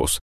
Durante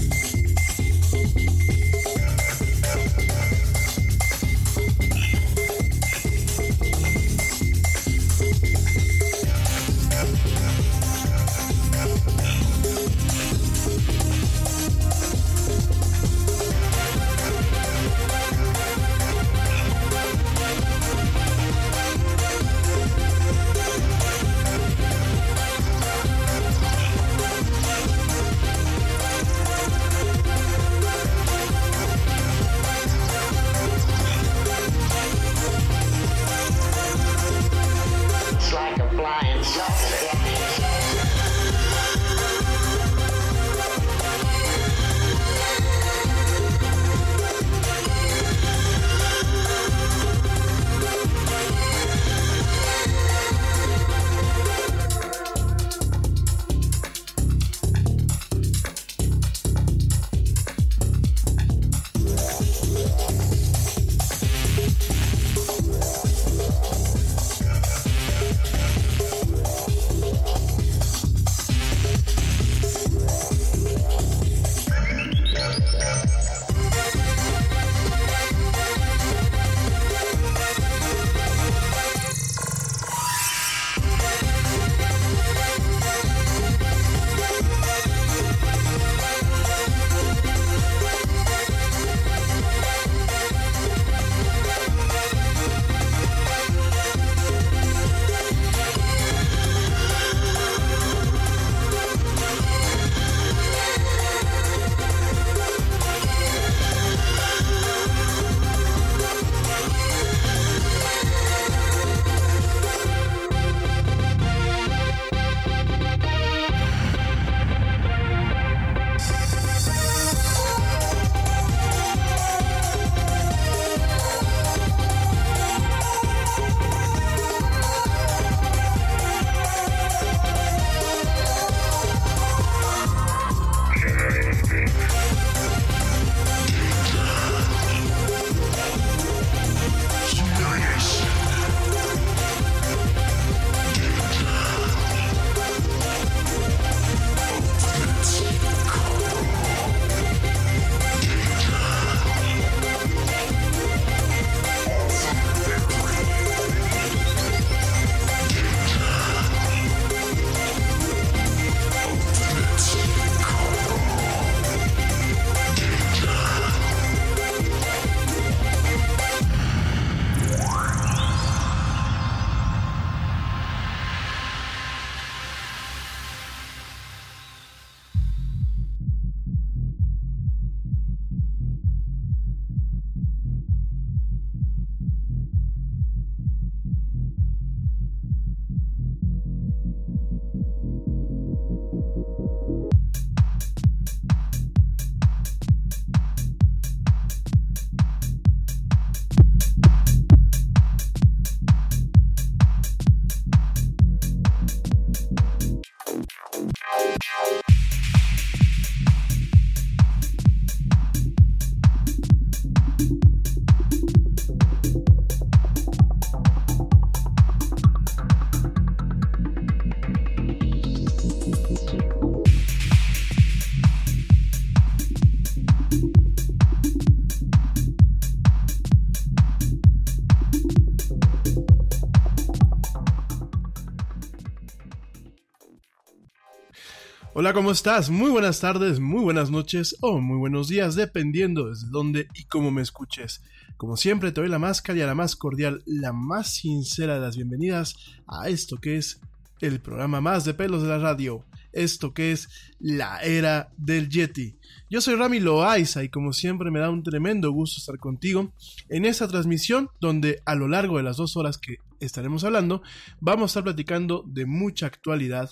Hola, ¿cómo estás? Muy buenas tardes, muy buenas noches o muy buenos días, dependiendo desde dónde y cómo me escuches. Como siempre, te doy la más cálida, la más cordial, la más sincera de las bienvenidas a esto que es el programa más de pelos de la radio, esto que es la era del Yeti. Yo soy Rami Loaiza y como siempre me da un tremendo gusto estar contigo en esta transmisión donde a lo largo de las dos horas que estaremos hablando vamos a estar platicando de mucha actualidad,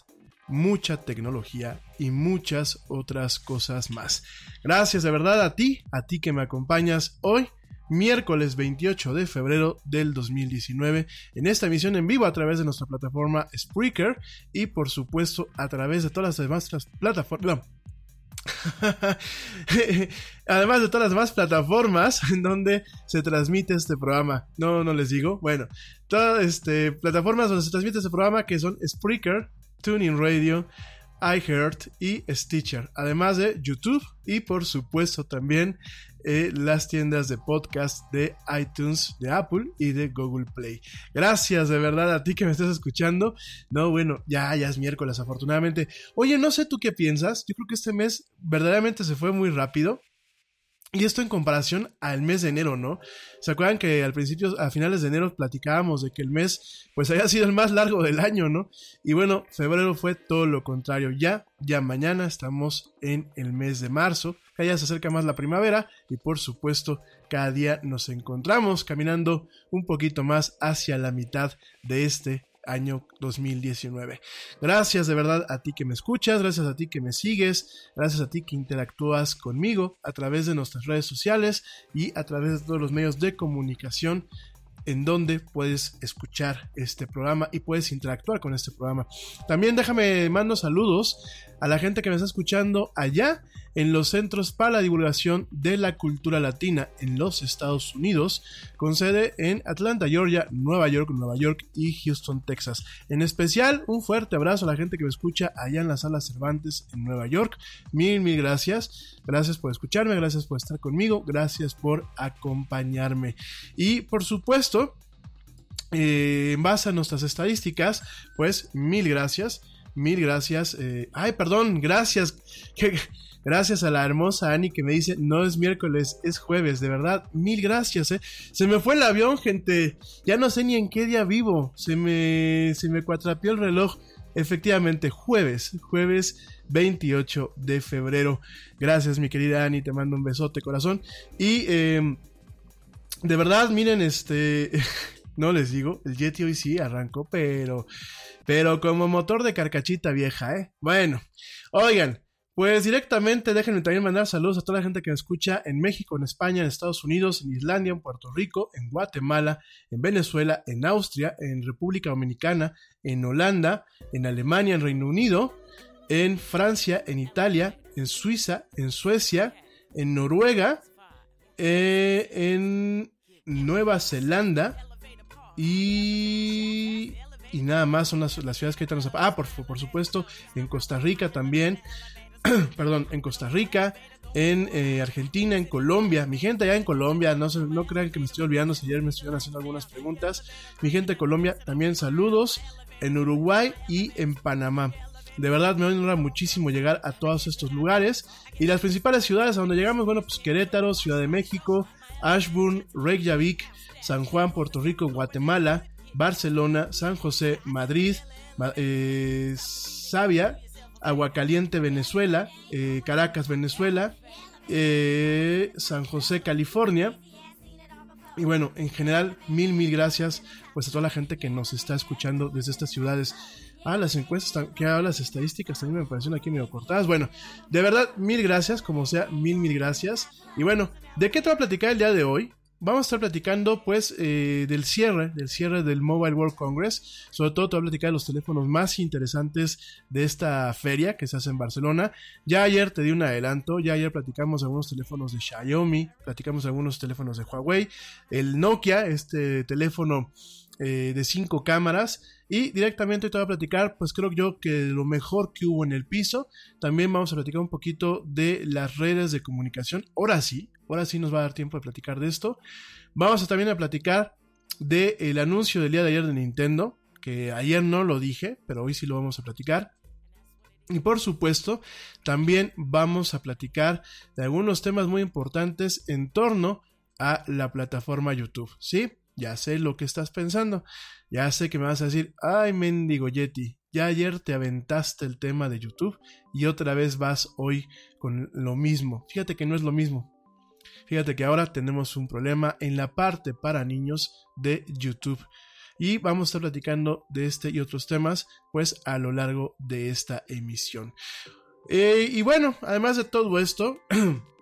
mucha tecnología y muchas otras cosas más. Gracias de verdad a ti, a ti que me acompañas hoy miércoles 28 de febrero del 2019 en esta emisión en vivo a través de nuestra plataforma Spreaker y por supuesto a través de todas las demás plataformas. Además de todas las demás plataformas en donde se transmite este programa. No, no les digo. Bueno, todas este, plataformas donde se transmite este programa que son Spreaker, Tuning Radio, iHeart y Stitcher. Además de YouTube y por supuesto también eh, las tiendas de podcast de iTunes, de Apple y de Google Play. Gracias de verdad a ti que me estás escuchando. No, bueno, ya, ya es miércoles afortunadamente. Oye, no sé tú qué piensas. Yo creo que este mes verdaderamente se fue muy rápido. Y esto en comparación al mes de enero, ¿no? ¿Se acuerdan que al principio, a finales de enero, platicábamos de que el mes, pues había sido el más largo del año, ¿no? Y bueno, febrero fue todo lo contrario. Ya, ya mañana estamos en el mes de marzo, que ya se acerca más la primavera y por supuesto cada día nos encontramos caminando un poquito más hacia la mitad de este año 2019. Gracias de verdad a ti que me escuchas, gracias a ti que me sigues, gracias a ti que interactúas conmigo a través de nuestras redes sociales y a través de todos los medios de comunicación en donde puedes escuchar este programa y puedes interactuar con este programa. También déjame mando saludos a la gente que me está escuchando allá en los Centros para la Divulgación de la Cultura Latina en los Estados Unidos, con sede en Atlanta, Georgia, Nueva York, Nueva York y Houston, Texas. En especial, un fuerte abrazo a la gente que me escucha allá en la sala Cervantes en Nueva York. Mil, mil gracias. Gracias por escucharme, gracias por estar conmigo, gracias por acompañarme. Y por supuesto, eh, en base a nuestras estadísticas, pues mil gracias. Mil gracias. Eh, ay, perdón, gracias. Gracias a la hermosa Ani que me dice, no es miércoles, es jueves, de verdad, mil gracias, eh. Se me fue el avión, gente, ya no sé ni en qué día vivo, se me, se me cuatrapió el reloj. Efectivamente, jueves, jueves 28 de febrero. Gracias, mi querida Ani, te mando un besote, corazón. Y em, de verdad, miren, este, no les digo, el Yeti hoy sí arrancó, pero, pero como motor de carcachita vieja, ¿eh? Bueno, oigan. Pues directamente déjenme también mandar saludos a toda la gente que me escucha en México, en España, en Estados Unidos, en Islandia, en Puerto Rico, en Guatemala, en Venezuela, en Austria, en República Dominicana, en Holanda, en Alemania, en Reino Unido, en Francia, en Italia, en Suiza, en Suecia, en Noruega, eh, en Nueva Zelanda y y nada más son las, ciudades que ahorita nos... Ah, por, por supuesto, en Costa Rica también. perdón, en Costa Rica, en eh, Argentina, en Colombia. Mi gente allá en Colombia, no, se, no crean que me estoy olvidando si ayer me estuvieron haciendo algunas preguntas. Mi gente de Colombia, también saludos. En Uruguay y en Panamá. De verdad me honra muchísimo llegar a todos estos lugares. Y las principales ciudades a donde llegamos, bueno, pues Querétaro, Ciudad de México, Ashburn, Reykjavik, San Juan, Puerto Rico, Guatemala, Barcelona, San José, Madrid, eh, Sabia, Aguacaliente, Venezuela, eh, Caracas, Venezuela, eh, San José, California. Y bueno, en general, mil, mil gracias pues a toda la gente que nos está escuchando desde estas ciudades. Ah, las encuestas, que ah, las estadísticas también me parecen aquí medio cortadas. Bueno, de verdad, mil gracias, como sea, mil, mil gracias. Y bueno, ¿de qué te voy a platicar el día de hoy? Vamos a estar platicando pues eh, del cierre, del cierre del Mobile World Congress. Sobre todo te voy a platicar de los teléfonos más interesantes de esta feria que se hace en Barcelona. Ya ayer te di un adelanto, ya ayer platicamos algunos teléfonos de Xiaomi, platicamos algunos teléfonos de Huawei, el Nokia, este teléfono eh, de cinco cámaras. Y directamente te voy a platicar, pues creo yo que lo mejor que hubo en el piso. También vamos a platicar un poquito de las redes de comunicación. Ahora sí, ahora sí nos va a dar tiempo de platicar de esto. Vamos a también a platicar del anuncio del día de ayer de Nintendo, que ayer no lo dije, pero hoy sí lo vamos a platicar. Y por supuesto, también vamos a platicar de algunos temas muy importantes en torno a la plataforma YouTube, ¿sí? Ya sé lo que estás pensando. Ya sé que me vas a decir, ay, mendigo Yeti, ya ayer te aventaste el tema de YouTube y otra vez vas hoy con lo mismo. Fíjate que no es lo mismo. Fíjate que ahora tenemos un problema en la parte para niños de YouTube. Y vamos a estar platicando de este y otros temas, pues a lo largo de esta emisión. Eh, y bueno, además de todo esto,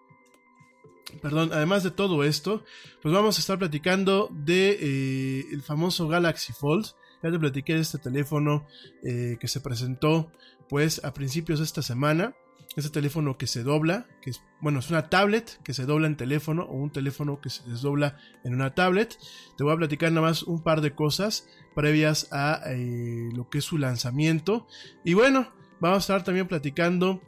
perdón, además de todo esto, pues vamos a estar platicando de eh, el famoso Galaxy Fold. Ya te platiqué de este teléfono eh, que se presentó pues a principios de esta semana. Este teléfono que se dobla, que es, bueno, es una tablet que se dobla en teléfono o un teléfono que se desdobla en una tablet. Te voy a platicar nada más un par de cosas previas a eh, lo que es su lanzamiento. Y bueno, vamos a estar también platicando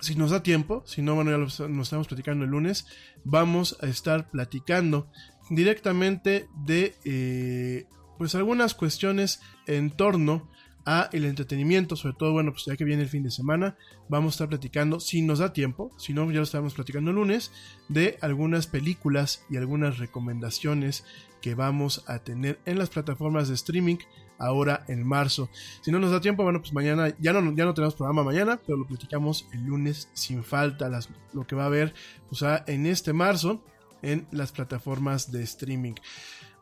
si nos da tiempo, si no, bueno, ya lo, nos estamos platicando el lunes, vamos a estar platicando directamente de eh, pues algunas cuestiones en torno a el entretenimiento, sobre todo, bueno, pues ya que viene el fin de semana, vamos a estar platicando, si nos da tiempo, si no, ya lo estamos platicando el lunes, de algunas películas y algunas recomendaciones que vamos a tener en las plataformas de streaming ahora en marzo. Si no nos da tiempo, bueno, pues mañana ya no, ya no tenemos programa mañana, pero lo platicamos el lunes sin falta, las, lo que va a haber pues, en este marzo en las plataformas de streaming.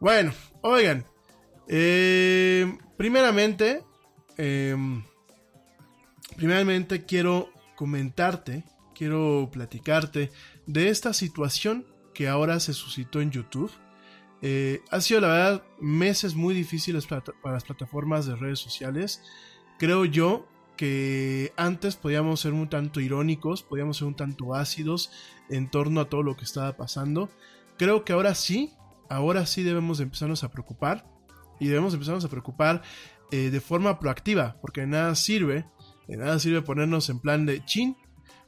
Bueno, oigan, eh, primeramente, eh, primeramente quiero comentarte, quiero platicarte de esta situación que ahora se suscitó en YouTube. Eh, ha sido la verdad meses muy difíciles para, las plataformas de redes sociales. Creo yo que antes podíamos ser un tanto irónicos, podíamos ser un tanto ácidos en torno a todo lo que estaba pasando. Creo que ahora sí, ahora sí debemos de empezarnos a preocupar y debemos empezarnos a preocupar eh, de forma proactiva, porque nada sirve, de nada sirve ponernos en plan de chin.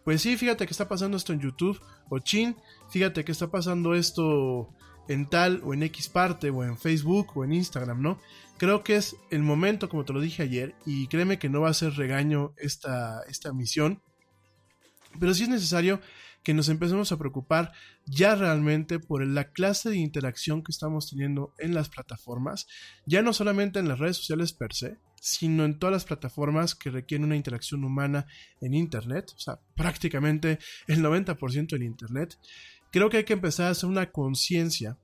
Pues sí, fíjate que está pasando esto en YouTube, o chin, fíjate que está pasando esto en tal o en X parte, o en Facebook, o en Instagram, ¿no? Creo que es el momento, como te lo dije ayer, y créeme que no va a ser regaño esta, esta misión, pero sí es necesario que nos empecemos a preocupar ya realmente por la clase de interacción que estamos teniendo en las plataformas, ya no solamente en las redes sociales per se, sino en todas las plataformas que requieren una interacción humana en Internet, o sea, prácticamente el 90% del Internet. Creo que hay que empezar a hacer una conciencia,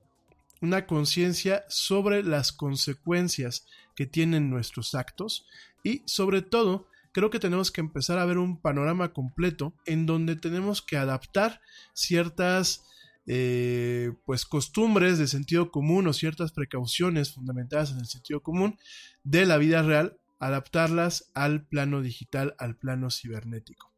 una conciencia sobre las consecuencias que tienen nuestros actos y sobre todo creo que tenemos que empezar a ver un panorama completo en donde tenemos que adaptar ciertas eh, pues costumbres de sentido común o ciertas precauciones fundamentadas en el sentido común de la vida real, adaptarlas al plano digital, al plano cibernético.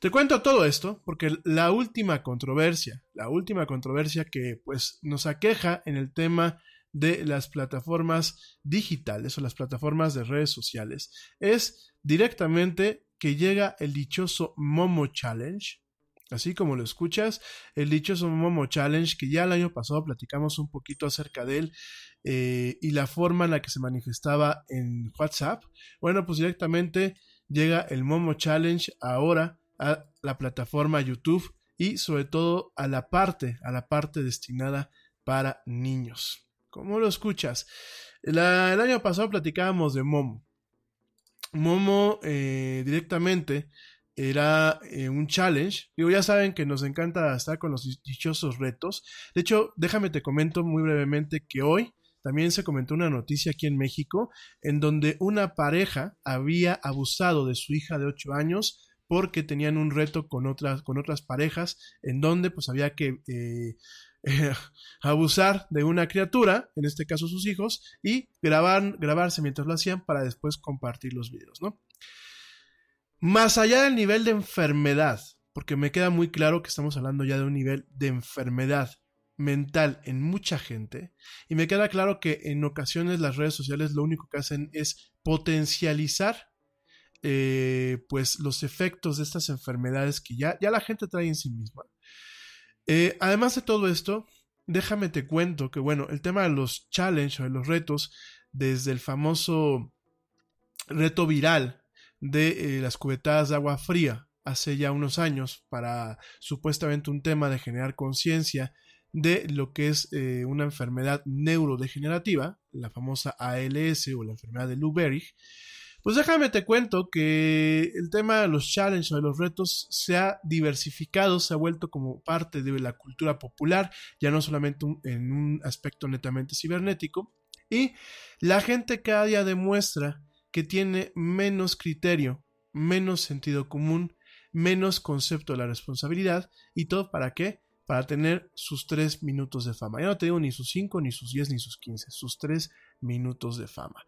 Te cuento todo esto porque la última controversia, la última controversia que pues nos aqueja en el tema de las plataformas digitales o las plataformas de redes sociales es directamente que llega el dichoso Momo Challenge. Así como lo escuchas, el dichoso Momo Challenge, que ya el año pasado platicamos un poquito acerca de él eh, y la forma en la que se manifestaba en WhatsApp. Bueno, pues directamente llega el Momo Challenge ahora a la plataforma YouTube y sobre todo a la parte, a la parte destinada para niños. ¿Cómo lo escuchas? el año pasado platicábamos de Momo. Momo eh, directamente era eh, un challenge. Digo, ya saben que nos encanta estar con los dichosos retos. De hecho, déjame te comento muy brevemente que hoy también se comentó una noticia aquí en México en donde una pareja había abusado de su hija de 8 años porque tenían un reto con otras, con otras parejas en donde pues había que eh, abusar de una criatura, en este caso sus hijos, y grabar, grabarse mientras lo hacían para después compartir los videos, ¿no? Más allá del nivel de enfermedad, porque me queda muy claro que estamos hablando ya de un nivel de enfermedad mental en mucha gente, y me queda claro que en ocasiones las redes sociales lo único que hacen es potencializar eh, pues los efectos de estas enfermedades que ya, ya la gente trae en sí misma. Eh, además de todo esto, déjame te cuento que, bueno, el tema de los challenges o de los retos, desde el famoso reto viral, de eh, las cubetadas de agua fría hace ya unos años para supuestamente un tema de generar conciencia de lo que es eh, una enfermedad neurodegenerativa, la famosa ALS o la enfermedad de Lou Gehrig, pues déjame te cuento que el tema de los challenges o de los retos se ha diversificado, se ha vuelto como parte de la cultura popular, ya no solamente en un aspecto netamente cibernético, y la gente cada día demuestra que tiene menos criterio, menos sentido común, menos concepto de la responsabilidad, y todo para qué? Para tener sus tres minutos de fama. Ya no te digo ni sus cinco, ni sus diez, ni sus quince, sus tres minutos de fama.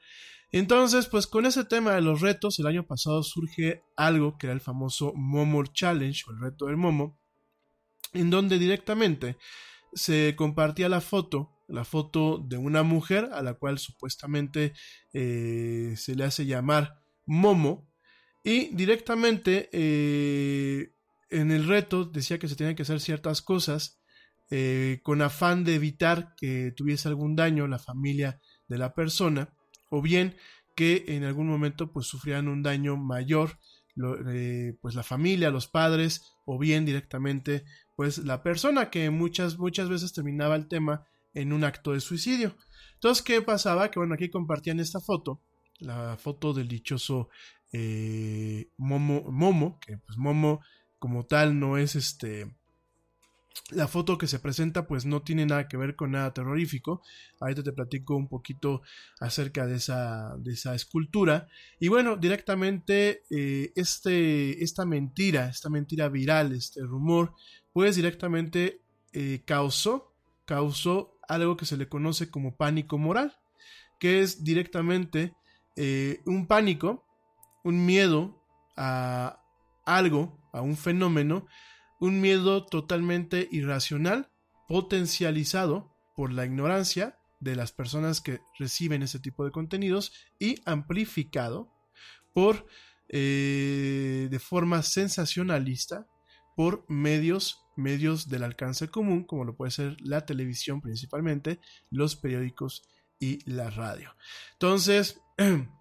Entonces, pues con ese tema de los retos, el año pasado surge algo que era el famoso Momo Challenge o el reto del Momo, en donde directamente se compartía la foto, la foto de una mujer a la cual supuestamente eh, se le hace llamar Momo, y directamente eh, en el reto decía que se tenían que hacer ciertas cosas eh, con afán de evitar que tuviese algún daño la familia de la persona o bien que en algún momento pues sufrían un daño mayor eh, pues la familia, los padres o bien directamente pues la persona que muchas muchas veces terminaba el tema en un acto de suicidio. Entonces, ¿qué pasaba? Que bueno, aquí compartían esta foto, la foto del dichoso eh, Momo, Momo, que pues Momo como tal no es este la foto que se presenta pues no tiene nada que ver con nada terrorífico. Ahorita te platico un poquito acerca de esa, de esa escultura. Y bueno, directamente eh, este, esta mentira, esta mentira viral, este rumor, pues directamente eh, causó, causó algo que se le conoce como pánico moral, que es directamente eh, un pánico, un miedo a algo, a un fenómeno, un miedo totalmente irracional, potencializado por la ignorancia de las personas que reciben ese tipo de contenidos y amplificado por eh, de forma sensacionalista por medios medios del alcance común como lo puede ser la televisión principalmente los periódicos y la radio. Entonces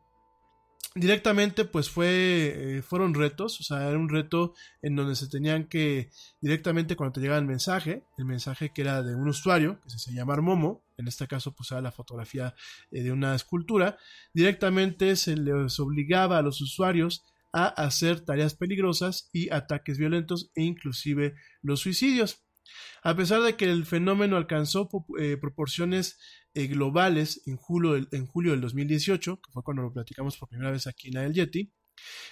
directamente pues fue eh, fueron retos o sea era un reto en donde se tenían que directamente cuando te llegaba el mensaje el mensaje que era de un usuario que se hacía llamar Momo en este caso pues era la fotografía eh, de una escultura directamente se les obligaba a los usuarios a hacer tareas peligrosas y ataques violentos e inclusive los suicidios a pesar de que el fenómeno alcanzó eh, proporciones eh, globales en julio, del, en julio del 2018, que fue cuando lo platicamos por primera vez aquí en el Yeti,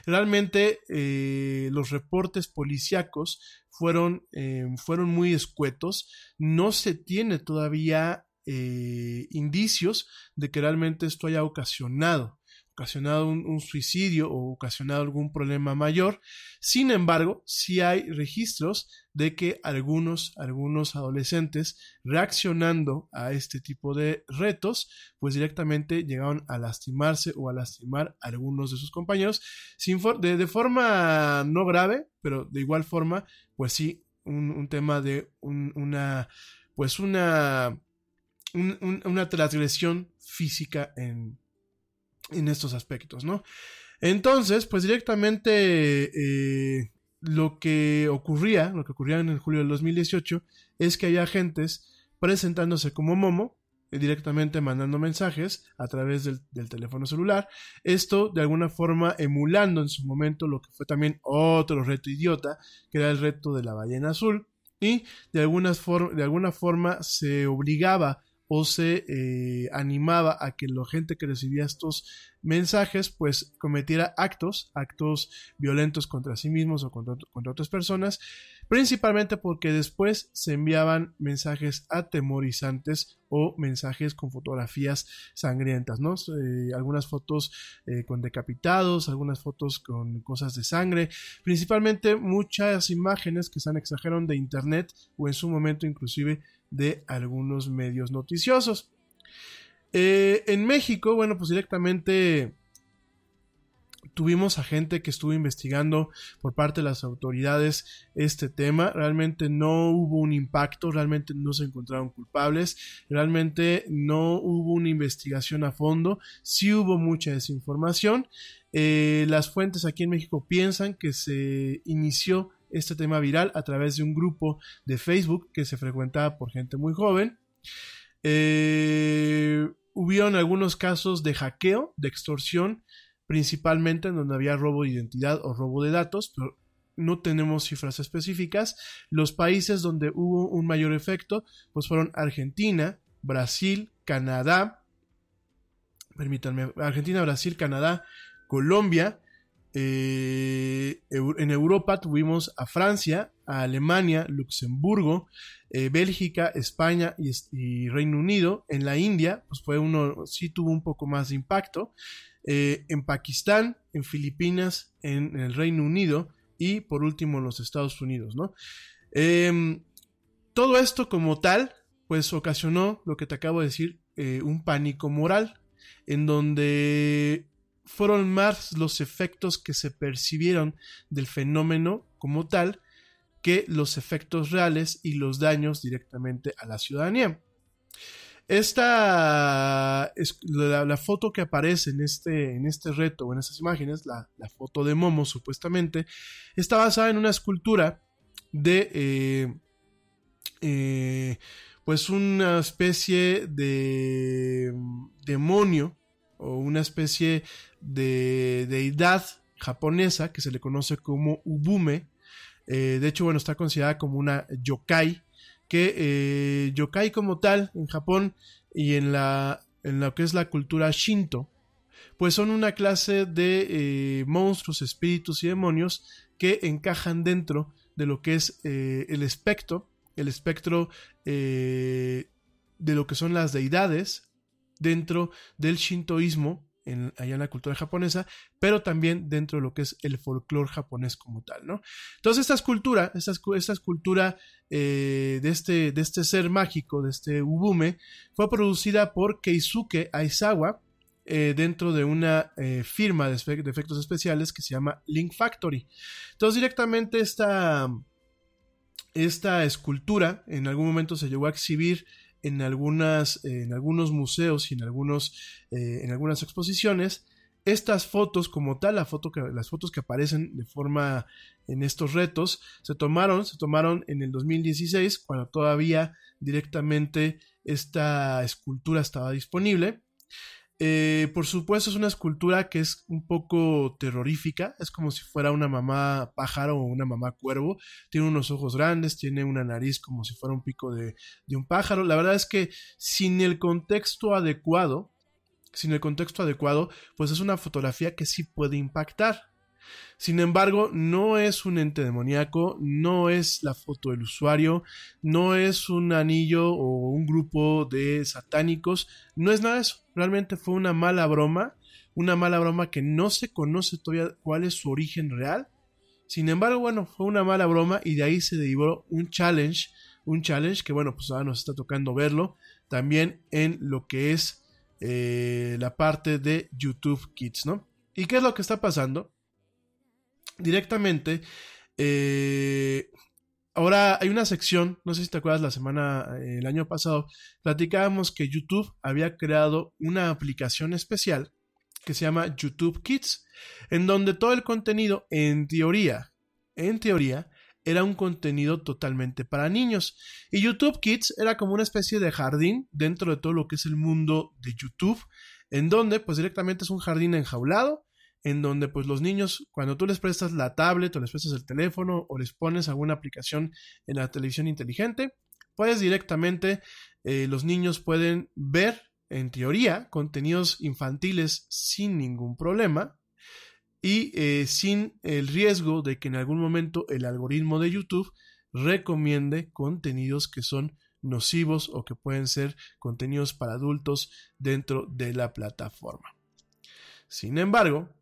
realmente eh, los reportes policíacos fueron, eh, fueron muy escuetos, no se tiene todavía indicios de que realmente esto haya ocasionado ocasionado un, suicidio o ocasionado algún problema mayor. Sin embargo, sí hay registros de que algunos, algunos adolescentes reaccionando a este tipo de retos, pues directamente llegaron a lastimarse o a lastimar a algunos de sus compañeros, sin de, forma no grave, pero de igual forma, pues sí, un, tema de una, pues una, una transgresión física en, en estos aspectos, ¿no? Entonces, pues directamente eh, lo que ocurría, lo que ocurría en el julio del 2018, es que hay agentes presentándose como Momo, eh, directamente mandando mensajes a través del, teléfono celular. Esto de alguna forma emulando en su momento lo que fue también otro reto idiota, que era el reto de la ballena azul. Y de, de alguna forma se obligaba o se eh, animaba a que la gente que recibía estos mensajes pues cometiera actos, actos violentos contra sí mismos o contra, otras personas, principalmente porque después se enviaban mensajes atemorizantes o mensajes con fotografías sangrientas, ¿no? Eh, algunas fotos eh, con decapitados, algunas fotos con cosas de sangre, principalmente muchas imágenes que se han exageraron de internet o en su momento inclusive de algunos medios noticiosos. Eh, en México, bueno, pues directamente tuvimos a gente que estuvo investigando por parte de las autoridades este tema. Realmente no hubo un impacto, realmente no se encontraron culpables, realmente no hubo una investigación a fondo, sí hubo mucha desinformación. Eh, las fuentes aquí en México piensan que se inició este tema viral a través de un grupo de Facebook que se frecuentaba por gente muy joven. Eh, hubieron algunos casos de hackeo, de extorsión, principalmente en donde había robo de identidad o robo de datos, pero no tenemos cifras específicas. Los países donde hubo un mayor efecto, pues fueron Argentina, Brasil, Canadá, permítanme, Argentina, Brasil, Canadá, Colombia. Eh, en Europa tuvimos a Francia, a Alemania, Luxemburgo, eh, Bélgica, España y, Reino Unido. En la India, pues fue uno, sí tuvo un poco más de impacto. Eh, en Pakistán, en Filipinas, en, el Reino Unido y por último en los Estados Unidos, ¿no? Em, todo esto como tal, pues ocasionó lo que te acabo de decir, un pánico moral, en donde fueron más los efectos que se percibieron del fenómeno como tal que los efectos reales y los daños directamente a la ciudadanía. Esta es la, foto que aparece en este, en este reto o en estas imágenes, la, foto de Momo supuestamente, está basada en una escultura de eh, eh, pues una especie de demonio o una especie de deidad japonesa que se le conoce como Ubume. Eh, de hecho, bueno, está considerada como una yokai que eh, yokai como tal en Japón y en, la, en lo que es la cultura shinto, pues son una clase de eh, monstruos, espíritus y demonios que encajan dentro de lo que es el espectro, el espectro de lo que son las deidades dentro del shintoísmo allá en la cultura japonesa, pero también dentro de lo que es el folclore japonés como tal, ¿no? Entonces esta escultura, esta, escultura eh, de, este, de este ser mágico, de este Ubume, fue producida por Keisuke Aizawa, eh, dentro de una eh, firma de, de, efectos especiales que se llama Link Factory. Entonces directamente esta, esta escultura en algún momento se llegó a exhibir en, algunas, en algunos museos y en, algunos, eh, en algunas exposiciones. Estas fotos, como tal, la foto las fotos que aparecen de forma en estos retos, se tomaron, se tomaron en el 2016, cuando todavía directamente esta escultura estaba disponible. Eh, por supuesto es una escultura que es un poco terrorífica, es como si fuera una mamá pájaro o una mamá cuervo, tiene unos ojos grandes, tiene una nariz como si fuera un pico de, de un pájaro, la verdad es que sin el contexto adecuado, sin el contexto adecuado, pues es una fotografía que sí puede impactar. Sin embargo, no es un ente demoníaco, no es la foto del usuario, no es un anillo o un grupo de satánicos, no es nada de eso. Realmente fue una mala broma, una mala broma que no se conoce todavía cuál es su origen real. Sin embargo, bueno, fue una mala broma y de ahí se derivó un challenge, un challenge que bueno, pues ahora nos está tocando verlo también en lo que es eh, la parte de YouTube Kids, ¿no? ¿Y qué es lo que está pasando? Directamente. Eh, ahora hay una sección, no sé si te acuerdas la semana, eh, el año pasado, platicábamos que YouTube había creado una aplicación especial que se llama YouTube Kids, en donde todo el contenido, en teoría, en teoría, era un contenido totalmente para niños. Y YouTube Kids era como una especie de jardín dentro de todo lo que es el mundo de YouTube, en donde pues directamente es un jardín enjaulado en donde pues los niños, cuando tú les prestas la tablet o les prestas el teléfono o les pones alguna aplicación en la televisión inteligente, pues directamente eh, los niños pueden ver, en teoría, contenidos infantiles sin ningún problema y eh, sin el riesgo de que en algún momento el algoritmo de YouTube recomiende contenidos que son nocivos o que pueden ser contenidos para adultos dentro de la plataforma. Sin embargo,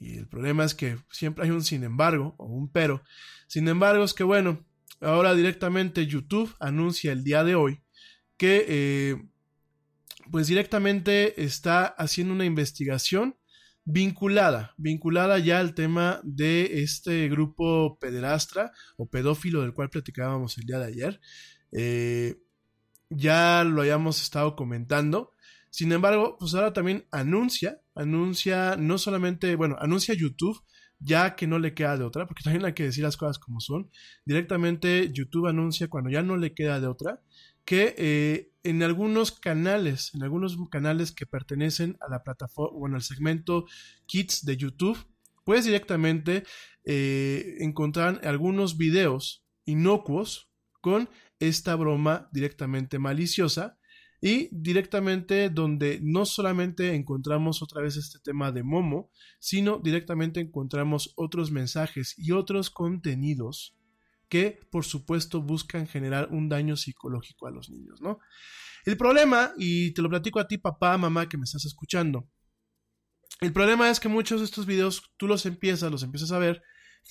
y el problema es que siempre hay un sin embargo o un pero. Sin embargo, es que bueno, ahora directamente YouTube anuncia el día de hoy que eh, pues directamente está haciendo una investigación vinculada, vinculada ya al tema de este grupo pederastra o pedófilo del cual platicábamos el día de ayer. Eh, ya lo hayamos estado comentando. Sin embargo, pues ahora también anuncia, anuncia no solamente, bueno, anuncia YouTube, ya que no le queda de otra, porque también hay que decir las cosas como son. Directamente YouTube anuncia cuando ya no le queda de otra, que eh, en algunos canales, en algunos canales que pertenecen a la plataforma, bueno, al segmento Kids de YouTube, puedes directamente eh, encontrar algunos videos inocuos con esta broma directamente maliciosa y directamente donde no solamente encontramos otra vez este tema de Momo, sino directamente encontramos otros mensajes y otros contenidos que por supuesto buscan generar un daño psicológico a los niños, ¿no? El problema, y te lo platico a ti papá, mamá que me estás escuchando, el problema es que muchos de estos videos tú los empiezas, los empiezas a ver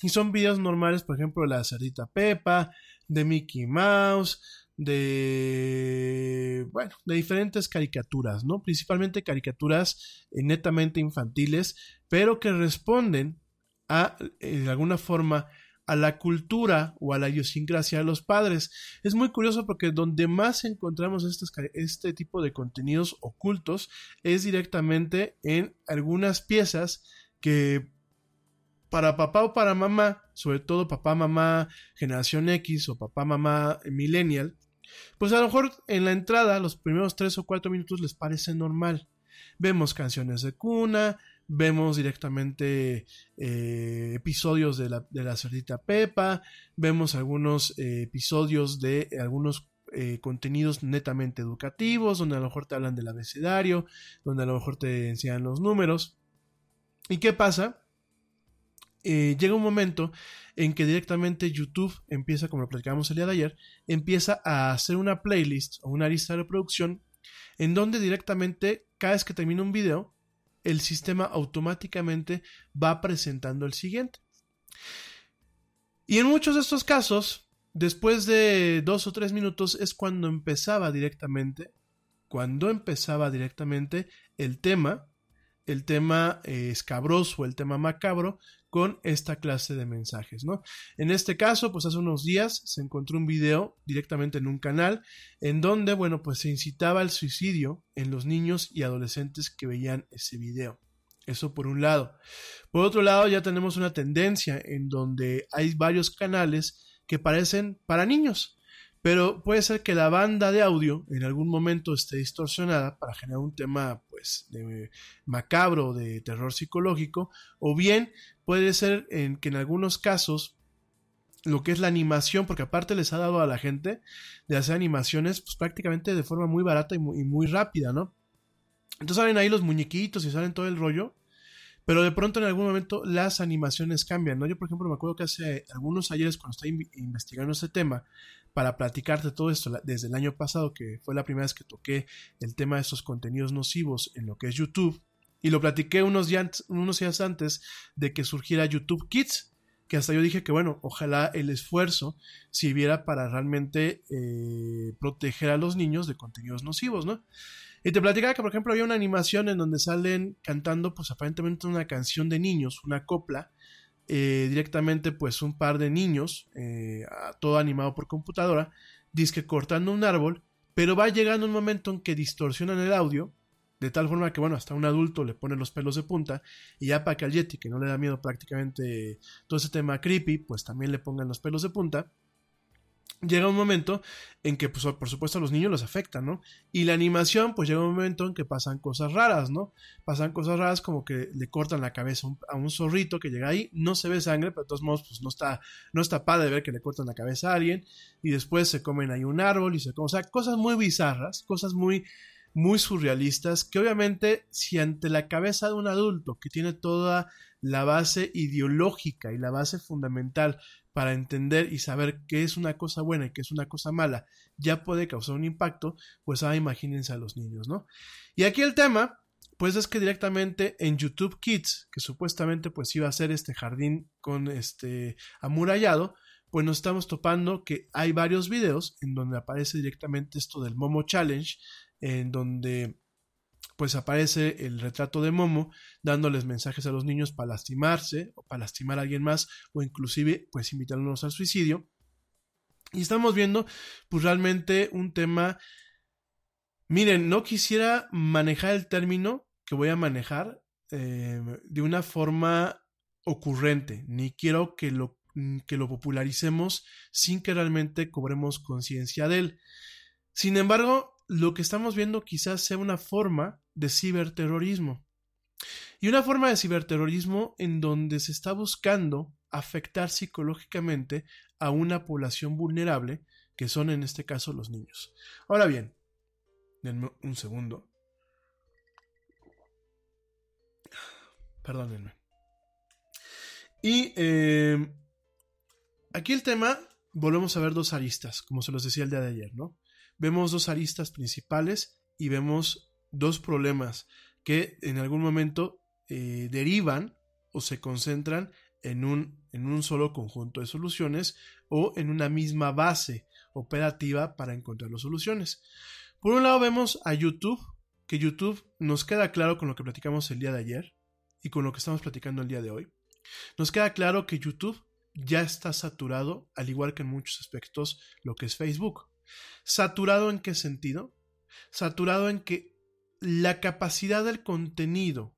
y son videos normales, por ejemplo, de la cerdita Pepa, de Mickey Mouse, de bueno, de diferentes caricaturas, ¿no? Principalmente caricaturas eh, netamente infantiles, pero que responden a eh, de alguna forma a la cultura o a la idiosincrasia de los padres. Es muy curioso porque donde más encontramos este tipo de contenidos ocultos es directamente en algunas piezas que para papá o para mamá, sobre todo papá, mamá, generación X o papá, mamá, millennial, pues a lo mejor en la entrada, los primeros tres o cuatro minutos les parece normal. Vemos canciones de cuna, vemos directamente eh, episodios de la, de la cerdita Pepa, vemos algunos eh, episodios de algunos eh, contenidos netamente educativos, donde a lo mejor te hablan del abecedario, donde a lo mejor te enseñan los números. ¿Y qué pasa? Llega un momento en que directamente YouTube empieza, como lo platicamos el día de ayer, empieza a hacer una playlist o una lista de reproducción en donde directamente cada vez que termina un video el sistema automáticamente va presentando el siguiente. Y en muchos de estos casos, después de dos o tres minutos es cuando empezaba directamente, cuando empezaba directamente el tema, el tema eh, escabroso, el tema macabro, con esta clase de mensajes, ¿no? En este caso, pues hace unos días se encontró un video directamente en un canal en donde, bueno, pues se incitaba al suicidio en los niños y adolescentes que veían ese video. Eso por un lado. Por otro lado, ya tenemos una tendencia en donde hay varios canales que parecen para niños. Pero puede ser que la banda de audio en algún momento esté distorsionada para generar un tema pues de macabro, de terror psicológico, o bien puede ser en que en algunos casos lo que es la animación, porque aparte les ha dado a la gente de hacer animaciones pues prácticamente de forma muy barata y muy, rápida, ¿no? Entonces salen ahí los muñequitos y salen todo el rollo, pero de pronto en algún momento las animaciones cambian, ¿no? Yo, por ejemplo, me acuerdo que hace algunos ayeres cuando estaba investigando este tema, para platicarte todo esto desde el año pasado, que fue la primera vez que toqué el tema de estos contenidos nocivos en lo que es YouTube. Y lo platiqué unos días, antes de que surgiera YouTube Kids, que hasta yo dije que bueno, ojalá el esfuerzo sirviera para realmente eh, proteger a los niños de contenidos nocivos, ¿no? Y te platicaba que, por ejemplo, había una animación en donde salen cantando, pues aparentemente una canción de niños, una copla, eh, directamente pues un par de niños, eh, todo animado por computadora, disque cortando un árbol, pero va llegando un momento en que distorsionan el audio, de tal forma que bueno, hasta un adulto le pone los pelos de punta, y ya para que al Yeti, que no le da miedo prácticamente todo ese tema creepy, pues también le pongan los pelos de punta, llega un momento en que, pues, por supuesto, a los niños los afecta, ¿no? Y la animación, pues llega un momento en que pasan cosas raras, ¿no? Pasan cosas raras como que le cortan la cabeza a un zorrito que llega ahí, no se ve sangre, pero de todos modos, pues no está, no está padre ver que le cortan la cabeza a alguien, y después se comen ahí un árbol y se comen, o sea, cosas muy bizarras, cosas muy, muy surrealistas, que obviamente, si ante la cabeza de un adulto que tiene toda la base ideológica y la base fundamental para entender y saber qué es una cosa buena y qué es una cosa mala, ya puede causar un impacto, pues ah, imagínense a los niños, ¿no? Y aquí el tema, pues es que directamente en YouTube Kids, que supuestamente pues iba a ser este jardín con este amurallado, pues nos estamos topando que hay varios videos en donde aparece directamente esto del Momo Challenge, en donde pues aparece el retrato de Momo dándoles mensajes a los niños para lastimarse o para lastimar a alguien más o inclusive pues invitarlos al suicidio. Y estamos viendo pues realmente un tema, miren, no quisiera manejar el término que voy a manejar eh, de una forma ocurrente, ni quiero que lo, que lo popularicemos sin que realmente cobremos conciencia de él. Sin embargo, lo que estamos viendo quizás sea una forma de ciberterrorismo. Y una forma de ciberterrorismo en donde se está buscando afectar psicológicamente a una población vulnerable, que son en este caso los niños. Ahora bien, denme un segundo. Perdónenme. Y eh, aquí el tema, volvemos a ver dos aristas, como se los decía el día de ayer, ¿no? Vemos dos aristas principales y vemos dos problemas que en algún momento eh, derivan o se concentran en un, en un solo conjunto de soluciones o en una misma base operativa para encontrar las soluciones. Por un lado vemos a YouTube, que YouTube nos queda claro con lo que platicamos el día de ayer y con lo que estamos platicando el día de hoy. Nos queda claro que YouTube ya está saturado, al igual que en muchos aspectos lo que es Facebook. ¿Saturado en qué sentido? Saturado en que la capacidad del contenido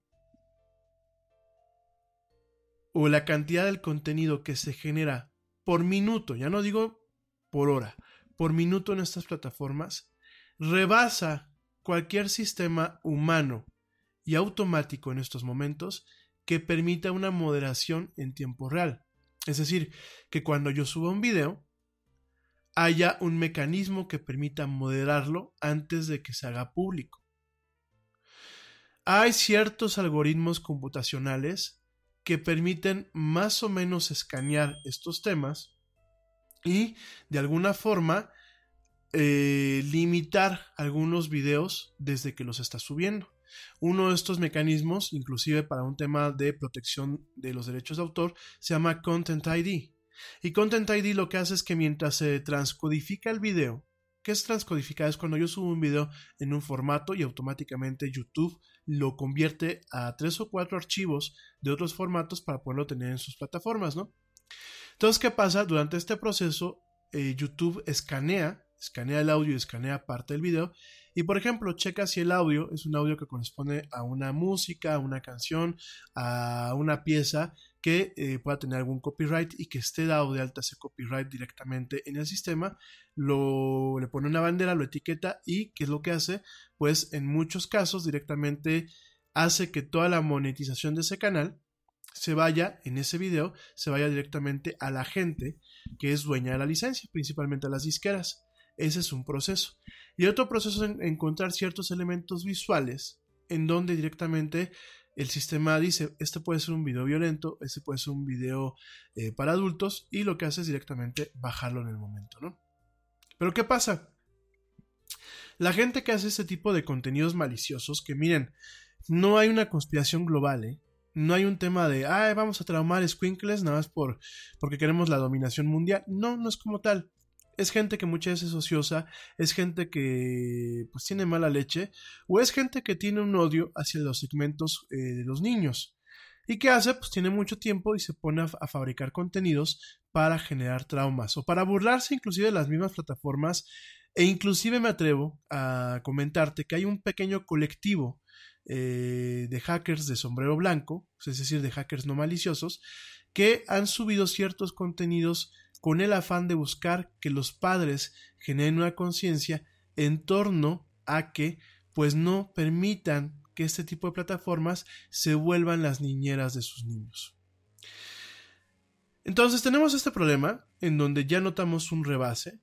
o la cantidad del contenido que se genera por minuto, ya no digo por hora, por minuto en estas plataformas, rebasa cualquier sistema humano y automático en estos momentos que permita una moderación en tiempo real. Es decir, que cuando yo suba un video, haya un mecanismo que permita moderarlo antes de que se haga público. Hay ciertos algoritmos computacionales que permiten más o menos escanear estos temas y de alguna forma eh, limitar algunos videos desde que los está subiendo. Uno de estos mecanismos, inclusive para un tema de protección de los derechos de autor, se llama Content ID. Y Content ID lo que hace es que mientras se transcodifica el video, ¿qué es transcodificar? Es cuando yo subo un video en un formato y automáticamente YouTube lo convierte a tres o cuatro archivos de otros formatos para poderlo tener en sus plataformas, ¿no? Entonces, ¿qué pasa? Durante este proceso, eh, YouTube escanea escanea el audio y escanea parte del video. Y por ejemplo, checa si el audio es un audio que corresponde a una música, a una canción, a una pieza que eh, pueda tener algún copyright y que esté dado de alta ese copyright directamente en el sistema. Lo, le pone una bandera, lo etiqueta y ¿qué es lo que hace? Pues en muchos casos directamente hace que toda la monetización de ese canal se vaya en ese video, se vaya directamente a la gente que es dueña de la licencia, principalmente a las disqueras. Ese es un proceso. Y otro proceso es encontrar ciertos elementos visuales en donde directamente el sistema dice, este puede ser un video violento, este puede ser un video eh, para adultos, y lo que hace es directamente bajarlo en el momento, ¿no? Pero ¿qué pasa? La gente que hace este tipo de contenidos maliciosos, que miren, no hay una conspiración global, ¿eh? No hay un tema de, ay, vamos a traumar squinkles nada más por, porque queremos la dominación mundial. No, no es como tal es gente que muchas veces es ociosa, es gente que pues tiene mala leche, o es gente que tiene un odio hacia los segmentos eh, de los niños. ¿Y qué hace? Pues tiene mucho tiempo y se pone a, fabricar contenidos para generar traumas o para burlarse inclusive de las mismas plataformas e inclusive me atrevo a comentarte que hay un pequeño colectivo eh, de hackers de sombrero blanco, es decir, de hackers no maliciosos, que han subido ciertos contenidos con el afán de buscar que los padres generen una conciencia en torno a que pues no permitan que este tipo de plataformas se vuelvan las niñeras de sus niños. Entonces tenemos este problema en donde ya notamos un rebase,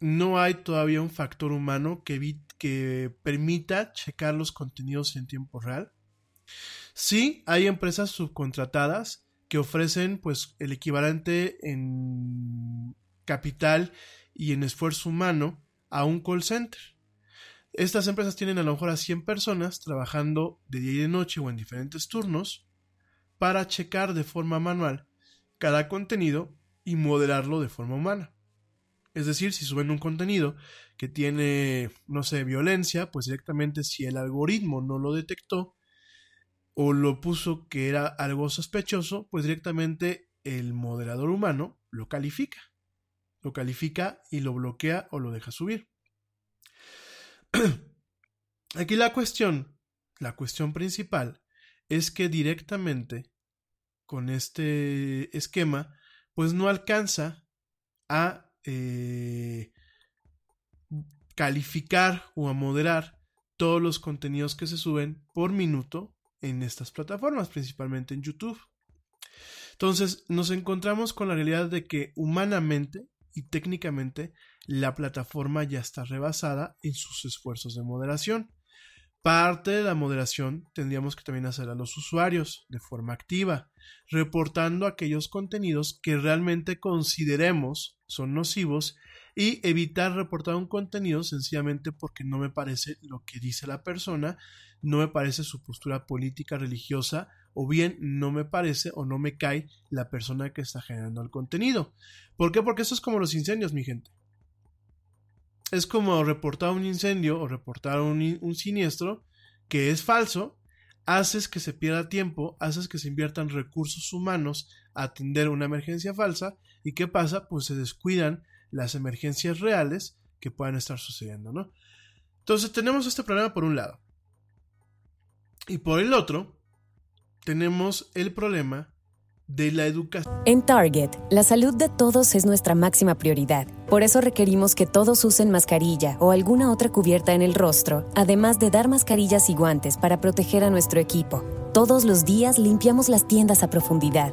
no hay todavía un factor humano que, que permita checar los contenidos en tiempo real. Sí, hay empresas subcontratadas que ofrecen pues el equivalente en capital y en esfuerzo humano a un call center. Estas empresas tienen a lo mejor a 100 personas trabajando de día y de noche o en diferentes turnos para checar de forma manual cada contenido y moderarlo de forma humana. Es decir, si suben un contenido que tiene, no sé, violencia, pues directamente si el algoritmo no lo detectó o lo puso que era algo sospechoso, pues directamente el moderador humano lo califica. Lo califica y lo bloquea o lo deja subir. Aquí la cuestión, la cuestión principal, es que directamente con este esquema, pues no alcanza a eh, calificar o a moderar todos los contenidos que se suben por minuto en estas plataformas, principalmente en YouTube. Entonces nos encontramos con la realidad de que humanamente y técnicamente la plataforma ya está rebasada en sus esfuerzos de moderación. Parte de la moderación tendríamos que también hacer a los usuarios de forma activa, reportando aquellos contenidos que realmente consideremos son nocivos y evitar reportar un contenido sencillamente porque no me parece lo que dice la persona, no me parece su postura política, religiosa, o bien no me parece o no me cae la persona que está generando el contenido. ¿Por qué? Porque eso es como los incendios, mi gente es como reportar un incendio o reportar un, un, siniestro que es falso, haces que se pierda tiempo, haces que se inviertan recursos humanos a atender una emergencia falsa y ¿qué pasa? Pues se descuidan las emergencias reales que puedan estar sucediendo, ¿no? Entonces tenemos este problema por un lado. Y por el otro, tenemos el problema de la educación. En Target, la salud de todos es nuestra máxima prioridad. Por eso requerimos que todos usen mascarilla o alguna otra cubierta en el rostro, además de dar mascarillas y guantes para proteger a nuestro equipo. Todos los días limpiamos las tiendas a profundidad,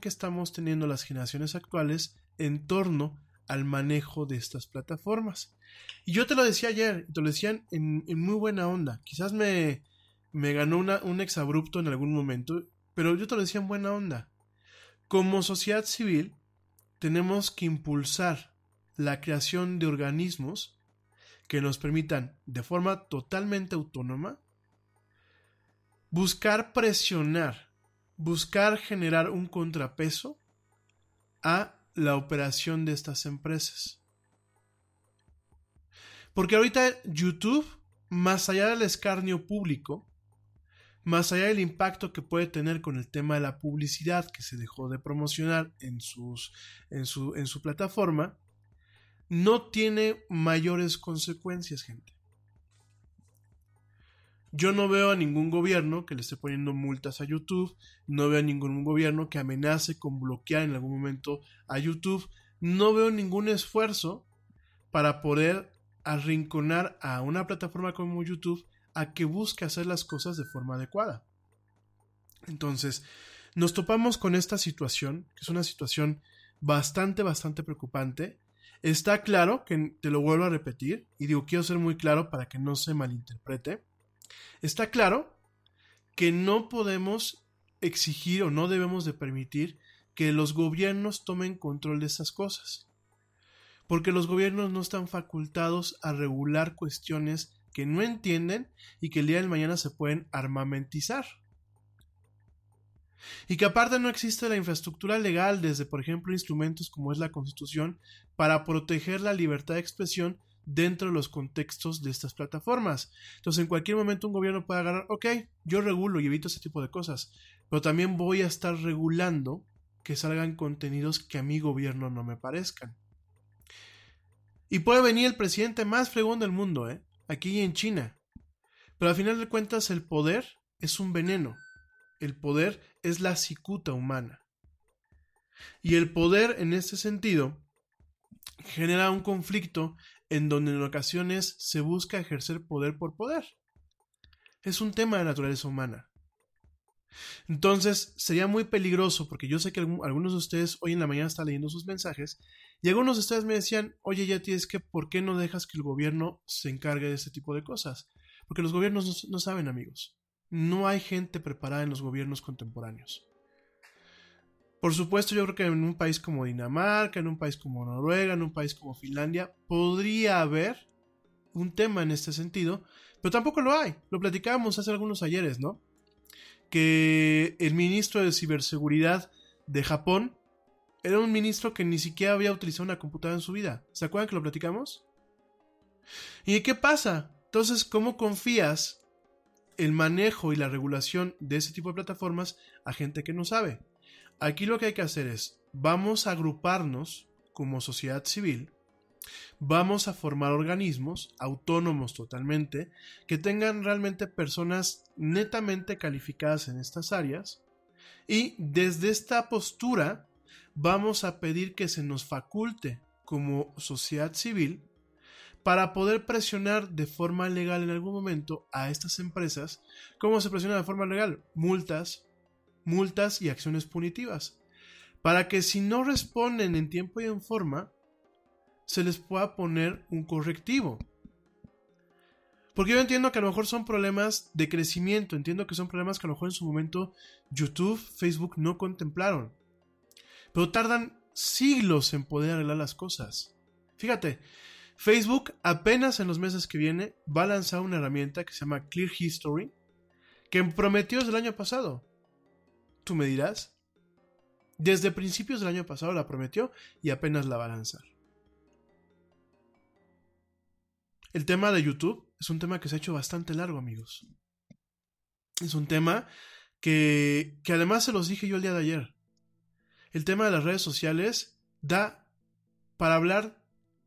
que estamos teniendo las generaciones actuales en torno al manejo de estas plataformas. Y yo te lo decía ayer, te lo decían en, muy buena onda. Quizás me, me ganó un exabrupto en algún momento, pero yo te lo decía en buena onda. Como sociedad civil, tenemos que impulsar la creación de organismos que nos permitan, de forma totalmente autónoma, buscar presionar buscar generar un contrapeso a la operación de estas empresas. Porque ahorita YouTube, más allá del escarnio público, más allá del impacto que puede tener con el tema de la publicidad que se dejó de promocionar en, sus, en, su, en su plataforma, no tiene mayores consecuencias, gente. Yo no veo a ningún gobierno que le esté poniendo multas a YouTube, no veo a ningún gobierno que amenace con bloquear en algún momento a YouTube, no veo ningún esfuerzo para poder arrinconar a una plataforma como YouTube a que busque hacer las cosas de forma adecuada. Entonces, nos topamos con esta situación, que es una situación bastante, bastante preocupante. Está claro que, te lo vuelvo a repetir, y digo, quiero ser muy claro para que no se malinterprete Está claro que no podemos exigir o no debemos de permitir que los gobiernos tomen control de esas cosas. Porque los gobiernos no están facultados a regular cuestiones que no entienden y que el día de mañana se pueden armamentizar. Y que aparte no existe la infraestructura legal desde, por ejemplo, instrumentos como es la Constitución para proteger la libertad de expresión dentro de los contextos de estas plataformas. Entonces, en cualquier momento un gobierno puede agarrar, ok, yo regulo y evito ese tipo de cosas, pero también voy a estar regulando que salgan contenidos que a mi gobierno no me parezcan. Y puede venir el presidente más fregón del mundo, ¿eh? aquí en China. Pero al final de cuentas el poder es un veneno. El poder es la cicuta humana. Y el poder en este sentido genera un conflicto en donde en ocasiones se busca ejercer poder por poder. Es un tema de naturaleza humana. Entonces, sería muy peligroso, porque yo sé que algunos de ustedes hoy en la mañana están leyendo sus mensajes, y algunos de ustedes me decían, oye, ya tienes que, ¿por qué no dejas que el gobierno se encargue de este tipo de cosas? Porque los gobiernos no, no saben, amigos. No hay gente preparada en los gobiernos contemporáneos. Por supuesto, yo creo que en un país como Dinamarca, en un país como Noruega, en un país como Finlandia, podría haber un tema en este sentido, pero tampoco lo hay. Lo platicábamos hace algunos ayeres, ¿no? Que el ministro de Ciberseguridad de Japón era un ministro que ni siquiera había utilizado una computadora en su vida. ¿Se acuerdan que lo platicamos? ¿Y qué pasa? Entonces, ¿cómo confías el manejo y la regulación de ese tipo de plataformas a gente que no sabe? Aquí lo que hay que hacer es, vamos a agruparnos como sociedad civil, vamos a formar organismos autónomos totalmente, que tengan realmente personas netamente calificadas en estas áreas, y desde esta postura vamos a pedir que se nos faculte como sociedad civil para poder presionar de forma legal en algún momento a estas empresas. ¿Cómo se presiona de forma legal? Multas, multas y acciones punitivas, para que si no responden en tiempo y en forma, se les pueda poner un correctivo. Porque yo entiendo que a lo mejor son problemas de crecimiento, entiendo que son problemas que a lo mejor en su momento YouTube, Facebook no contemplaron. Pero tardan siglos en poder arreglar las cosas. Fíjate, Facebook apenas en los meses que viene va a lanzar una herramienta que se llama Clear History, que prometió desde el año pasado tú me dirás. Desde principios del año pasado la prometió y apenas la va a lanzar. El tema de YouTube es un tema que se ha hecho bastante largo, amigos. Es un tema que, que además se los dije yo el día de ayer. El tema de las redes sociales da para hablar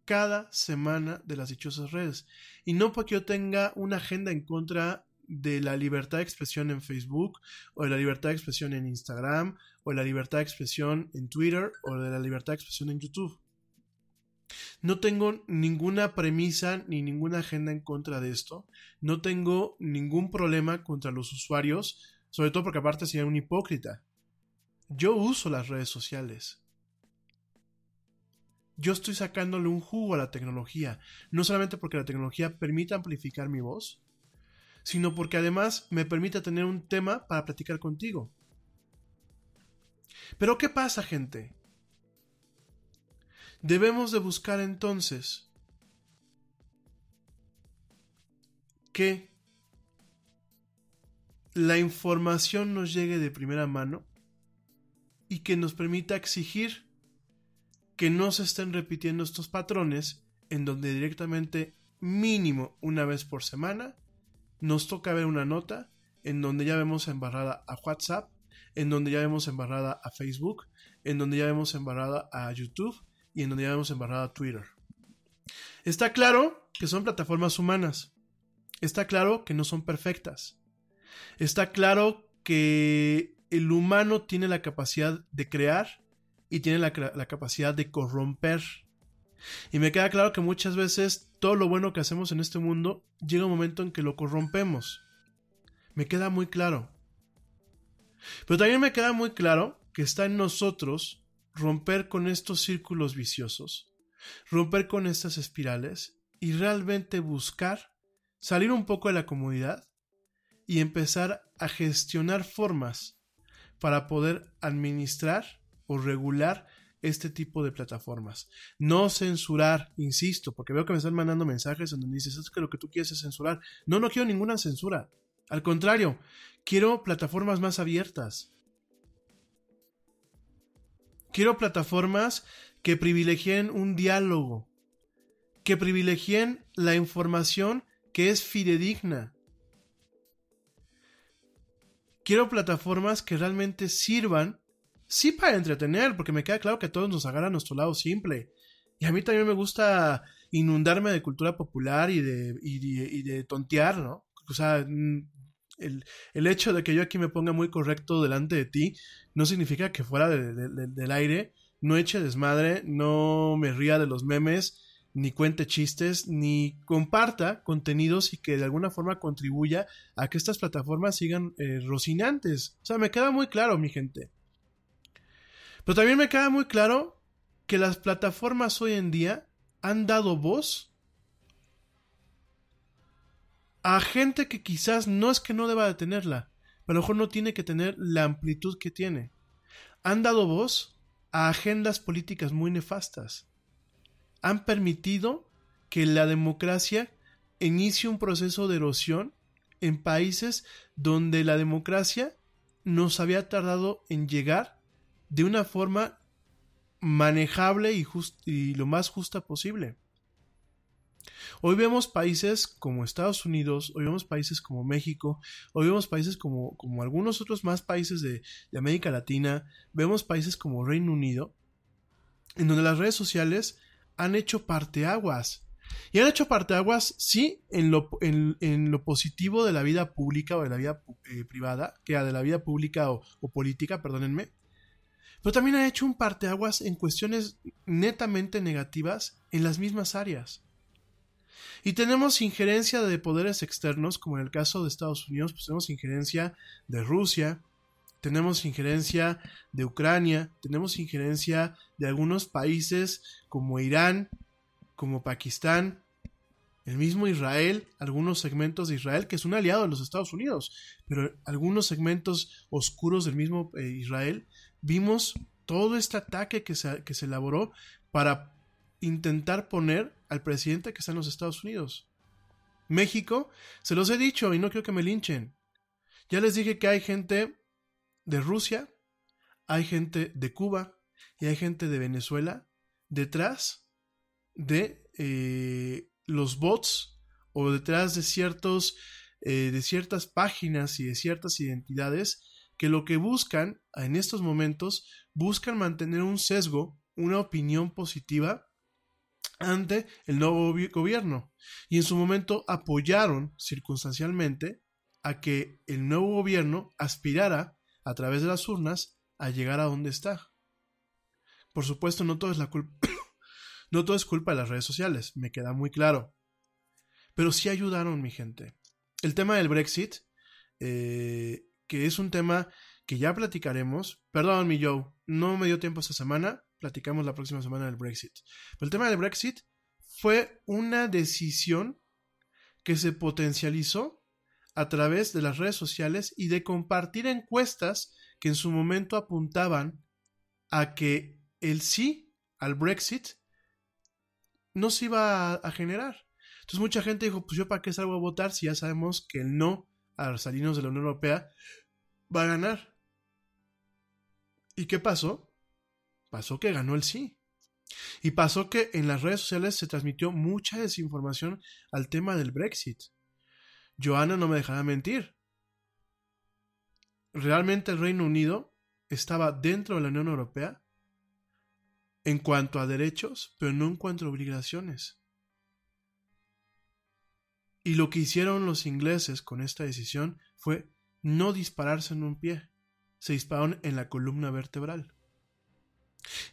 cada semana de las dichosas redes. Y no porque yo tenga una agenda en contra de la libertad de expresión en Facebook, o de la libertad de expresión en Instagram, o de la libertad de expresión en Twitter, o de la libertad de expresión en YouTube. No tengo ninguna premisa ni ninguna agenda en contra de esto. No tengo ningún problema contra los usuarios, sobre todo porque aparte sería un hipócrita. Yo uso las redes sociales. Yo estoy sacándole un jugo a la tecnología, no solamente porque la tecnología permite amplificar mi voz, sino porque además me permite tener un tema para platicar contigo. Pero ¿qué pasa, gente? Debemos de buscar entonces que la información nos llegue de primera mano y que nos permita exigir que no se estén repitiendo estos patrones en donde directamente mínimo una vez por semana nos toca ver una nota en donde ya vemos embarrada a WhatsApp, en donde ya vemos embarrada a Facebook, en donde ya vemos embarrada a YouTube y en donde ya vemos embarrada a Twitter. Está claro que son plataformas humanas. Está claro que no son perfectas. Está claro que el humano tiene la capacidad de crear y tiene la, capacidad de corromper. Y me queda claro que muchas veces todo lo bueno que hacemos en este mundo llega un momento en que lo corrompemos. Me queda muy claro. Pero también me queda muy claro que está en nosotros romper con estos círculos viciosos, romper con estas espirales y realmente buscar salir un poco de la comodidad y empezar a gestionar formas para poder administrar o regular este tipo de plataformas. No censurar, insisto, porque veo que me están mandando mensajes en donde dices, es que lo que tú quieres es censurar. No, no quiero ninguna censura. Al contrario, quiero plataformas más abiertas. Quiero plataformas que privilegien un diálogo, que privilegien la información que es fidedigna. Quiero plataformas que realmente sirvan sí para entretener, porque me queda claro que todos nos agarra nuestro lado simple. Y a mí también me gusta inundarme de cultura popular y de, y de, tontear, ¿no? O sea, mm, el, el, hecho de que yo aquí me ponga muy correcto delante de ti no significa que fuera del aire no eche desmadre, no me ría de los memes, ni cuente chistes, ni comparta contenidos y que de alguna forma contribuya a que estas plataformas sigan eh, rocinantes. O sea, me queda muy claro, mi gente. Pero también me queda muy claro que las plataformas hoy en día han dado voz a gente que quizás no es que no deba de tenerla, pero a lo mejor no tiene que tener la amplitud que tiene. Han dado voz a agendas políticas muy nefastas. Han permitido que la democracia inicie un proceso de erosión en países donde la democracia nos había tardado en llegar de una forma manejable y, y lo más justa posible. Hoy vemos países como Estados Unidos, hoy vemos países como México, hoy vemos países como, como algunos otros más países de, de América Latina, vemos países como Reino Unido, en donde las redes sociales han hecho parteaguas. Y han hecho parteaguas, sí, en lo, en, en lo positivo de la vida pública o de la vida eh, privada, que de la vida pública o, o, política, perdónenme. Pero también han hecho un parteaguas en cuestiones netamente negativas en las mismas áreas. Y tenemos injerencia de poderes externos, como en el caso de Estados Unidos, pues tenemos injerencia de Rusia, tenemos injerencia de Ucrania, tenemos injerencia de algunos países como Irán, como Pakistán, el mismo Israel, algunos segmentos de Israel, que es un aliado de los Estados Unidos, pero algunos segmentos oscuros del mismo eh, Israel, vimos todo este ataque que se, que se elaboró para intentar poner al presidente que está en los Estados Unidos. México, se los he dicho y no quiero que me linchen. Ya les dije que hay gente de Rusia, hay gente de Cuba y hay gente de Venezuela detrás de eh, los bots o detrás de ciertos eh, de ciertas páginas y de ciertas identidades que lo que buscan en estos momentos buscan mantener un sesgo, una opinión positiva ante el nuevo gobierno y en su momento apoyaron circunstancialmente a que el nuevo gobierno aspirara a través de las urnas a llegar a donde está. Por supuesto, no todo es la culpa no todo es culpa de las redes sociales, me queda muy claro. Pero sí ayudaron, mi gente. El tema del Brexit, eh, que es un tema que ya platicaremos. Perdón, mi Joe, no me dio tiempo esta semana, platicamos la próxima semana del Brexit. Pero el tema del Brexit fue una decisión que se potencializó a través de las redes sociales y de compartir encuestas que en su momento apuntaban a que el sí al Brexit no se iba a, generar. Entonces mucha gente dijo, pues yo para qué salgo a votar si ya sabemos que el no a salirnos de la Unión Europea va a ganar. ¿Y qué pasó? pasó que ganó el sí. Y pasó que en las redes sociales se transmitió mucha desinformación al tema del Brexit. Joana no me dejará mentir. Realmente el Reino Unido estaba dentro de la Unión Europea en cuanto a derechos, pero no en cuanto a obligaciones. Y lo que hicieron los ingleses con esta decisión fue no dispararse en un pie, se dispararon en la columna vertebral.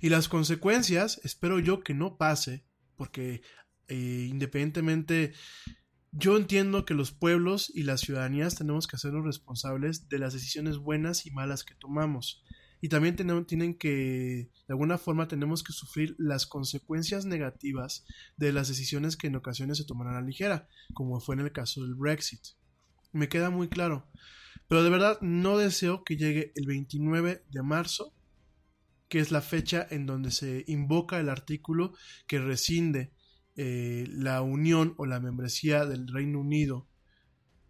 Y las consecuencias, espero yo que no pase, porque eh, independientemente, yo entiendo que los pueblos y las ciudadanías tenemos que hacernos responsables de las decisiones buenas y malas que tomamos. Y también tienen que, de alguna forma, tenemos que sufrir las consecuencias negativas de las decisiones que en ocasiones se tomarán a la ligera, como fue en el caso del Brexit. Me queda muy claro. Pero de verdad no deseo que llegue el 29 de marzo que es la fecha en donde se invoca el artículo que rescinde eh, la unión o la membresía del Reino Unido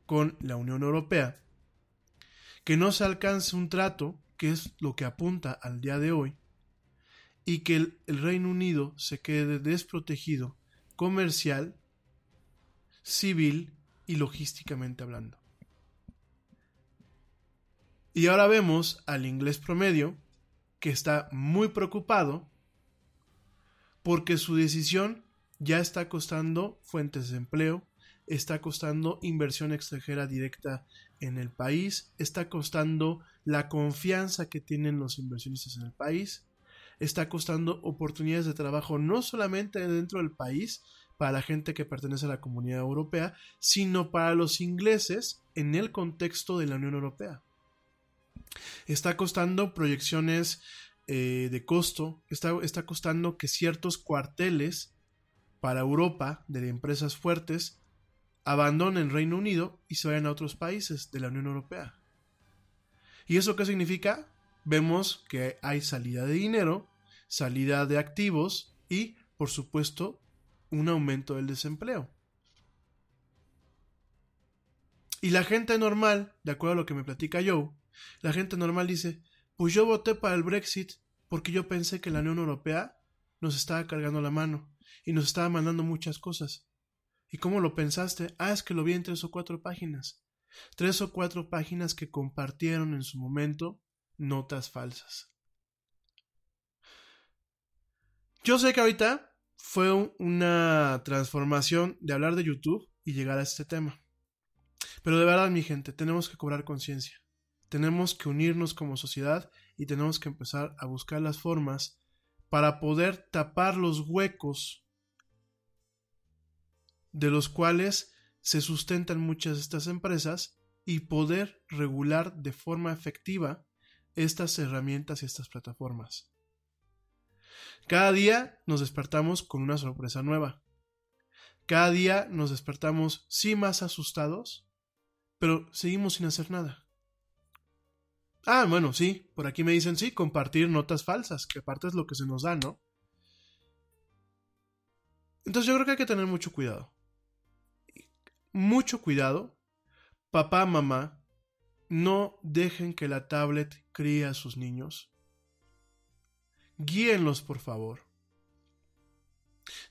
con la Unión Europea, que no se alcance un trato, que es lo que apunta al día de hoy, y que el, el Reino Unido se quede desprotegido comercial, civil y logísticamente hablando. Y ahora vemos al inglés promedio que está muy preocupado porque su decisión ya está costando fuentes de empleo, está costando inversión extranjera directa en el país, está costando la confianza que tienen los inversionistas en el país, está costando oportunidades de trabajo no solamente dentro del país para la gente que pertenece a la comunidad europea, sino para los ingleses en el contexto de la Unión Europea. Está costando proyecciones eh, de costo, está, está costando que ciertos cuarteles para Europa de empresas fuertes abandonen Reino Unido y se vayan a otros países de la Unión Europea. ¿Y eso qué significa? Vemos que hay salida de dinero, salida de activos y, por supuesto, un aumento del desempleo. Y la gente normal, de acuerdo a lo que me platica Joe, la gente normal dice, pues yo voté para el Brexit porque yo pensé que la Unión Europea nos estaba cargando la mano y nos estaba mandando muchas cosas. ¿Y cómo lo pensaste? Ah, es que lo vi en tres o cuatro páginas. Tres o cuatro páginas que compartieron en su momento notas falsas. Yo sé que ahorita fue una transformación de hablar de YouTube y llegar a este tema. Pero de verdad, mi gente, tenemos que cobrar conciencia. Tenemos que unirnos como sociedad y tenemos que empezar a buscar las formas para poder tapar los huecos de los cuales se sustentan muchas de estas empresas y poder regular de forma efectiva estas herramientas y estas plataformas. Cada día nos despertamos con una sorpresa nueva. Cada día nos despertamos sí más asustados, pero seguimos sin hacer nada. Ah, bueno, sí, por aquí me dicen sí, compartir notas falsas, que aparte es lo que se nos da, ¿no? Entonces yo creo que hay que tener mucho cuidado mucho cuidado. Papá, mamá, no dejen que la tablet críe a sus niños. Guíenlos, por favor.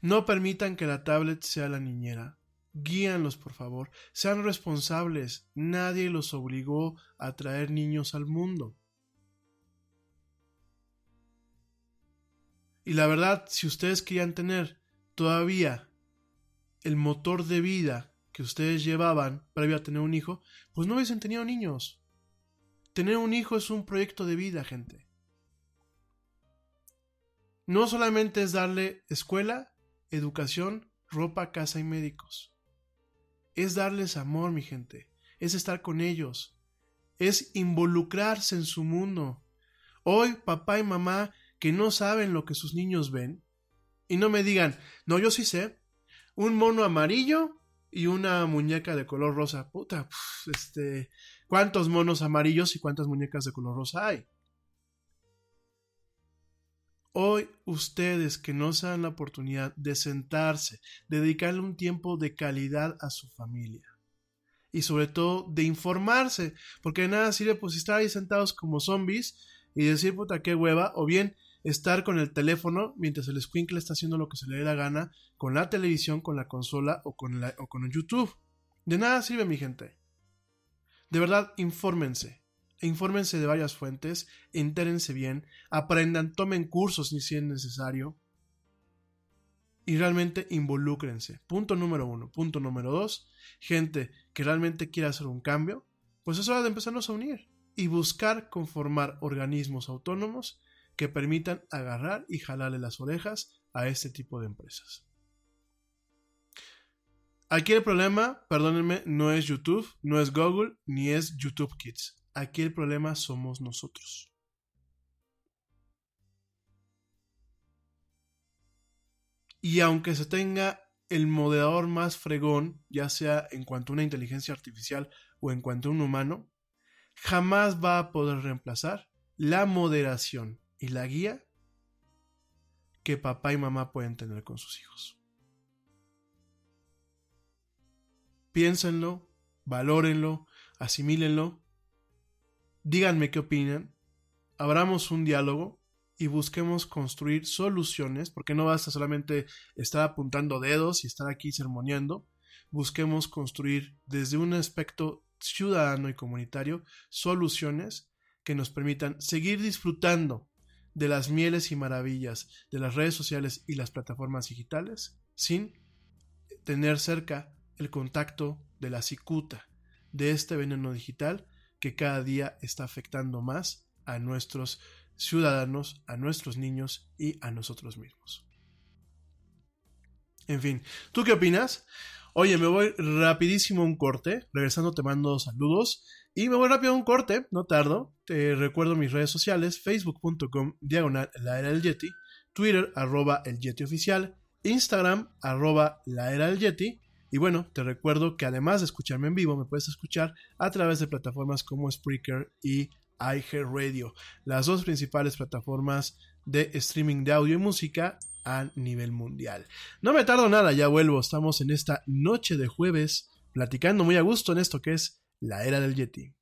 No permitan que la tablet sea la niñera. Guíanlos, por favor. Sean responsables. Nadie los obligó a traer niños al mundo. Y la verdad, si ustedes querían tener todavía el motor de vida que ustedes llevaban previo a tener un hijo, pues no hubiesen tenido niños. Tener un hijo es un proyecto de vida, gente. No solamente es darle escuela, educación, ropa, casa y médicos. Es darles amor, mi gente. Es estar con ellos. Es involucrarse en su mundo. Hoy, papá y mamá que no saben lo que sus niños ven, y no me digan, no, yo sí sé, un mono amarillo y una muñeca de color rosa. Puta, este, ¿cuántos monos amarillos y cuántas muñecas de color rosa hay? Hoy ustedes que no se dan la oportunidad de sentarse, dedicarle un tiempo de calidad a su familia y sobre todo de informarse, porque de nada sirve pues estar ahí sentados como zombies y decir puta qué hueva, o bien estar con el teléfono mientras el squinkle está haciendo lo que se le dé la gana con la televisión, con la consola o con, o con el YouTube. De nada sirve, mi gente. De verdad, infórmense. Infórmense de varias fuentes, entérense bien, aprendan, tomen cursos si es necesario. Y realmente involúcrense. Punto número uno. Punto número dos. Gente que realmente quiera hacer un cambio, pues es hora de empezarnos a unir y buscar conformar organismos autónomos que permitan agarrar y jalarle las orejas a este tipo de empresas. Aquí el problema, perdónenme, no es YouTube, no es Google, ni es YouTube Kids. Aquí el problema somos nosotros. Y aunque se tenga el moderador más fregón, ya sea en cuanto a una inteligencia artificial o en cuanto a un humano, jamás va a poder reemplazar la moderación y la guía que papá y mamá pueden tener con sus hijos. Piénsenlo, valórenlo, asimílenlo, díganme qué opinan, abramos un diálogo y busquemos construir soluciones, porque no basta solamente estar apuntando dedos y estar aquí sermoneando, busquemos construir desde un aspecto ciudadano y comunitario soluciones que nos permitan seguir disfrutando de las mieles y maravillas de las redes sociales y las plataformas digitales sin tener cerca el contacto de la cicuta, de este veneno digital que cada día está afectando más a nuestros ciudadanos, a nuestros niños y a nosotros mismos. En fin, ¿tú qué opinas? Oye, me voy rapidísimo a un corte, regresando te mando saludos y me voy rápido a un corte, no tardo. Te recuerdo mis redes sociales, facebook.com diagonal la del Yeti, Twitter arroba el Yeti oficial, Instagram arroba la era del Yeti y bueno, te recuerdo que además de escucharme en vivo, me puedes escuchar a través de plataformas como Spreaker y iHeartRadio, las dos principales plataformas de streaming de audio y música a nivel mundial. No me tardo nada, ya vuelvo. Estamos en esta noche de jueves platicando muy a gusto en esto que es la era del Yeti.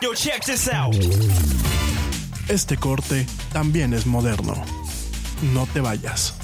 Yo, check this out. Este corte también es moderno. No te vayas.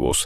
huevos.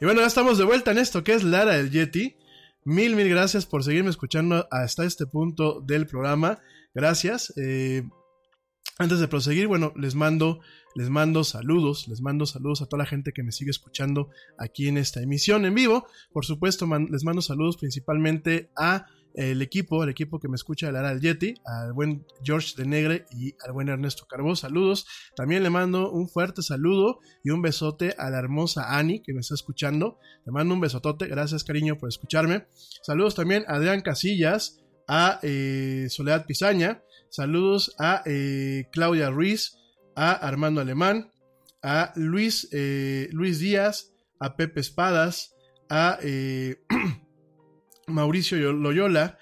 Y bueno, ya estamos de vuelta en esto que es Lara del Yeti. Mil, mil gracias por seguirme escuchando hasta este punto del programa. Gracias. Eh, antes de proseguir, bueno, les mando, les mando saludos, les mando saludos a toda la gente que me sigue escuchando aquí en esta emisión en vivo. Por supuesto, les mando saludos principalmente a el equipo, el equipo que me escucha de Lara del Yeti, al buen George de Negre y al buen Ernesto Carbó. Saludos. También le mando un fuerte saludo y un besote a la hermosa Ani que me está escuchando. Le mando un besotote. Gracias, cariño, por escucharme. Saludos también a Adrián Casillas, a eh, Soledad Pizaña. Saludos a eh, Claudia Ruiz, a Armando Alemán, a Luis, eh, Luis Díaz, a Pepe Espadas, a eh, Mauricio Yo- Loyola,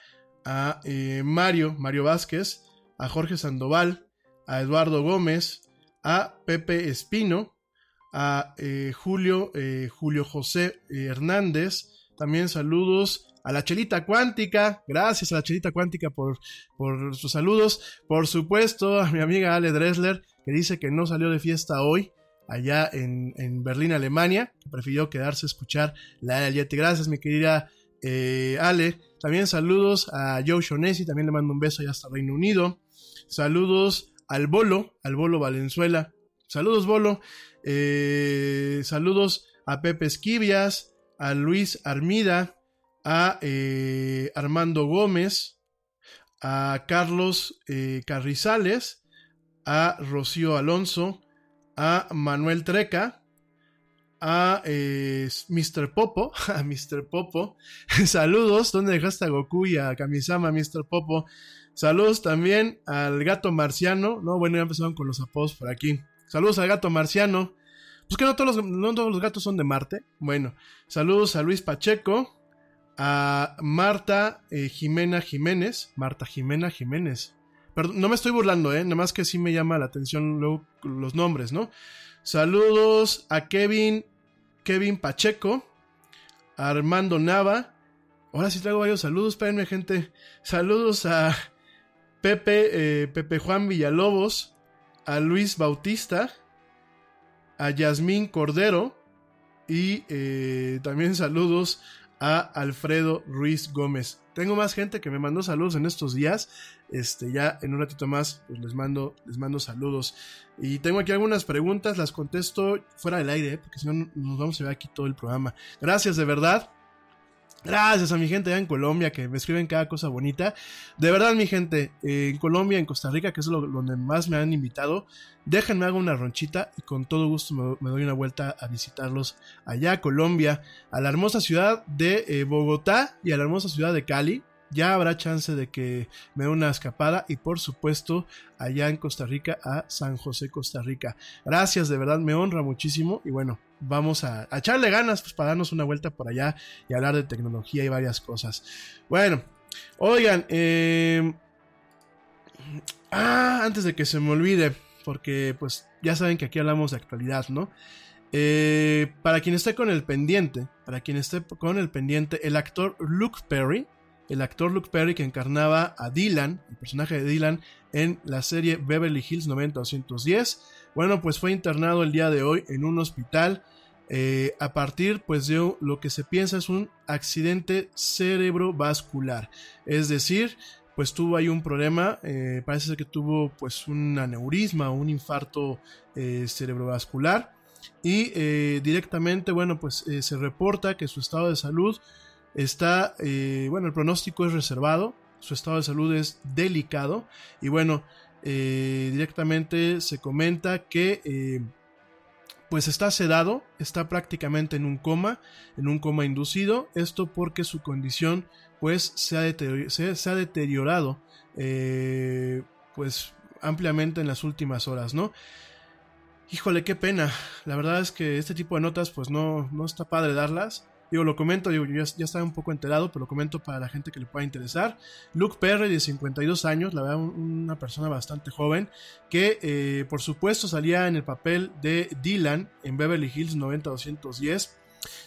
a Mario, Mario Vázquez, a Jorge Sandoval, a Eduardo Gómez, a Pepe Espino, a Julio, Julio José Hernández. También saludos a la Chelita Cuántica. Gracias a la Chelita Cuántica por, por sus saludos. Por supuesto, a mi amiga Ale Dressler, que dice que no salió de fiesta hoy allá en, en Berlín, Alemania, que prefirió quedarse a escuchar la del Yeti. Gracias, mi querida eh, Ale. También saludos a Joe Shonesi, también le mando un beso allá hasta Reino Unido. Saludos al Bolo, al Bolo Valenzuela. Saludos, Bolo. Eh, saludos a Pepe Esquivias, a Luis Armida, a eh, Armando Gómez, a Carlos eh, Carrizales, a Rocío Alonso, a Manuel Treca, a eh, Mr. Popo, a Mr. Popo. Saludos, ¿dónde dejaste a Goku y a Kamisama, Mr. Popo? Saludos también al gato marciano. No, bueno, ya empezaron con los apodos por aquí. Saludos al gato marciano. Pues que no todos los, no todos los gatos son de Marte. Bueno, saludos a Luis Pacheco, a Marta eh, Jimena Jiménez. Marta Jimena Jiménez. Perdón, no me estoy burlando, ¿eh? Nada más que sí me llama la atención luego los nombres, ¿no? Saludos a Kevin, Kevin Pacheco, a Armando Nava. Ahora sí traigo varios saludos, espérenme, gente. Saludos a Pepe, eh, Pepe Juan Villalobos, a Luis Bautista, a Yasmín Cordero y eh, también saludos a Alfredo Ruiz Gómez. Tengo más gente que me mandó saludos en estos días. Este, ya en un ratito más, pues les mando, les mando saludos. Y tengo aquí algunas preguntas, las contesto fuera del aire, ¿eh? porque si no nos vamos a ver aquí todo el programa. Gracias de verdad. Gracias a mi gente allá en Colombia que me escriben cada cosa bonita. De verdad, mi gente, eh, en Colombia, en Costa Rica, que es lo, donde más me han invitado, déjenme hago una ronchita y con todo gusto me, doy una vuelta a visitarlos allá Colombia, a la hermosa ciudad de eh, Bogotá y a la hermosa ciudad de Cali ya habrá chance de que me dé una escapada y por supuesto allá en Costa Rica a San José, Costa Rica. Gracias, de verdad me honra muchísimo y bueno, vamos a, echarle ganas pues, para darnos una vuelta por allá y hablar de tecnología y varias cosas. Bueno, oigan, eh... ah, antes de que se me olvide, porque pues ya saben que aquí hablamos de actualidad, ¿no? Eh, para quien esté con el pendiente, para quien esté con el pendiente, el actor Luke Perry, el actor Luke Perry que encarnaba a Dylan, el personaje de Dylan, en la serie Beverly Hills 90210. Bueno, pues fue internado el día de hoy en un hospital eh, a partir pues de lo que se piensa es un accidente cerebrovascular. Es decir, pues tuvo ahí un problema, eh, parece ser que tuvo pues un aneurisma, un infarto eh, cerebrovascular y directamente, bueno, pues se reporta que su estado de salud está, bueno, el pronóstico es reservado, su estado de salud es delicado y bueno, directamente se comenta que pues está sedado, está prácticamente en un coma, en un coma inducido, esto porque su condición pues se ha, deteriorado eh, pues ampliamente en las últimas horas, ¿no? Híjole, qué pena. La verdad es que este tipo de notas pues no, no está padre darlas. Digo, lo comento, digo, yo ya, estaba un poco enterado, pero lo comento para la gente que le pueda interesar. Luke Perry, de 52 años, la verdad, una persona bastante joven, que eh, por supuesto salía en el papel de Dylan en Beverly Hills 90210.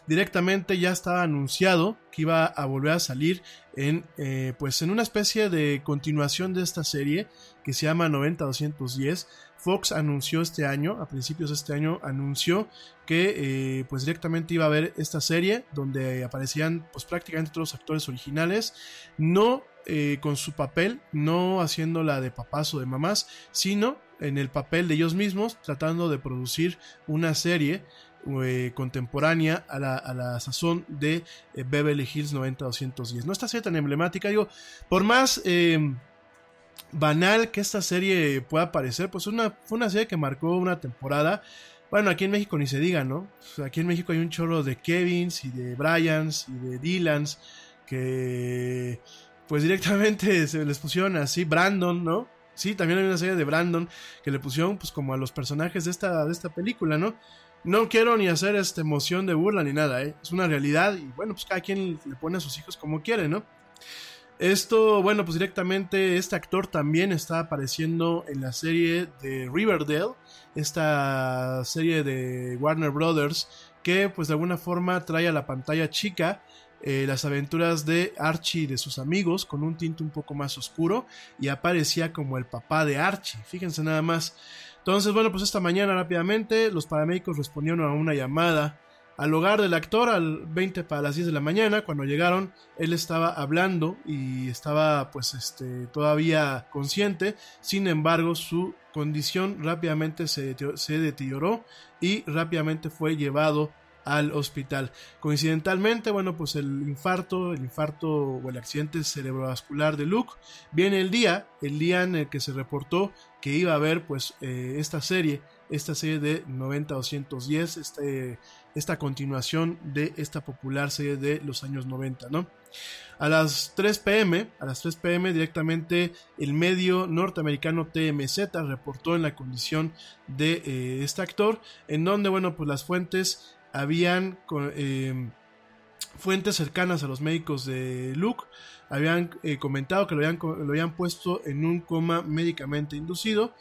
Directamente ya estaba anunciado que iba a volver a salir en, eh, pues en una especie de continuación de esta serie que se llama 90210 Fox anunció este año, a principios de este año, anunció que eh, pues directamente iba a haber esta serie donde aparecían pues prácticamente todos los actores originales, no eh, con su papel, no haciéndola de papás o de mamás, sino en el papel de ellos mismos, tratando de producir una serie eh, contemporánea a la, a la, sazón de Beverly Hills 90210. No esta serie tan emblemática, digo, por más banal que esta serie pueda parecer, pues una, fue una serie que marcó una temporada. Bueno, aquí en México ni se diga, ¿no? Aquí en México hay un chorro de Kevins y de Bryans y de Dylans que pues directamente se les pusieron así Brandon, ¿no? Sí, también hay una serie de Brandon que le pusieron pues como a los personajes de esta, de esta película, ¿no? No quiero ni hacer esta emoción de burla ni nada, ¿eh? Es una realidad y bueno, pues cada quien le pone a sus hijos como quiere, ¿no? Esto, bueno, pues directamente este actor también está apareciendo en la serie de Riverdale, esta serie de Warner Brothers, que pues de alguna forma trae a la pantalla chica eh, las aventuras de Archie y de sus amigos con un tinte un poco más oscuro y aparecía como el papá de Archie, fíjense nada más. Entonces, bueno, pues esta mañana rápidamente los paramédicos respondieron a una llamada al hogar del actor al 20 para las 10 de la mañana. Cuando llegaron, él estaba hablando y estaba pues este todavía consciente. Sin embargo, su condición rápidamente se, se deterioró y rápidamente fue llevado al hospital. Coincidentalmente, bueno, pues el infarto, el infarto o el accidente cerebrovascular de Luke viene el día, el día en el que se reportó que iba a haber pues eh, esta serie, esta serie de 90-210, este, esta continuación de esta popular serie de los años 90, ¿no? A las 3 pm, a las 3 pm directamente el medio norteamericano TMZ reportó en la condición de eh, este actor, en donde, bueno, pues las fuentes habían eh, fuentes cercanas a los médicos de Luke habían eh, comentado que lo habían, lo habían puesto en un coma médicamente inducido.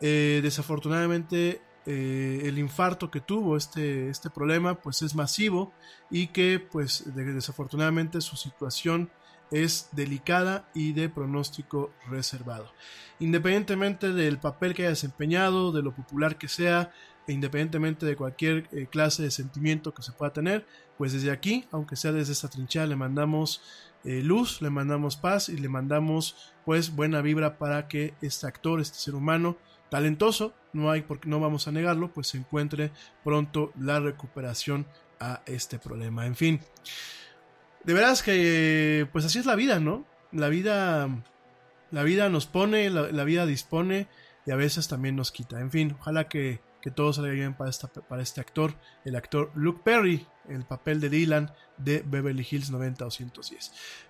Eh, desafortunadamente eh, el infarto que tuvo este, este problema pues es masivo y que pues desafortunadamente su situación es delicada y de pronóstico reservado. Independientemente del papel que haya desempeñado, de lo popular que sea, e independientemente de cualquier eh, clase de sentimiento que se pueda tener, pues desde aquí, aunque sea desde esta trinchera, le mandamos eh, luz, le mandamos paz y le mandamos pues buena vibra para que este actor, este ser humano, talentoso, no hay porque no vamos a negarlo, pues se encuentre pronto la recuperación a este problema. En fin, de veras que pues así es la vida, ¿no? La vida la vida nos pone, la, vida dispone y a veces también nos quita. En fin, ojalá que, que todo salga bien para, esta, para este actor, el actor Luke Perry, el papel de Dylan de Beverly Hills 90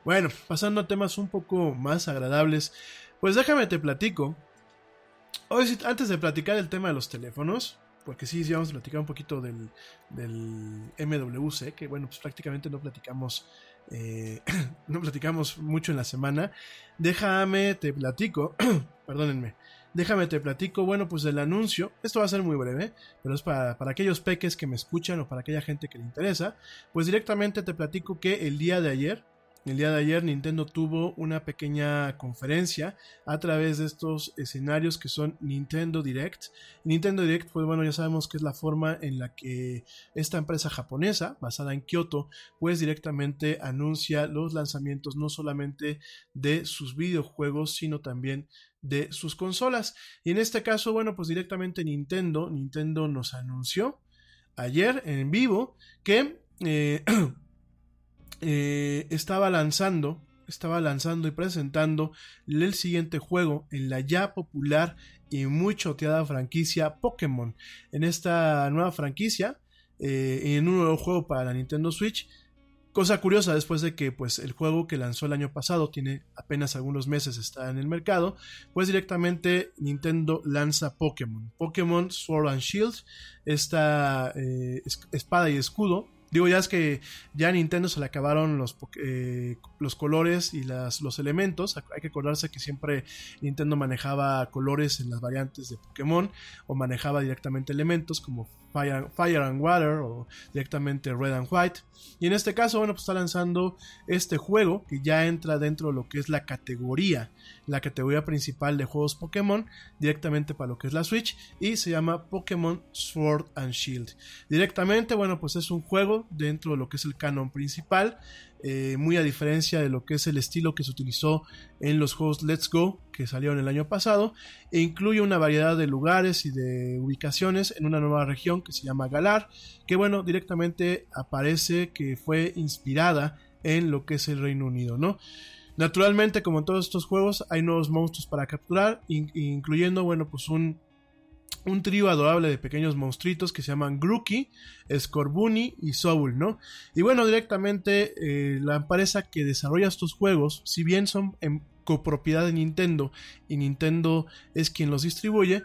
Bueno, pasando a temas un poco más agradables, pues déjame te platico Hoy, antes de platicar el tema de los teléfonos, porque sí, sí vamos a platicar un poquito del, MWC, que bueno, pues prácticamente no platicamos, eh, no platicamos mucho en la semana. Déjame, te platico, perdónenme, déjame, te platico, bueno, pues del anuncio, esto va a ser muy breve, pero es para, para aquellos peques que me escuchan o para aquella gente que le interesa, pues directamente te platico que el día de ayer, el día de ayer Nintendo tuvo una pequeña conferencia a través de estos escenarios que son Nintendo Direct. Nintendo Direct, pues bueno, ya sabemos que es la forma en la que esta empresa japonesa, basada en Kyoto, pues directamente anuncia los lanzamientos no solamente de sus videojuegos, sino también de sus consolas. Y en este caso, bueno, pues directamente Nintendo, Nintendo nos anunció ayer en vivo que... Eh, Eh, estaba lanzando, estaba lanzando y presentando el siguiente juego en la ya popular y muy choteada franquicia Pokémon. En esta nueva franquicia, eh, en un nuevo juego para la Nintendo Switch, Cosa curiosa, después de que pues, el juego que lanzó el año pasado tiene apenas algunos meses, está en el mercado, pues directamente Nintendo lanza Pokémon. Pokémon Sword and Shield, esta eh, espada y escudo, Digo, ya es que ya a Nintendo se le acabaron los, eh, los colores y las, los elementos. Hay que acordarse que siempre Nintendo manejaba colores en las variantes de Pokémon o manejaba directamente elementos como Fire, and Water o directamente Red and White. Y en este caso, bueno, pues está lanzando este juego que ya entra dentro de lo que es la categoría, la categoría principal de juegos Pokémon, directamente para lo que es la Switch y se llama Pokémon Sword and Shield. Directamente, bueno, pues es un juego dentro de lo que es el canon principal eh, muy a diferencia de lo que es el estilo que se utilizó en los juegos Let's Go que salieron el año pasado, e incluye una variedad de lugares y de ubicaciones en una nueva región que se llama Galar, que bueno, directamente aparece que fue inspirada en lo que es el Reino Unido, ¿no? Naturalmente, como en todos estos juegos, hay nuevos monstruos para capturar, incluyendo, bueno, pues un un trío adorable de pequeños monstruitos que se llaman Grookey, Scorbunny y Soul, ¿no? Y bueno, directamente eh, la empresa que desarrolla estos juegos, si bien son en copropiedad de Nintendo y Nintendo es quien los distribuye,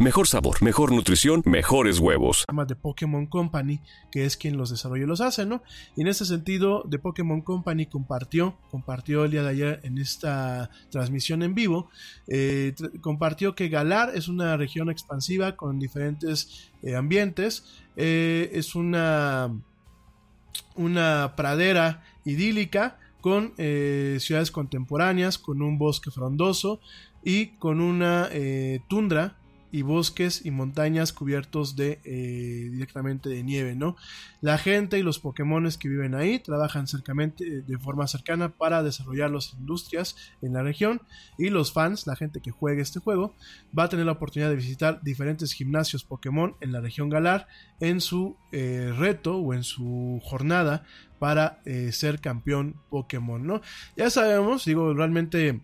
Mejor sabor, mejor nutrición, mejores huevos. De Pokémon Company, que es quien los desarrolla y los hace, ¿no? Y en ese sentido, The Pokémon Company compartió, compartió el día de ayer en esta transmisión en vivo, eh, compartió que Galar es una región expansiva con diferentes eh, ambientes. Eh, es una una pradera idílica con ciudades contemporáneas, con un bosque frondoso y con una tundra y bosques y montañas cubiertos de eh, directamente de nieve, ¿no? La gente y los Pokémones que viven ahí trabajan cercamente, de forma cercana para desarrollar las industrias en la región y los fans, la gente que juegue este juego, va a tener la oportunidad de visitar diferentes gimnasios Pokémon en la región Galar en su eh, reto o en su jornada para eh, ser campeón Pokémon, ¿no? Ya sabemos, digo, realmente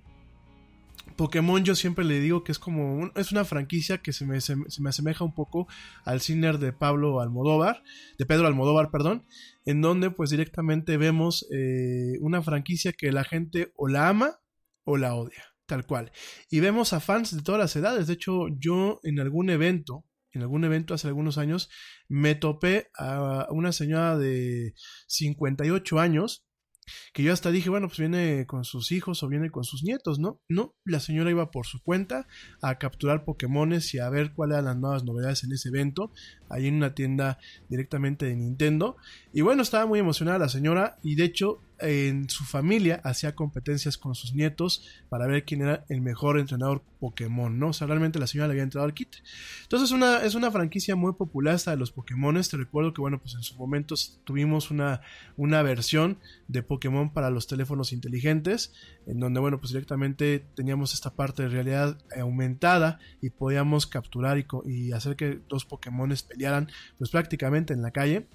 Pokémon yo siempre le digo que es como es una franquicia que se me, se, me, asemeja un poco al cine de Pablo Almodóvar, de Pedro Almodóvar, perdón, en donde pues directamente vemos eh, una franquicia que la gente o la ama o la odia, tal cual. Y vemos a fans de todas las edades, de hecho yo en algún evento, en algún evento hace algunos años, me topé a una señora de 58 años que yo hasta dije, bueno, pues viene con sus hijos o viene con sus nietos, ¿no? No, la señora iba por su cuenta a capturar Pokémones y a ver cuáles eran las nuevas novedades en ese evento, ahí en una tienda directamente de Nintendo. Y bueno, estaba muy emocionada la señora y de hecho en su familia hacía competencias con sus nietos para ver quién era el mejor entrenador Pokémon, ¿no? O sea, realmente la señora le había entrado al kit. Entonces una, es una franquicia muy popular esta de los Pokémon. Te recuerdo que, bueno, pues en su momento tuvimos una, una versión de Pokémon para los teléfonos inteligentes, en donde, bueno, pues directamente teníamos esta parte de realidad aumentada y podíamos capturar y, y hacer que dos Pokémon pelearan, pues prácticamente en la calle.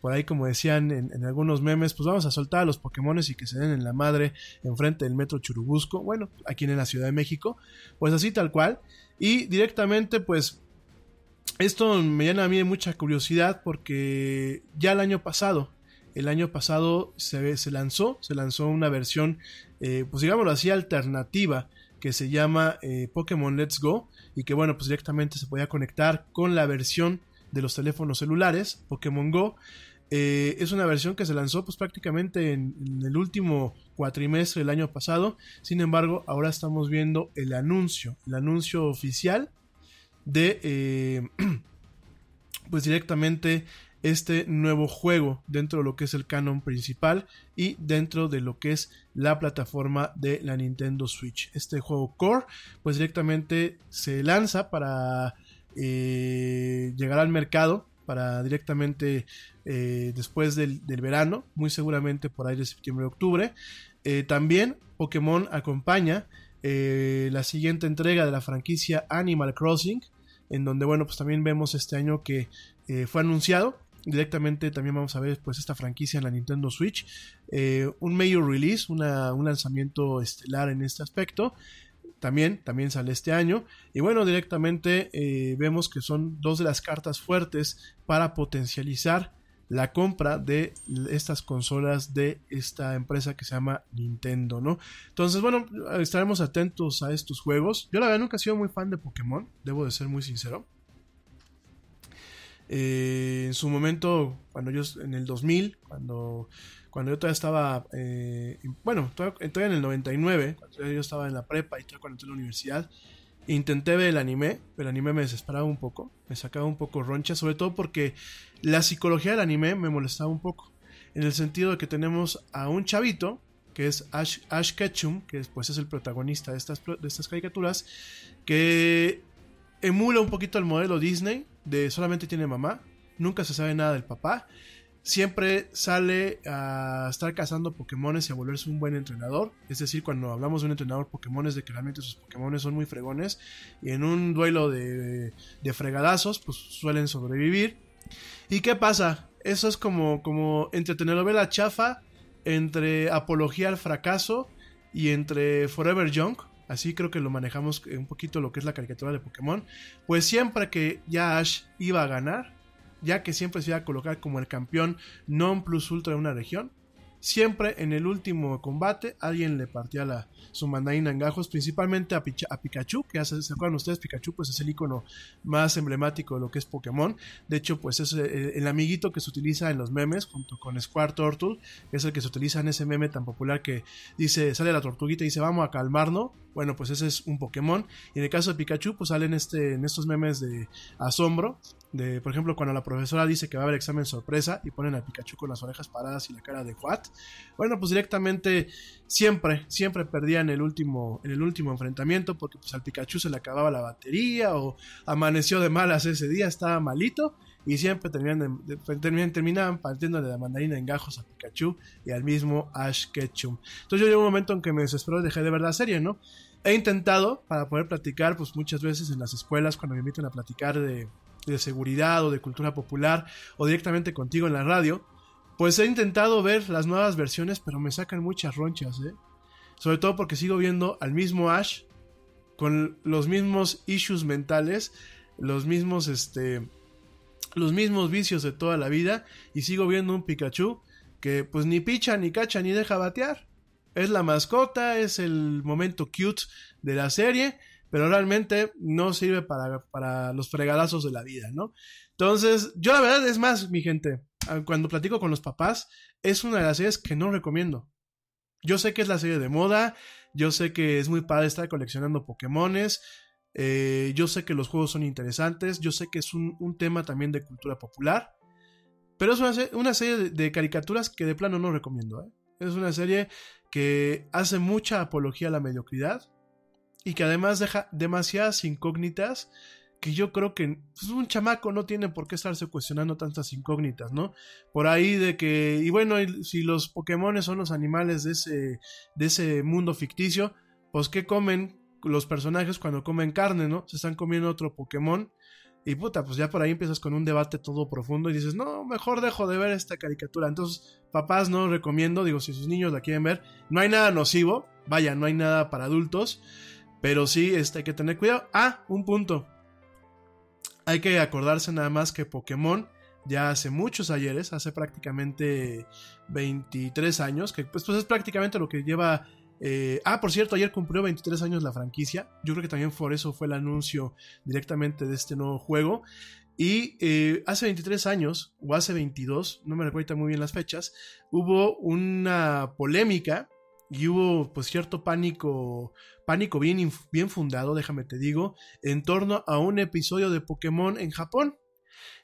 Por ahí, como decían en, algunos memes, pues vamos a soltar a los Pokémones y que se den en la madre enfrente del metro Churubusco. Bueno, aquí en la Ciudad de México. Pues así tal cual. Y directamente, pues. Esto me llena a mí de mucha curiosidad porque ya el año pasado, el año pasado se, se lanzó, se lanzó una versión, eh, pues digámoslo así, alternativa que se llama eh, Pokémon Let's Go y que bueno, pues directamente se podía conectar con la versión de los teléfonos celulares, Pokémon Go. Eh, es una versión que se lanzó pues prácticamente en, el último cuatrimestre del año pasado. Sin embargo, ahora estamos viendo el anuncio, el anuncio oficial de eh, pues directamente este nuevo juego dentro de lo que es el canon principal y dentro de lo que es la plataforma de la Nintendo Switch. Este juego Core pues directamente se lanza para eh, llegará al mercado para directamente eh, después del, verano, muy seguramente por ahí de septiembre-octubre. Eh, también Pokémon acompaña la siguiente entrega de la franquicia Animal Crossing, en donde, bueno, pues también vemos este año que fue anunciado. Directamente también vamos a ver pues esta franquicia en la Nintendo Switch. un major release, un lanzamiento estelar en este aspecto también, también sale este año. Y bueno, directamente eh, vemos que son dos de las cartas fuertes para potencializar la compra de estas consolas de esta empresa que se llama Nintendo, ¿no? Entonces, bueno, estaremos atentos a estos juegos. Yo la verdad nunca he sido muy fan de Pokémon, debo de ser muy sincero. Eh, en su momento, cuando yo, en el 2000, cuando cuando yo todavía estaba, eh, bueno, todavía, en el 99, cuando yo estaba en la prepa y todavía cuando entré en la universidad, intenté ver el anime, pero el anime me desesperaba un poco, me sacaba un poco roncha, sobre todo porque la psicología del anime me molestaba un poco, en el sentido de que tenemos a un chavito, que es Ash, Ash Ketchum, que después es el protagonista de estas, de estas caricaturas, que emula un poquito el modelo Disney, de solamente tiene mamá, nunca se sabe nada del papá, siempre sale a estar cazando Pokémones y a volverse un buen entrenador. Es decir, cuando hablamos de un entrenador Pokémon es de que realmente sus Pokémon son muy fregones y en un duelo de, de fregadazos pues suelen sobrevivir. ¿Y qué pasa? Eso es como, como entre telenovela chafa, entre apología al fracaso y entre Forever Young. Así creo que lo manejamos un poquito lo que es la caricatura de Pokémon. Pues siempre que ya Ash iba a ganar, ya que siempre se iba a colocar como el campeón non plus ultra de una región. Siempre en el último combate alguien le partía la, su mandarina en gajos, principalmente a, Pikachu, que hace, se acuerdan ustedes, Pikachu pues es el icono más emblemático de lo que es Pokémon. De hecho, pues es eh, el, amiguito que se utiliza en los memes junto con Square Turtle, que es el que se utiliza en ese meme tan popular que dice, sale la tortuguita y dice, vamos a calmarnos. Bueno, pues ese es un Pokémon. Y en el caso de Pikachu, pues salen este, en estos memes de asombro De, por ejemplo, cuando la profesora dice que va a haber examen sorpresa y ponen a Pikachu con las orejas paradas y la cara de what. Bueno, pues directamente siempre, siempre perdía en el último, en el último enfrentamiento porque pues al Pikachu se le acababa la batería o amaneció de malas ese día, estaba malito y siempre terminaban, de- de- terminaban, terminaban partiéndole la mandarina en gajos a Pikachu y al mismo Ash Ketchum. Entonces yo llegó un momento en que me desesperó y dejé de ver la serie, ¿no? He intentado para poder platicar, pues muchas veces en las escuelas cuando me invitan a platicar de, de seguridad o de cultura popular o directamente contigo en la radio, pues he intentado ver las nuevas versiones, pero me sacan muchas ronchas, ¿eh? Sobre todo porque sigo viendo al mismo Ash con los mismos issues mentales, los mismos, este, los mismos vicios de toda la vida y sigo viendo un Pikachu que pues ni picha, ni cacha, ni deja batear. Es la mascota, es el momento cute de la serie, pero realmente no sirve para, para los fregadazos de la vida, ¿no? Entonces, yo la verdad es más, mi gente, ah, cuando platico con los papás, es una de las series que no recomiendo. Yo sé que es la serie de moda, yo sé que es muy padre estar coleccionando Pokémones, eh, yo sé que los juegos son interesantes, yo sé que es un, un tema también de cultura popular, pero es una, una serie de, de caricaturas que de plano no recomiendo. ¿eh? Es una serie que hace mucha apología a la mediocridad y que además deja demasiadas incógnitas que yo creo que pues, un chamaco no tiene por qué estarse cuestionando tantas incógnitas, ¿no? Por ahí de que, y bueno, si los Pokémon son los animales de ese, de ese mundo ficticio, pues ¿qué comen los personajes cuando comen carne, ¿no? Se están comiendo otro Pokémon. Y puta, pues ya por ahí empiezas con un debate todo profundo y dices, no, mejor dejo de ver esta caricatura. Entonces, papás no recomiendo, digo, si sus niños la quieren ver, no hay nada nocivo, vaya, no hay nada para adultos, pero sí este, hay que tener cuidado. Ah, un punto. Hay que acordarse nada más que Pokémon ya hace muchos ayeres, hace prácticamente 23 años, que pues, pues es prácticamente lo que lleva... eh, ah, por cierto, ayer cumplió 23 años la franquicia. Yo creo que también por eso fue el anuncio directamente de este nuevo juego. Y eh, hace 23 años, o hace 22, no me recuerdo muy bien las fechas, hubo una polémica y hubo pues cierto pánico, pánico bien, bien fundado, déjame te digo, en torno a un episodio de Pokémon en Japón.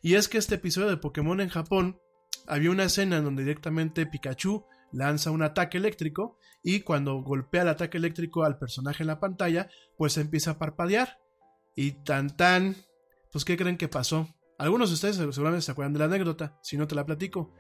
Y es que este episodio de Pokémon en Japón, había una escena en donde directamente Pikachu lanza un ataque eléctrico y cuando golpea el ataque eléctrico al personaje en la pantalla, pues empieza a parpadear. Y tan tan, pues ¿qué creen que pasó? Algunos de ustedes seguramente se acuerdan de la anécdota, si no te la platico.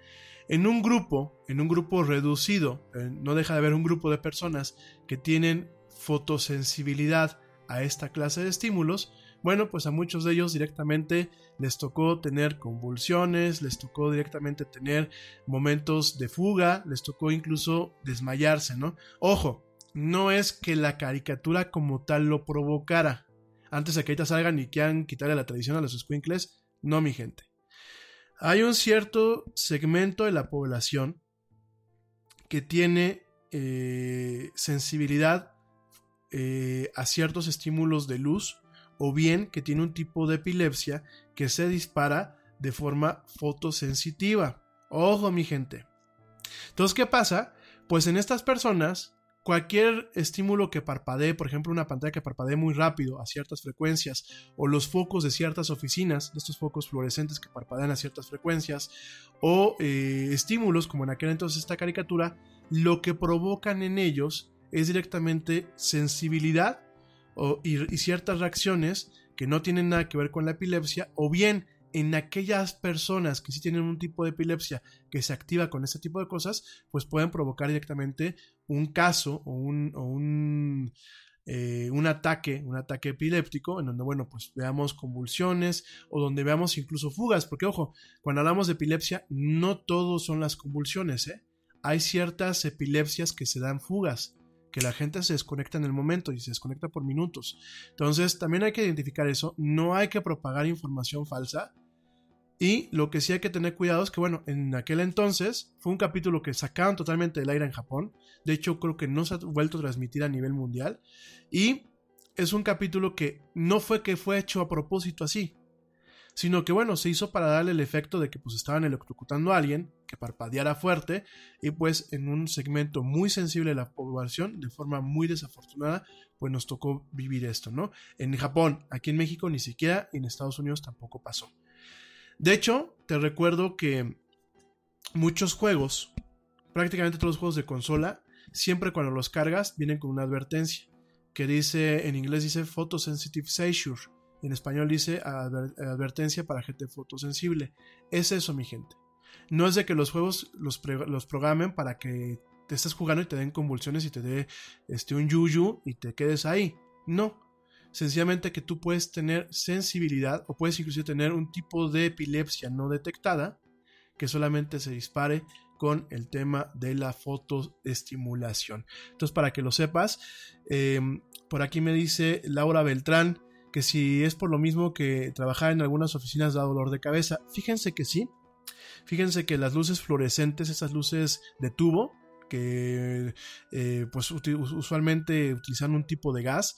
En un grupo, en un grupo reducido, eh, no deja de haber un grupo de personas que tienen fotosensibilidad a esta clase de estímulos, bueno, pues a muchos de ellos directamente les tocó tener convulsiones, les tocó directamente tener momentos de fuga, les tocó incluso desmayarse, ¿no? Ojo, no es que la caricatura como tal lo provocara. Antes de que ahorita salgan y quieran quitarle la tradición a los squinkles, no, mi gente. Hay un cierto segmento de la población que tiene eh, sensibilidad eh, a ciertos estímulos de luz o bien que tiene un tipo de epilepsia que se dispara de forma fotosensitiva. Ojo, mi gente. Entonces, ¿qué pasa? Pues en estas personas, cualquier estímulo que parpadee, por ejemplo, una pantalla que parpadee muy rápido a ciertas frecuencias, o los focos de ciertas oficinas, de estos focos fluorescentes que parpadean a ciertas frecuencias, o eh, estímulos, como en aquel entonces esta caricatura, lo que provocan en ellos es directamente sensibilidad o, y, y ciertas reacciones que no tienen nada que ver con la epilepsia, o bien en aquellas personas que sí tienen un tipo de epilepsia que se activa con este tipo de cosas, pues pueden provocar directamente un caso o un, un, eh, un ataque, un ataque epiléptico, en donde, bueno, pues veamos convulsiones o donde veamos incluso fugas, porque ojo, cuando hablamos de epilepsia, no todos son las convulsiones, ¿eh? Hay ciertas epilepsias que se dan fugas, que la gente se desconecta en el momento y se desconecta por minutos. Entonces, también hay que identificar eso, no hay que propagar información falsa. Y lo que sí hay que tener cuidado es que, bueno, en aquel entonces fue un capítulo que sacaron totalmente del aire en Japón. De hecho, creo que no se ha vuelto a transmitir a nivel mundial. Y es un capítulo que no fue que fue hecho a propósito así, sino que, bueno, se hizo para darle el efecto de que pues estaban electrocutando a alguien, que parpadeara fuerte, y pues en un segmento muy sensible de la población, de forma muy desafortunada, pues nos tocó vivir esto, ¿no? En Japón, aquí en México ni siquiera, y en Estados Unidos tampoco pasó. De hecho, te recuerdo que muchos juegos, prácticamente todos los juegos de consola, siempre cuando los cargas vienen con una advertencia que dice, en inglés dice Photosensitive Seizure, en español dice advertencia para gente fotosensible. Es eso, mi gente. No es de que los juegos los, los programen para que te estés jugando y te den convulsiones y te dé este, un yuyu y te quedes ahí. No. Sencillamente que tú puedes tener sensibilidad o puedes inclusive tener un tipo de epilepsia no detectada que solamente se dispare con el tema de la fotoestimulación. Entonces, para que lo sepas, em, por aquí me dice Laura Beltrán que si es por lo mismo que trabajar en algunas oficinas da dolor de cabeza. Fíjense que sí. Fíjense que las luces fluorescentes, esas luces de tubo, que eh, pues usualmente utilizan un tipo de gas,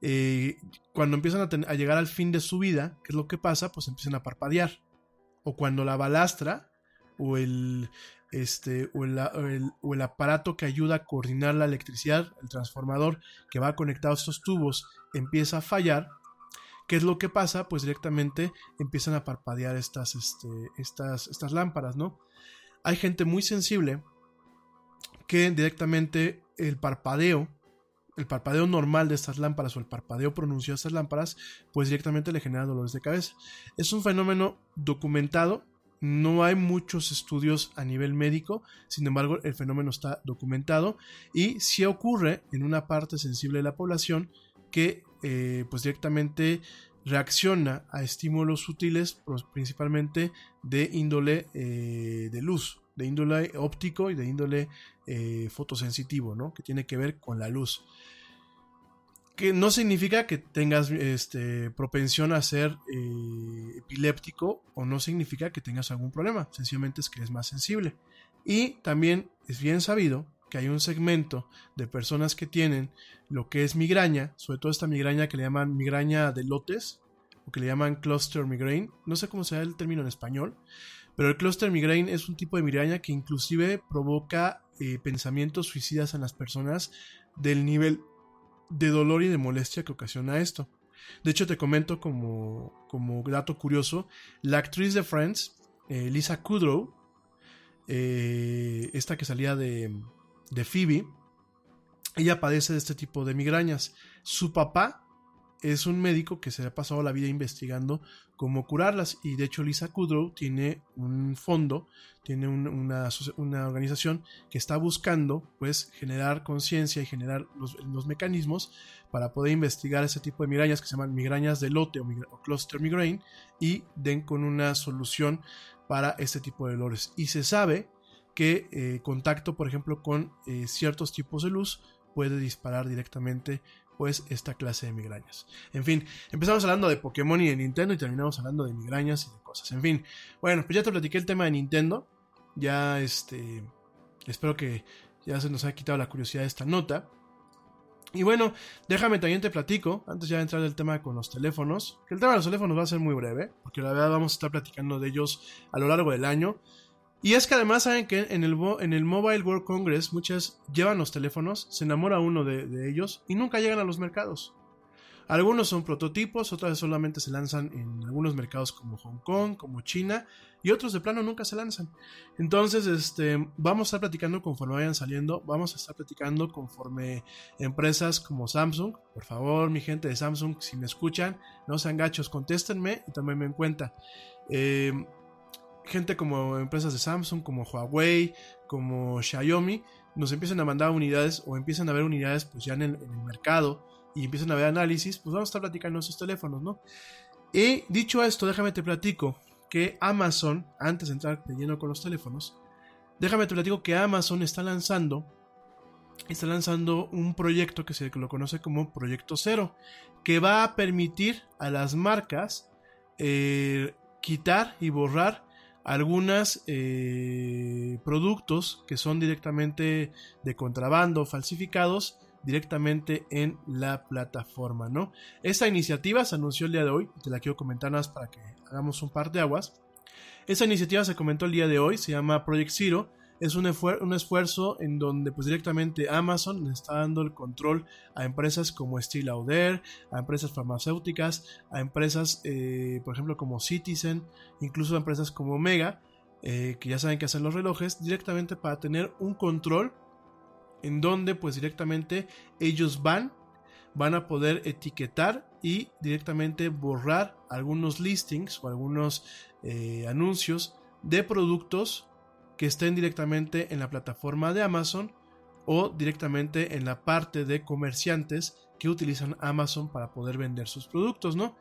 eh, cuando empiezan a, llegar al fin de su vida, ¿qué es lo que pasa? Pues empiezan a parpadear. O cuando la balastra o el, este, o el, o el, aparato que ayuda a coordinar la electricidad, el transformador que va conectado a estos tubos, empieza a fallar, ¿qué es lo que pasa? Pues directamente empiezan a parpadear estas, este, estas, estas lámparas, ¿no? Hay gente muy sensible que directamente el parpadeo, el parpadeo normal de estas lámparas o el parpadeo pronunciado de estas lámparas, pues directamente le genera dolores de cabeza. Es un fenómeno documentado, no hay muchos estudios a nivel médico, sin embargo el fenómeno está documentado y si ocurre en una parte sensible de la población que eh, pues directamente reacciona a estímulos sutiles pues, principalmente de índole eh, de luz de índole óptico y de índole eh, fotosensitivo, ¿no? Que tiene que ver con la luz. Que no significa que tengas este, propensión a ser eh, epiléptico o no significa que tengas algún problema, sencillamente es que eres más sensible. Y también es bien sabido que hay un segmento de personas que tienen lo que es migraña, sobre todo esta migraña que le llaman migraña de lotes, o que le llaman cluster migraine, no sé cómo se da el término en español, pero el cluster migraine es un tipo de migraña que inclusive provoca eh, pensamientos suicidas en las personas del nivel de dolor y de molestia que ocasiona esto. De hecho, te comento como, como dato curioso, la actriz de Friends, eh, Lisa Kudrow, eh, esta que salía de, de Phoebe, ella padece de este tipo de migrañas. Su papá es un médico que se ha pasado la vida investigando cómo curarlas y de hecho Lisa Kudrow tiene un fondo, tiene una, organización que está buscando pues generar conciencia y generar los, mecanismos para poder investigar ese tipo de migrañas que se llaman migrañas de lote o, cluster migraine y den con una solución para este tipo de dolores. Y se sabe que eh, contacto por ejemplo con eh, ciertos tipos de luz puede disparar directamente pues esta clase de migrañas. En fin, empezamos hablando de Pokémon y de Nintendo y terminamos hablando de migrañas y de cosas. En fin, bueno, pues ya te platiqué el tema de Nintendo. Ya este, espero que ya se nos haya quitado la curiosidad de esta nota. Y bueno, déjame también te platico, antes ya de entrar el tema con los teléfonos, que el tema de los teléfonos va a ser muy breve, porque la verdad vamos a estar platicando de ellos a lo largo del año. Y es que además saben que en el, en el Mobile World Congress muchas llevan los teléfonos, se enamora uno de, ellos y nunca llegan a los mercados. Algunos son prototipos, otras solamente se lanzan en algunos mercados como Hong Kong, como China, y otros de plano nunca se lanzan. Entonces, este, vamos a estar platicando conforme vayan saliendo, vamos a estar platicando conforme empresas como Samsung, por favor, mi gente de Samsung, si me escuchan, no sean gachos, contéstenme y tomenme en cuenta. Eh, gente como empresas de Samsung, como Huawei, como Xiaomi, nos empiezan a mandar unidades o empiezan a ver unidades pues ya en el, mercado y empiezan a ver análisis, pues vamos a estar platicando esos teléfonos, ¿no? Y dicho esto, déjame te platico que Amazon, antes de entrar de lleno con los teléfonos, déjame te platico que Amazon está lanzando está lanzando un proyecto que se lo conoce como Proyecto Cero, que va a permitir a las marcas eh, quitar y borrar algunos eh, productos que son directamente de contrabando, falsificados, directamente en la plataforma, ¿no? Esta iniciativa se anunció el día de hoy, te la quiero comentar más para que hagamos un par de aguas. Esta iniciativa se comentó el día de hoy, se llama Project Zero, es un, esfuer- un esfuerzo en donde pues directamente Amazon le está dando el control a empresas como Steel a empresas farmacéuticas, a empresas eh, por ejemplo como Citizen, incluso a empresas como Omega, eh, que ya saben que hacen los relojes, directamente para tener un control en donde pues directamente ellos van van a poder etiquetar y directamente borrar algunos listings o algunos eh, anuncios de productos que estén directamente en la plataforma de Amazon o directamente en la parte de comerciantes que utilizan Amazon para poder vender sus productos, ¿no?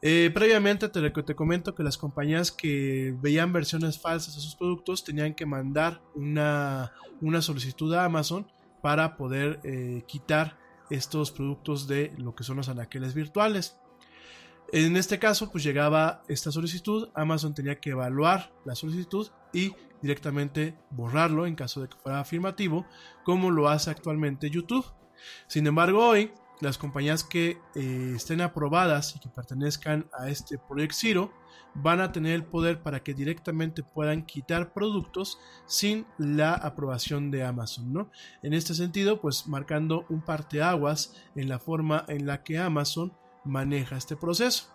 Eh, previamente te, te comento que las compañías que veían versiones falsas de sus productos tenían que mandar una, una solicitud a Amazon para poder eh, quitar estos productos de lo que son los anaqueles virtuales. En este caso, pues llegaba esta solicitud, Amazon tenía que evaluar la solicitud y directamente borrarlo en caso de que fuera afirmativo, como lo hace actualmente YouTube. Sin embargo, hoy las compañías que eh, estén aprobadas y que pertenezcan a este Project Zero van a tener el poder para que directamente puedan quitar productos sin la aprobación de Amazon, ¿no? En este sentido, pues marcando un parteaguas en la forma en la que Amazon maneja este proceso.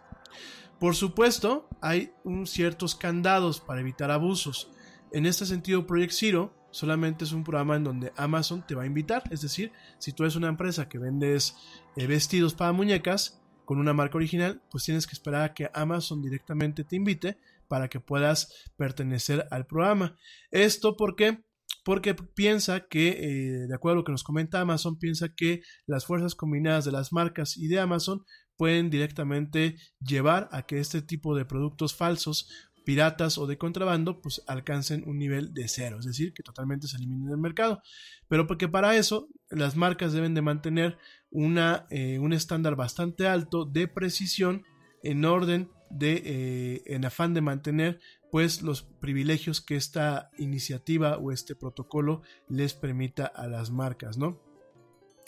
Por supuesto, hay un ciertos candados para evitar abusos. En este sentido, Project Zero solamente es un programa en donde Amazon te va a invitar. Es decir, si tú eres una empresa que vendes eh, vestidos para muñecas con una marca original, pues tienes que esperar a que Amazon directamente te invite para que puedas pertenecer al programa. Esto porque porque piensa que, eh, de acuerdo a lo que nos comenta Amazon, piensa que las fuerzas combinadas de las marcas y de Amazon pueden directamente llevar a que este tipo de productos falsos piratas o de contrabando pues alcancen un nivel de cero, es decir, que totalmente se eliminen del mercado. Pero porque para eso las marcas deben de mantener una, eh, un estándar bastante alto de precisión en orden de, eh, en afán de mantener pues los privilegios que esta iniciativa o este protocolo les permita a las marcas, ¿no?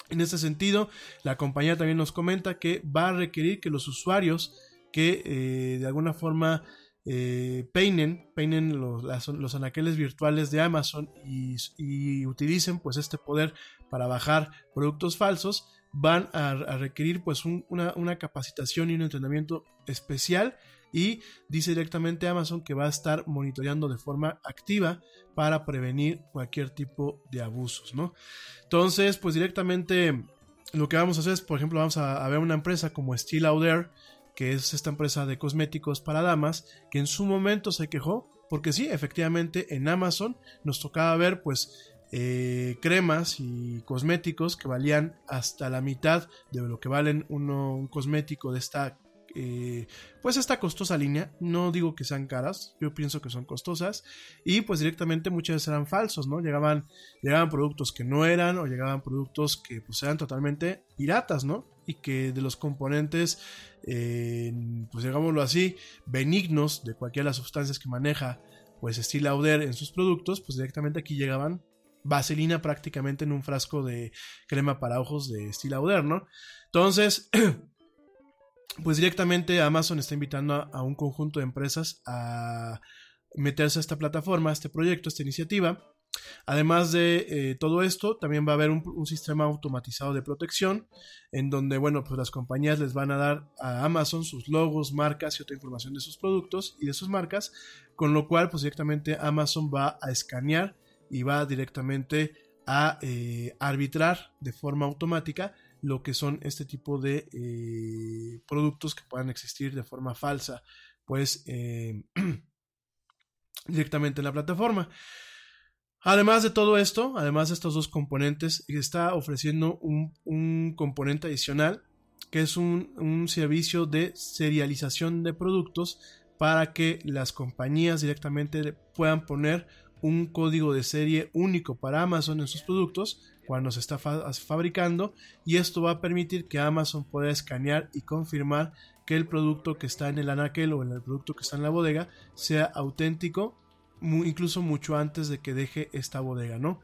En este sentido, la compañía también nos comenta que va a requerir que los usuarios que eh, de alguna forma eh, peinen, peinen los, los anaqueles virtuales de Amazon y, y utilicen pues este poder para bajar productos falsos, van a, requerir pues un- una, una capacitación y un entrenamiento especial y dice directamente Amazon que va a estar monitoreando de forma activa para prevenir cualquier tipo de abusos, ¿no? Entonces, pues directamente lo que vamos a hacer es, por ejemplo, vamos a, a ver una empresa como Steel Lauder, que es esta empresa de cosméticos para damas, que en su momento se quejó, porque sí, efectivamente en Amazon nos tocaba ver pues eh, cremas y cosméticos que valían hasta la mitad de lo que valen uno, un cosmético de esta eh, pues esta costosa línea, no digo que sean caras, yo pienso que son costosas y pues directamente muchas veces eran falsos, ¿no? Llegaban, llegaban productos que no eran o llegaban productos que pues eran totalmente piratas, ¿no? Y que de los componentes, eh, pues digámoslo así, benignos de cualquiera de las sustancias que maneja pues Steel Lauder en sus productos, pues directamente aquí llegaban vaselina prácticamente en un frasco de crema para ojos de Steel Lauder, ¿no? Entonces, pues directamente Amazon está invitando a, a un conjunto de empresas a meterse a esta plataforma, a este proyecto, a esta iniciativa. Además de eh, todo esto, también va a haber un, sistema automatizado de protección, en donde, bueno, pues las compañías les van a dar a Amazon sus logos, marcas y otra información de sus productos y de sus marcas, con lo cual, pues directamente Amazon va a escanear y va directamente a eh, arbitrar de forma automática lo que son este tipo de eh, productos que puedan existir de forma falsa, pues directamente en la plataforma. Además de todo esto, además de estos dos componentes, está ofreciendo un, un componente adicional que es un, un, servicio de serialización de productos para que las compañías directamente puedan poner un código de serie único para Amazon en sus productos cuando se está fa fabricando y esto va a permitir que Amazon pueda escanear y confirmar que el producto que está en el anaquel o en el producto que está en la bodega sea auténtico incluso mucho antes de que deje esta bodega, ¿no?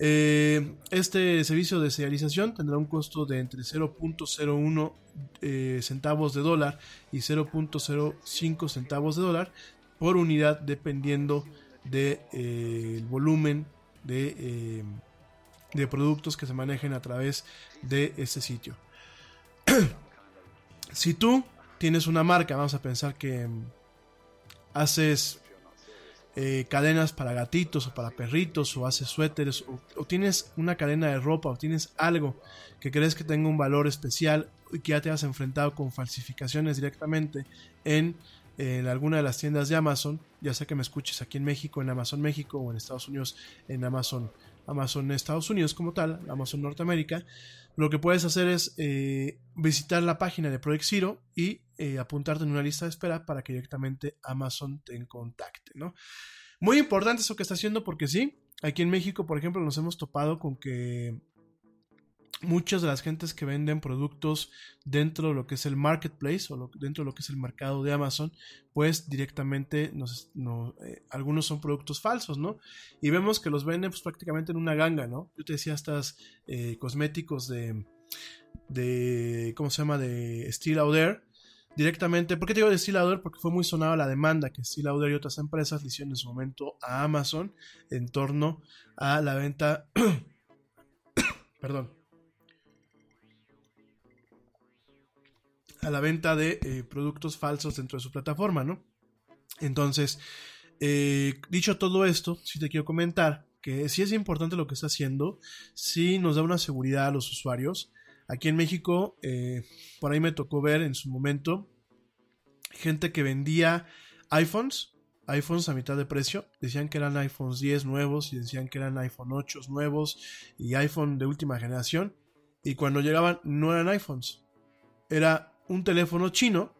Eh, este servicio de serialización tendrá un costo de entre 0.01 eh, centavos de dólar y 0.05 centavos de dólar por unidad dependiendo de eh, volumen de, de productos que se manejen a través de ese sitio. si tú tienes una marca, vamos a pensar que mm, haces eh, cadenas para gatitos o para perritos o haces suéteres o, tienes una cadena de ropa o tienes algo que crees que tenga un valor especial y que ya te has enfrentado con falsificaciones directamente en, en alguna de las tiendas de Amazon, ya sea que me escuches aquí en México, en Amazon México o en Estados Unidos, en Amazon, Amazon Estados Unidos como tal, Amazon Norteamérica, lo que puedes hacer es eh, visitar la página de Project Zero y eh, apuntarte en una lista de espera para que directamente Amazon te contacte, ¿no? Muy importante eso que está haciendo porque sí, aquí en México, por ejemplo, nos hemos topado con que muchas de las gentes que venden productos dentro de lo que es el marketplace o dentro de lo que es el mercado de Amazon, pues directamente eh, algunos son productos falsos, ¿no? Y vemos que los venden pues prácticamente en una ganga, ¿no? Yo te decía estas eh, cosméticos de, de, ¿cómo se llama? De Steel. Directamente, ¿por qué te digo de Steel? Porque fue muy sonada la demanda que Steel y otras empresas le hicieron en su momento a Amazon en torno a la venta, perdón, a la venta de eh, productos falsos dentro de su plataforma, ¿no? Entonces, eh, dicho todo esto, sí te quiero comentar que sí es importante lo que está haciendo, sí nos da una seguridad a los usuarios. Aquí en México, eh, por ahí me tocó ver en su momento gente que vendía iPhones, iPhones a mitad de precio, decían que eran iPhones 10 nuevos y decían que eran iPhone 8 nuevos y iPhone de última generación, y cuando llegaban no eran iPhones, era un teléfono chino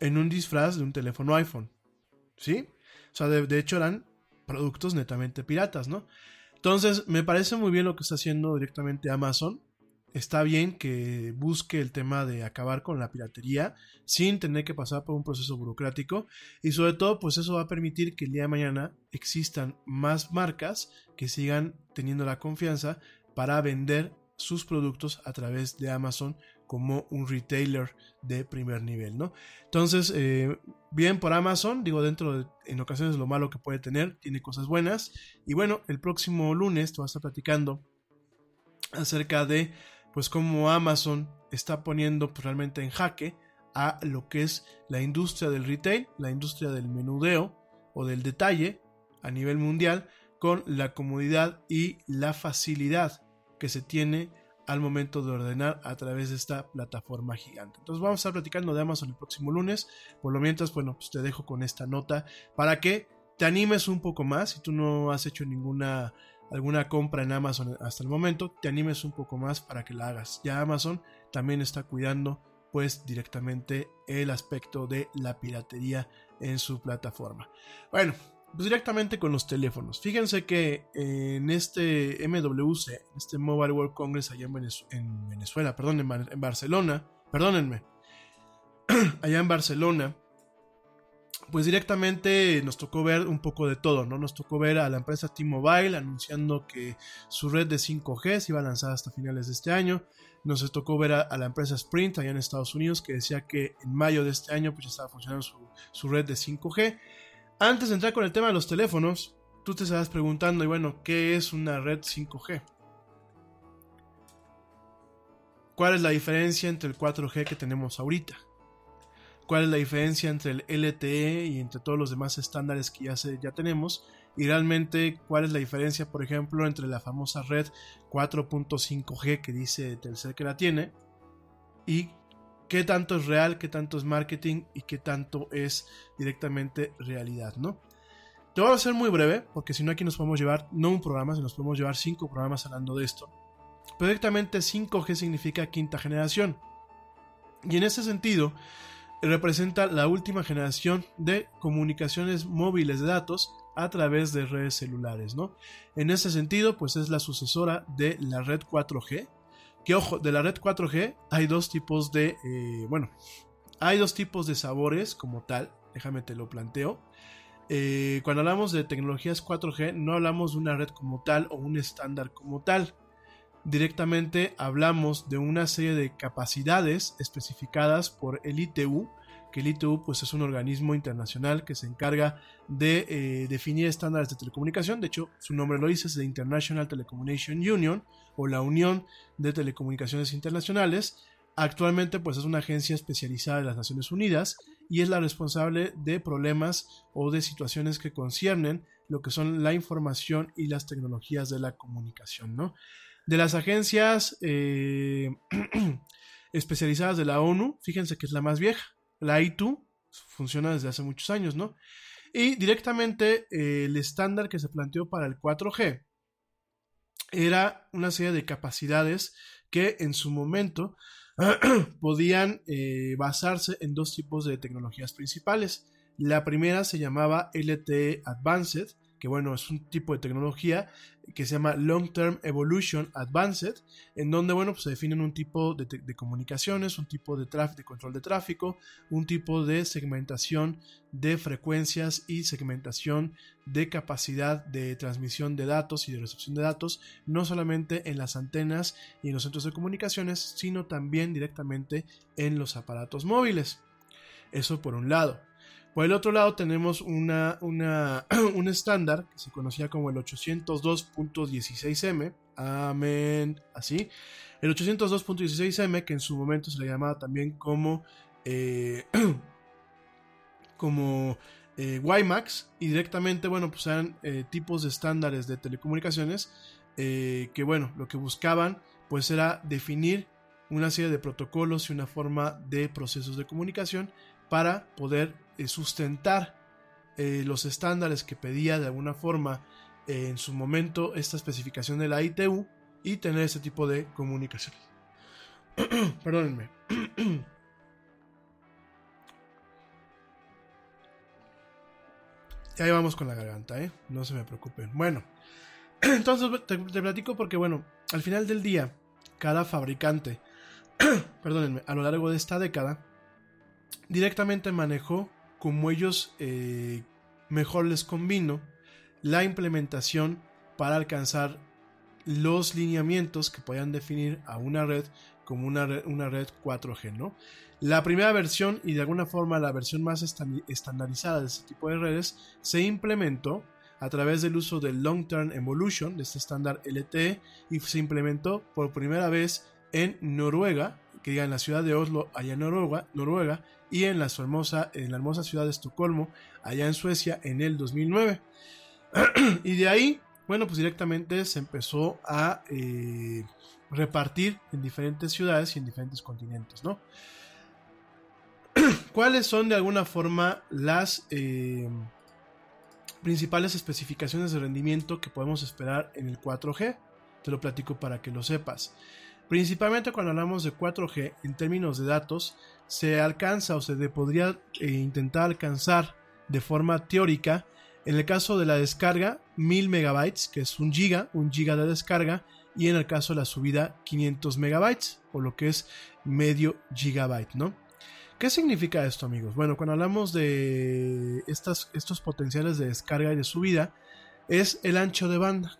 en un disfraz de un teléfono iPhone. ¿Sí? O sea, de, de, hecho eran productos netamente piratas, ¿no? Entonces, me parece muy bien lo que está haciendo directamente Amazon. Está bien que busque el tema de acabar con la piratería sin tener que pasar por un proceso burocrático y sobre todo pues eso va a permitir que el día de mañana existan más marcas que sigan teniendo la confianza para vender sus productos a través de Amazon como un retailer de primer nivel, ¿no? Entonces, eh, bien por Amazon, digo, dentro de, en ocasiones lo malo que puede tener, tiene cosas buenas. Y bueno, el próximo lunes te vas a estar platicando acerca de, pues, cómo Amazon está poniendo pues, realmente en jaque a lo que es la industria del retail, la industria del menudeo o del detalle a nivel mundial, con la comodidad y la facilidad que se tiene al momento de ordenar a través de esta plataforma gigante. Entonces vamos a estar platicando de Amazon el próximo lunes. Por lo mientras, bueno, pues te dejo con esta nota para que te animes un poco más. Si tú no has hecho ninguna alguna compra en Amazon hasta el momento, te animes un poco más para que la hagas. Ya Amazon también está cuidando pues directamente el aspecto de la piratería en su plataforma. Bueno, pues directamente con los teléfonos. Fíjense que en este MWC, este Mobile World Congress allá en, Venez en Venezuela, perdón, en, Barcelona, perdónenme, allá en Barcelona, pues directamente nos tocó ver un poco de todo, ¿no? Nos tocó ver a la empresa T-Mobile anunciando que su red de 5G se iba a lanzar hasta finales de este año. Nos tocó ver a, a la empresa Sprint allá en Estados Unidos que decía que en mayo de este año pues ya estaba funcionando su, su red de 5G. Antes de entrar con el tema de los teléfonos, tú te estarás preguntando, y bueno, ¿qué es una red 5G? ¿Cuál es la diferencia entre el 4G que tenemos ahorita? ¿Cuál es la diferencia entre el LTE y entre todos los demás estándares que ya, se, ya tenemos? Y realmente, ¿cuál es la diferencia, por ejemplo, entre la famosa red 4.5G que dice Telcel que la tiene y qué tanto es real, qué tanto es marketing y qué tanto es directamente realidad, ¿no? Te voy a hacer muy breve, porque si no aquí nos podemos llevar, no un programa, sino nos podemos llevar cinco programas hablando de esto. Pero directamente 5G significa quinta generación. Y en ese sentido, representa la última generación de comunicaciones móviles de datos a través de redes celulares, ¿no? En ese sentido, pues es la sucesora de la red 4G, que ojo, de la red 4G hay dos tipos de, eh, bueno, hay dos tipos de sabores como tal, déjame te lo planteo. Eh, cuando hablamos de tecnologías 4G, no hablamos de una red como tal o un estándar como tal. Directamente hablamos de una serie de capacidades especificadas por el ITU que el ITU pues, es un organismo internacional que se encarga de eh, definir estándares de telecomunicación. De hecho, su nombre lo dice, es la International Telecommunication Union o la Unión de Telecomunicaciones Internacionales. Actualmente pues es una agencia especializada de las Naciones Unidas y es la responsable de problemas o de situaciones que conciernen lo que son la información y las tecnologías de la comunicación, ¿no? De las agencias eh, especializadas de la ONU, fíjense que es la más vieja, la ITU, funciona desde hace muchos años, ¿no? Y directamente eh, el estándar que se planteó para el 4G era una serie de capacidades que en su momento podían eh, basarse en dos tipos de tecnologías principales. La primera se llamaba LTE Advanced, que bueno, es un tipo de tecnología que se llama Long Term Evolution Advanced, en donde bueno, pues se definen un tipo de, comunicaciones, un tipo de, de control de tráfico, un tipo de segmentación de frecuencias y segmentación de capacidad de transmisión de datos y de recepción de datos, no solamente en las antenas y en los centros de comunicaciones, sino también directamente en los aparatos móviles. Eso por un lado. Por el otro lado tenemos una, un estándar que se conocía como el 802.16m. Amén. Así. El 802.16m que en su momento se le llamaba también como... Eh, como eh, WiMAX y directamente, bueno, pues eran eh, tipos de estándares de telecomunicaciones que, bueno, lo que buscaban pues era definir una serie de protocolos y una forma de procesos de comunicación para poder eh, sustentar eh, los estándares que pedía de alguna forma eh, en su momento esta especificación de la ITU y tener ese tipo de comunicación. Perdónenme. y ahí vamos con la garganta, ¿eh? No se me preocupen. Bueno, entonces te, te platico porque, bueno, al final del día, cada fabricante, perdónenme, a lo largo de esta década, directamente manejó como ellos eh, mejor les convino la implementación para alcanzar los lineamientos que puedan definir a una red como una red, una red 4G, ¿no? La primera versión y de alguna forma la versión más estandarizada de este tipo de redes se implementó a través del uso del Long Term Evolution, de este estándar LTE, y se implementó por primera vez en Noruega que en la ciudad de Oslo, allá en Noruega, Noruega y en la, hermosa, en la hermosa ciudad de Estocolmo, allá en Suecia, en el 2009. y de ahí, bueno, pues directamente se empezó a eh, repartir en diferentes ciudades y en diferentes continentes, ¿no? ¿Cuáles son de alguna forma las eh, principales especificaciones de rendimiento que podemos esperar en el 4G? Te lo platico para que lo sepas. Principalmente cuando hablamos de 4G en términos de datos, se alcanza o se podría eh, intentar alcanzar de forma teórica, en el caso de la descarga, 1000 megabytes, que es un giga, un giga de descarga, y en el caso de la subida, 500 megabytes, o lo que es medio gigabyte, ¿no? ¿Qué significa esto, amigos? Bueno, cuando hablamos de estas, estos potenciales de descarga y de subida, es el ancho de banda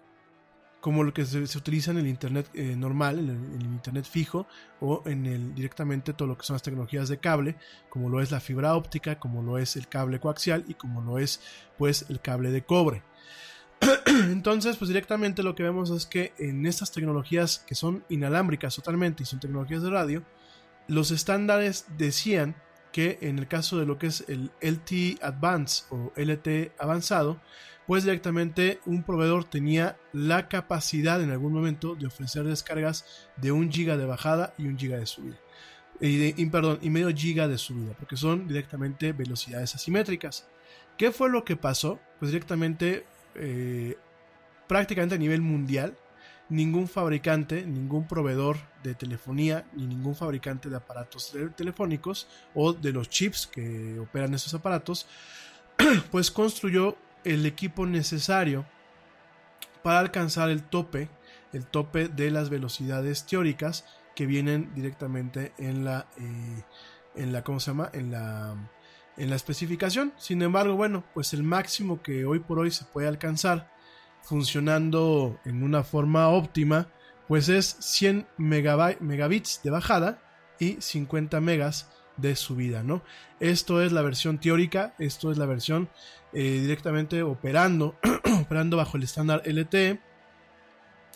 como lo que se, utiliza en el internet eh, normal, en el, internet fijo o en el directamente todo lo que son las tecnologías de cable, como lo es la fibra óptica, como lo es el cable coaxial y como lo es pues el cable de cobre. Entonces, pues directamente lo que vemos es que en estas tecnologías que son inalámbricas totalmente y son tecnologías de radio, los estándares decían que en el caso de lo que es el LTE Advanced o LTE avanzado, pues directamente un proveedor tenía la capacidad en algún momento de ofrecer descargas de un giga de bajada y un giga de subida. Y, perdón, y medio giga de subida, porque son directamente velocidades asimétricas. ¿Qué fue lo que pasó? Pues directamente, eh, prácticamente a nivel mundial, ningún fabricante, ningún proveedor de telefonía, ni ningún fabricante de aparatos telefónicos o de los chips que operan esos aparatos, pues construyó el equipo necesario para alcanzar el tope, el tope de las velocidades teóricas que vienen directamente en la, eh, en la, ¿cómo se llama? En la, en la especificación. Sin embargo, bueno, pues el máximo que hoy por hoy se puede alcanzar funcionando en una forma óptima, pues es 100 megabits de bajada y 50 megas de su vida, ¿no? Esto es la versión teórica, esto es la versión eh, directamente operando, operando bajo el estándar LTE.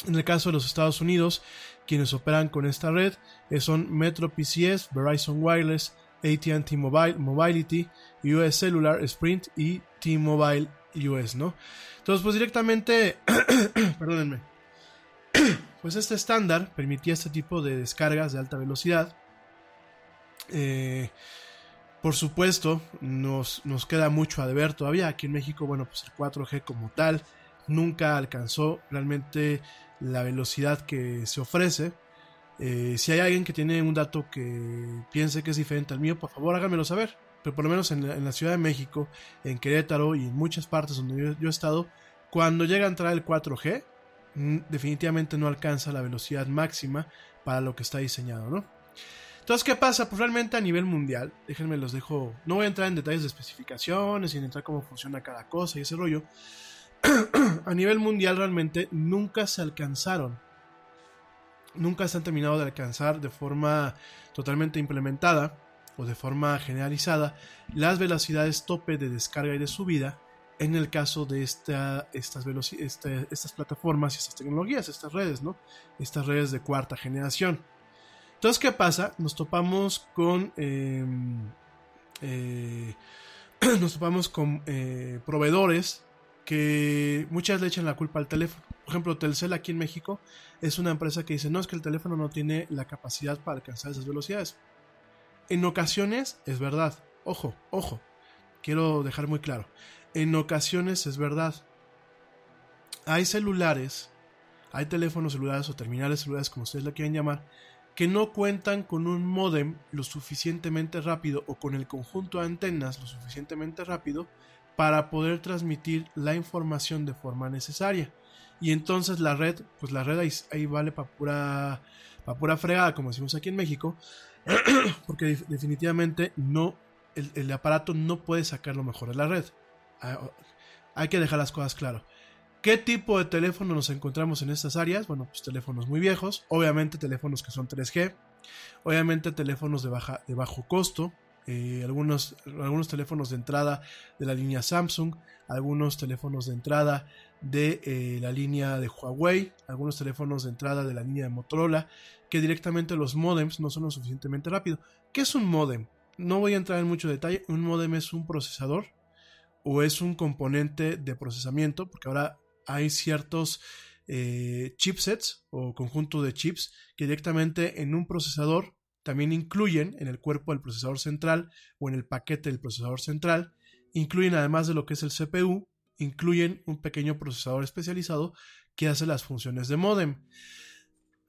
En el caso de los Estados Unidos, quienes operan con esta red eh, son Metro PCS, Verizon Wireless, ATT Mobile, Mobility, US Cellular, Sprint y T-Mobile US, ¿no? Entonces, pues directamente, perdónenme, pues este estándar permitía este tipo de descargas de alta velocidad. Eh, por supuesto, nos, nos queda mucho a deber todavía. Aquí en México, bueno, pues el 4G como tal nunca alcanzó realmente la velocidad que se ofrece. Eh, si hay alguien que tiene un dato que piense que es diferente al mío, por favor háganmelo saber. Pero por lo menos en la, Ciudad de México, en Querétaro y en muchas partes donde yo, he estado, cuando llega a entrar el 4G, mm, definitivamente no alcanza la velocidad máxima para lo que está diseñado, ¿no? Entonces, ¿qué pasa? Pues realmente a nivel mundial, déjenme los dejo, no voy a entrar en detalles de especificaciones, sin entrar cómo funciona cada cosa y ese rollo. a nivel mundial realmente nunca se alcanzaron, nunca se han terminado de alcanzar de forma totalmente implementada o de forma generalizada las velocidades tope de descarga y de subida en el caso de esta, estas, este, estas plataformas y estas tecnologías, estas redes, ¿no? Estas redes de cuarta generación. Entonces, ¿qué pasa? Nos topamos con. Em, eh, nos topamos con eh, proveedores que muchas le echan la culpa al teléfono. Por ejemplo, Telcel aquí en México es una empresa que dice, no, es que el teléfono no tiene la capacidad para alcanzar esas velocidades. En ocasiones es verdad. Ojo, ojo. Quiero dejar muy claro. En ocasiones es verdad. Hay celulares, hay teléfonos celulares o terminales celulares, como ustedes lo quieren llamar, que no cuentan con un modem lo suficientemente rápido o con el conjunto de antenas lo suficientemente rápido para poder transmitir la información de forma necesaria. Y entonces la red, pues la red ahí, vale para pura, pura fregada, como decimos aquí en México, porque definitivamente no, el, el, aparato no puede sacar lo mejor de la red. Ah, hay que dejar las cosas claras. ¿Qué tipo de teléfono nos encontramos en estas áreas? Bueno, pues teléfonos muy viejos, obviamente teléfonos que son 3G, obviamente teléfonos de, baja, de bajo costo, eh, algunos, algunos teléfonos de entrada de la línea Samsung, algunos teléfonos de entrada de eh, la línea de Huawei, algunos teléfonos de entrada de la línea de Motorola, que directamente los modems no son lo suficientemente rápido. ¿Qué es un modem? No voy a entrar en mucho detalle. Un modem es un procesador o es un componente de procesamiento, porque ahora hay ciertos eh, chipsets o conjunto de chips que directamente en un procesador también incluyen en el cuerpo del procesador central o en el paquete del procesador central, incluyen además de lo que es el CPU, incluyen un pequeño procesador especializado que hace las funciones de modem.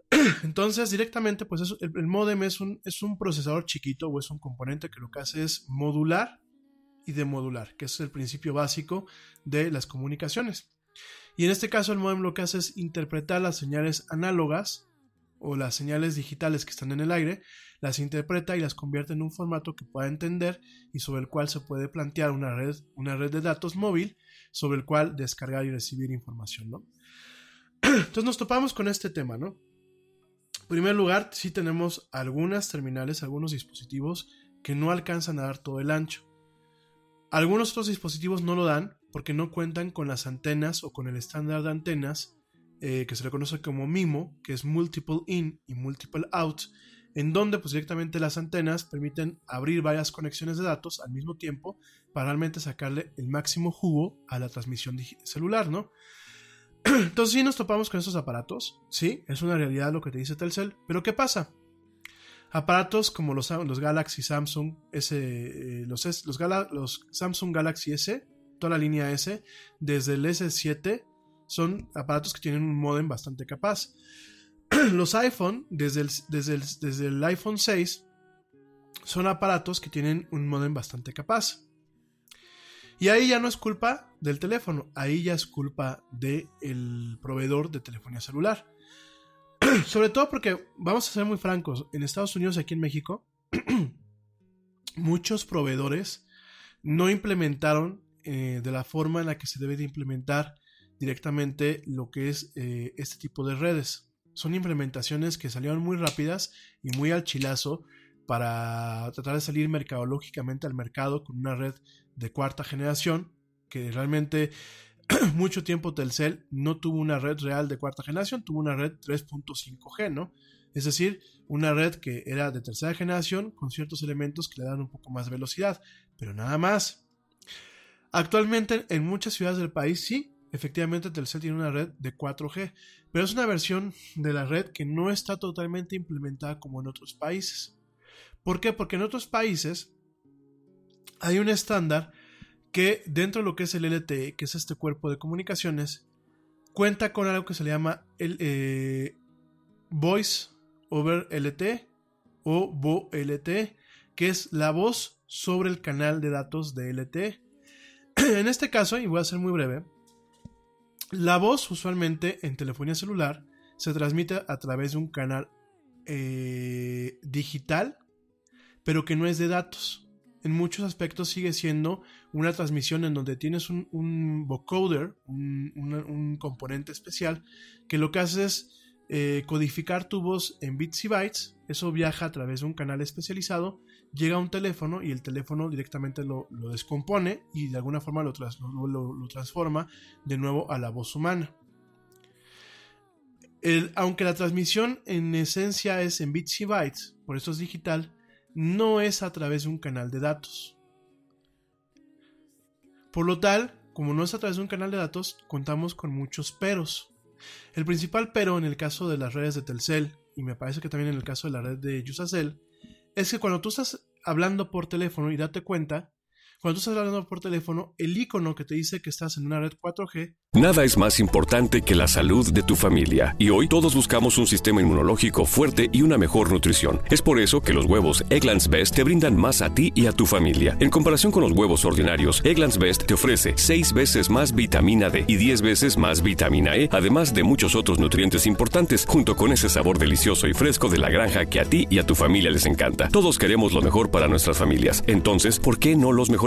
Entonces, directamente, pues el, el, modem es un, es un procesador chiquito o es un componente que lo que hace es modular y demodular, que es el principio básico de las comunicaciones. Y en este caso el modem lo que hace es interpretar las señales análogas o las señales digitales que están en el aire, las interpreta y las convierte en un formato que pueda entender y sobre el cual se puede plantear una red, una red de datos móvil sobre el cual descargar y recibir información, ¿no? Entonces nos topamos con este tema, ¿no? En primer lugar, sí tenemos algunas terminales, algunos dispositivos que no alcanzan a dar todo el ancho. Algunos otros dispositivos no lo dan porque no cuentan con las antenas o con el estándar de antenas eh, que se le conoce como MIMO, que es Multiple In y Multiple Out, en donde pues directamente las antenas permiten abrir varias conexiones de datos al mismo tiempo para realmente sacarle el máximo jugo a la transmisión celular, ¿no? Entonces sí nos topamos con estos aparatos, sí, es una realidad lo que te dice Telcel, pero ¿qué pasa? Aparatos como los, Galaxy Samsung S, eh, los Samsung Galaxy S, toda la línea S, desde el S7, son aparatos que tienen un modem bastante capaz. los iPhone, desde el, desde, desde el iPhone 6, son aparatos que tienen un modem bastante capaz. Y ahí ya no es culpa del teléfono, ahí ya es culpa del proveedor de telefonía celular. Sobre todo porque, vamos a ser muy francos, en Estados Unidos y aquí en México, muchos proveedores no implementaron eh, de la forma en la que se debe de implementar directamente lo que es eh, este tipo de redes. Son implementaciones que salieron muy rápidas y muy al chilazo para tratar de salir mercadológicamente al mercado con una red de cuarta generación, que realmente mucho tiempo Telcel no tuvo una red real de cuarta generación, tuvo una red 3.5G, ¿no? Es decir, una red que era de tercera generación con ciertos elementos que le dan un poco más velocidad, pero nada más. Actualmente en muchas ciudades del país sí, efectivamente Telcel tiene una red de 4G, pero es una versión de la red que no está totalmente implementada como en otros países. ¿Por qué? Porque en otros países hay un estándar que dentro de lo que es el LTE, que es este cuerpo de comunicaciones, cuenta con algo que se le llama el eh, Voice over LTE o VoLTE, que es la voz sobre el canal de datos de LTE. en este caso, y voy a ser muy breve, la voz usualmente en telefonía celular se transmite a través de un canal eh, digital pero que no es de datos. En muchos aspectos sigue siendo una transmisión en donde tienes un, vocoder, un, componente especial, que lo que hace es eh, codificar tu voz en bits y bytes. Eso viaja a través de un canal especializado, llega un teléfono y el teléfono directamente lo, descompone y de alguna forma lo, transforma de nuevo a la voz humana. aunque la transmisión en esencia es en bits y bytes, por eso es digital, no es a través de un canal de datos. Por lo tal, como no es a través de un canal de datos, contamos con muchos peros. El principal pero en el caso de las redes de Telcel, y me parece que también en el caso de la red de Yusacell, es que cuando tú estás hablando por teléfono y date cuenta, cuando tú estás hablando por teléfono, el icono que te dice que estás en una red 4G Nada es más importante que la salud de tu familia y hoy todos buscamos un sistema inmunológico fuerte y una mejor nutrición. Es por eso que los huevos Egglands Best te brindan más a ti y a tu familia. En comparación con los huevos ordinarios, Egglands Best te ofrece 6 veces más vitamina D y 10 veces más vitamina E, además de muchos otros nutrientes importantes, junto con ese sabor delicioso y fresco de la granja que a ti y a tu familia les encanta. Todos queremos lo mejor para nuestras familias. Entonces, ¿por qué no los mejores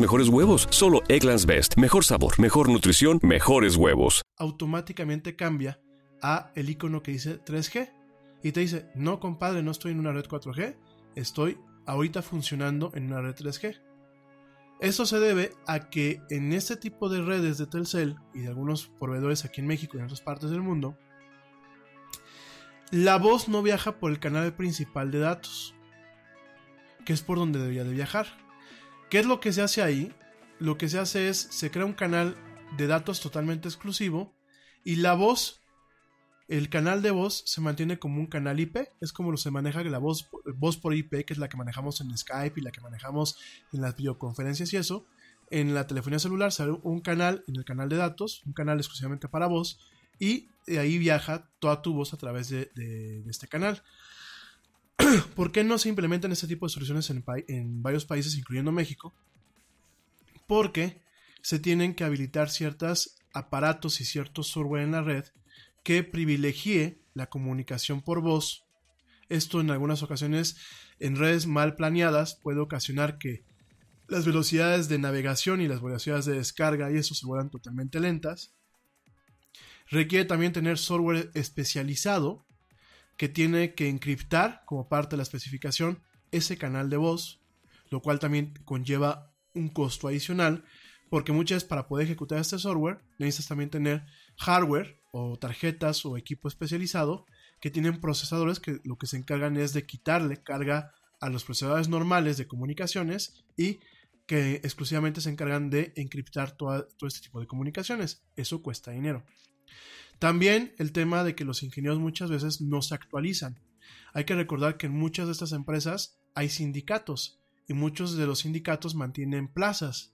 mejores huevos? Solo Egglands Best. Mejor sabor, mejor nutrición, mejores huevos. Automáticamente cambia a el icono que dice 3G y te dice, no compadre, no estoy en una red 4G, estoy ahorita funcionando en una red 3G. Esto se debe a que en este tipo de redes de Telcel y de algunos proveedores aquí en México y en otras partes del mundo, la voz no viaja por el canal principal de datos, que es por donde debería de viajar. ¿Qué es lo que se hace ahí? Lo que se hace es, se crea un canal de datos totalmente exclusivo y la voz, el canal de voz se mantiene como un canal IP, es como se maneja la voz, voz por IP, que es la que manejamos en Skype y la que manejamos en las videoconferencias y eso. En la telefonía celular sale un canal en el canal de datos, un canal exclusivamente para voz, y ahí viaja toda tu voz a través de, este canal. ¿Por qué no se implementan este tipo de soluciones en, varios países, incluyendo México? Porque se tienen que habilitar ciertos aparatos y ciertos software en la red que privilegie la comunicación por voz. Esto en algunas ocasiones en redes mal planeadas puede ocasionar que las velocidades de navegación y las velocidades de descarga y eso se vuelvan totalmente lentas. Requiere también tener software especializado que tiene que encriptar como parte de la especificación ese canal de voz, lo cual también conlleva un costo adicional porque muchas veces para poder ejecutar este software necesitas también tener hardware o tarjetas o equipo especializado que tienen procesadores que lo que se encargan es de quitarle carga a los procesadores normales de comunicaciones y que exclusivamente se encargan de encriptar todo este tipo de comunicaciones. Eso cuesta dinero. También el tema de que los ingenieros muchas veces no se actualizan. Hay que recordar que en muchas de estas empresas hay sindicatos y muchos de los sindicatos mantienen plazas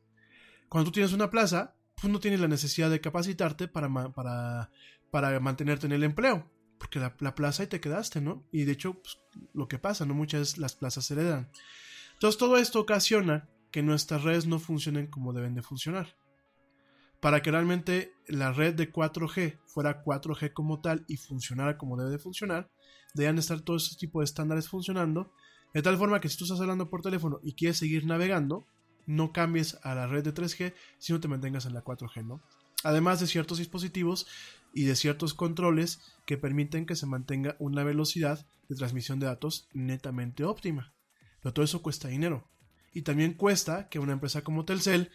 cuando tú tienes una plaza, pues no tienes la necesidad de capacitarte para, para, para mantenerte en el empleo. porque la, la plaza y te quedaste, ¿no? Y de hecho, pues, lo que pasa, ¿no? Muchas las plazas se heredan. Entonces todo esto ocasiona que nuestras redes no funcionen como deben de funcionar. Para que realmente la red de 4G fuera 4G como tal y funcionara como debe de funcionar, deben estar todo ese tipo de estándares funcionando, de tal forma que si tú estás hablando por teléfono y quieres seguir navegando, no cambies a la red de 3G, sino te mantengas en la 4G, ¿no? Además de ciertos dispositivos y de ciertos controles que permiten que se mantenga una velocidad de transmisión de datos netamente óptima. Pero todo eso cuesta dinero. Y también cuesta que una empresa como Telcel,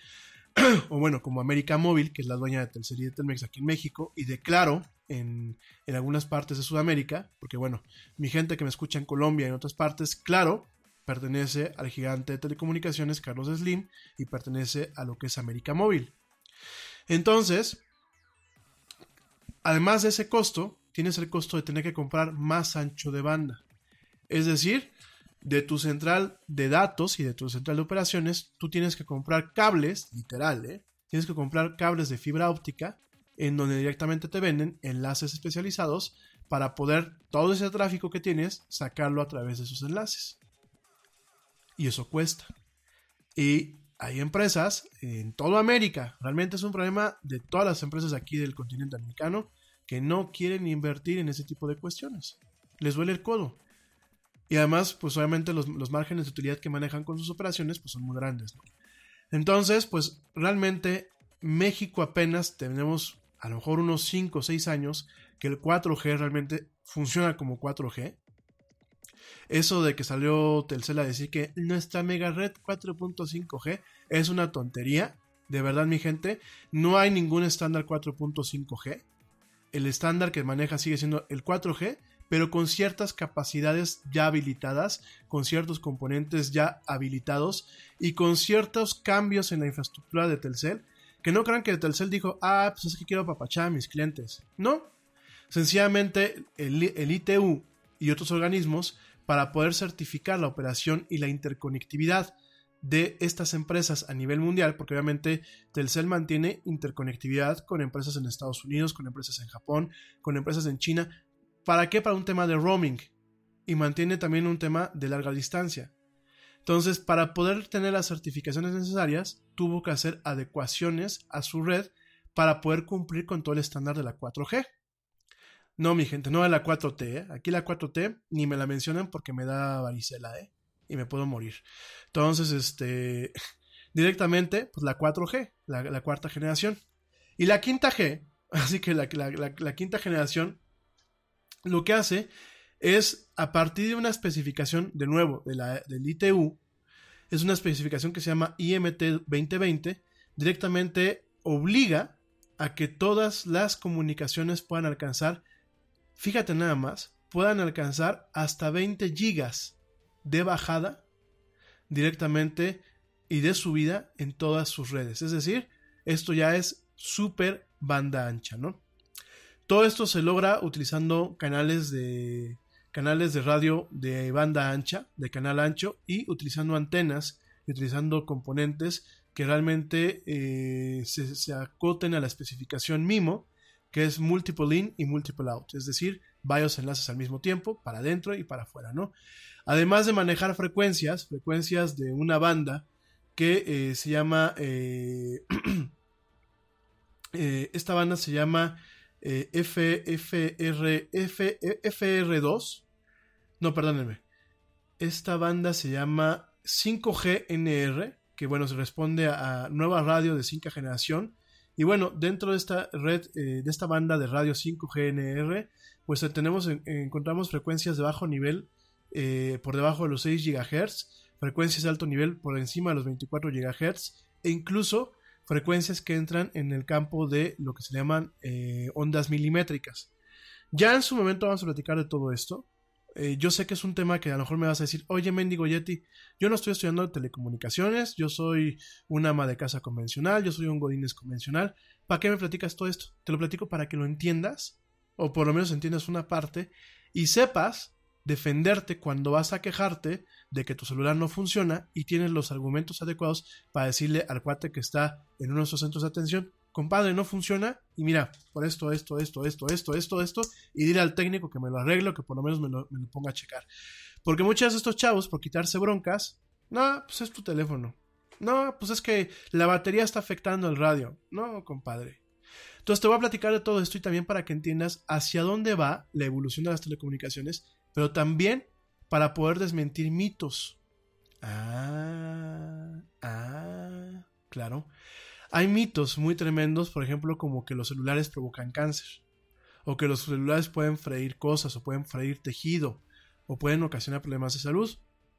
o bueno, como América Móvil, que es la dueña de Telcel y de Telmex aquí en México, y de Claro en, en algunas partes de Sudamérica, porque bueno, mi gente que me escucha en Colombia y en otras partes, Claro pertenece al gigante de telecomunicaciones Carlos Slim y pertenece a lo que es América Móvil. Entonces, además de ese costo, tienes el costo de tener que comprar más ancho de banda. Es decir, de tu central de datos y de tu central de operaciones, tú tienes que comprar cables, literal, ¿eh? tienes que comprar cables de fibra óptica en donde directamente te venden enlaces especializados para poder todo ese tráfico que tienes sacarlo a través de esos enlaces. Y eso cuesta. Y hay empresas en toda América, realmente es un problema de todas las empresas aquí del continente americano que no quieren invertir en ese tipo de cuestiones. Les duele el codo. Y además, pues obviamente los, los márgenes de utilidad que manejan con sus operaciones pues son muy grandes. Entonces, pues realmente México apenas tenemos a lo mejor unos 5 o 6 años que el 4G realmente funciona como 4G. Eso de que salió Telcel a decir que nuestra mega red 4.5G es una tontería. De verdad, mi gente, no hay ningún estándar 4.5G. El estándar que maneja sigue siendo el 4G, pero con ciertas capacidades ya habilitadas, con ciertos componentes ya habilitados y con ciertos cambios en la infraestructura de Telcel. Que no crean que Telcel dijo, ah, pues es que quiero papachar a mis clientes. No. Sencillamente el, el ITU y otros organismos para poder certificar la operación y la interconectividad de estas empresas a nivel mundial, porque obviamente Telcel mantiene interconectividad con empresas en Estados Unidos, con empresas en Japón, con empresas en China. ¿Para qué? Para un tema de roaming. Y mantiene también un tema de larga distancia. Entonces, para poder tener las certificaciones necesarias, tuvo que hacer adecuaciones a su red para poder cumplir con todo el estándar de la 4G. No, mi gente, no de la 4T. ¿eh? Aquí la 4T ni me la mencionan porque me da varicela, ¿eh? Y me puedo morir. Entonces, este. Directamente, pues la 4G, la, cuarta generación. Y la quinta G, así que la, quinta generación, lo que hace es, a partir de una especificación, de nuevo, de la, del ITU, es una especificación que se llama IMT 2020, directamente obliga a que todas las comunicaciones puedan alcanzar fíjate nada más, puedan alcanzar hasta 20 gigas de bajada directamente y de subida en todas sus redes. Es decir, esto ya es súper banda ancha, ¿no? Todo esto se logra utilizando canales de canales de radio de banda ancha, de canal ancho y utilizando antenas y utilizando componentes que realmente eh, se, acoten a la especificación MIMO que es multiple in y multiple out, es decir, varios enlaces al mismo tiempo, para adentro y para afuera, ¿no? Además de manejar frecuencias, frecuencias de una banda que eh, se llama, eh, esta banda se llama FFR, F, FR2, no, perdónenme, esta banda se llama 5GNR, que bueno, se responde a, nueva radio de 5 generación, y bueno, dentro de esta red, eh, de esta banda de radio 5GNR, pues eh, tenemos, encontramos frecuencias de bajo nivel eh, por debajo de los 6 GHz, frecuencias de alto nivel por encima de los 24 GHz e incluso frecuencias que entran en el campo de lo que se llaman ondas milimétricas. Ya en su momento vamos a platicar de todo esto. Eh, yo sé que es un tema que a lo mejor me vas a decir, oye, Mendigo Yeti, yo no estoy estudiando telecomunicaciones, yo soy una ama de casa convencional, yo soy un godines convencional, ¿para qué me platicas todo esto? Te lo platico para que lo entiendas, o por lo menos entiendas una parte, y sepas defenderte cuando vas a quejarte de que tu celular no funciona y tienes los argumentos adecuados para decirle al cuate que está en uno de esos centros de atención, compadre, no funciona. Y mira, por esto, esto, esto, esto, esto, esto, esto. Y dile al técnico que me lo arreglo, que por lo menos me lo, me lo ponga a checar. Porque muchos de estos chavos, por quitarse broncas, no, pues es tu teléfono. No, pues es que la batería está afectando el radio. No, compadre. Entonces te voy a platicar de todo esto y también para que entiendas hacia dónde va la evolución de las telecomunicaciones, pero también para poder desmentir mitos. Ah, ah, claro. Hay mitos muy tremendos, por ejemplo, como que los celulares provocan cáncer, o que los celulares pueden freír cosas, o pueden freír tejido, o pueden ocasionar problemas de salud.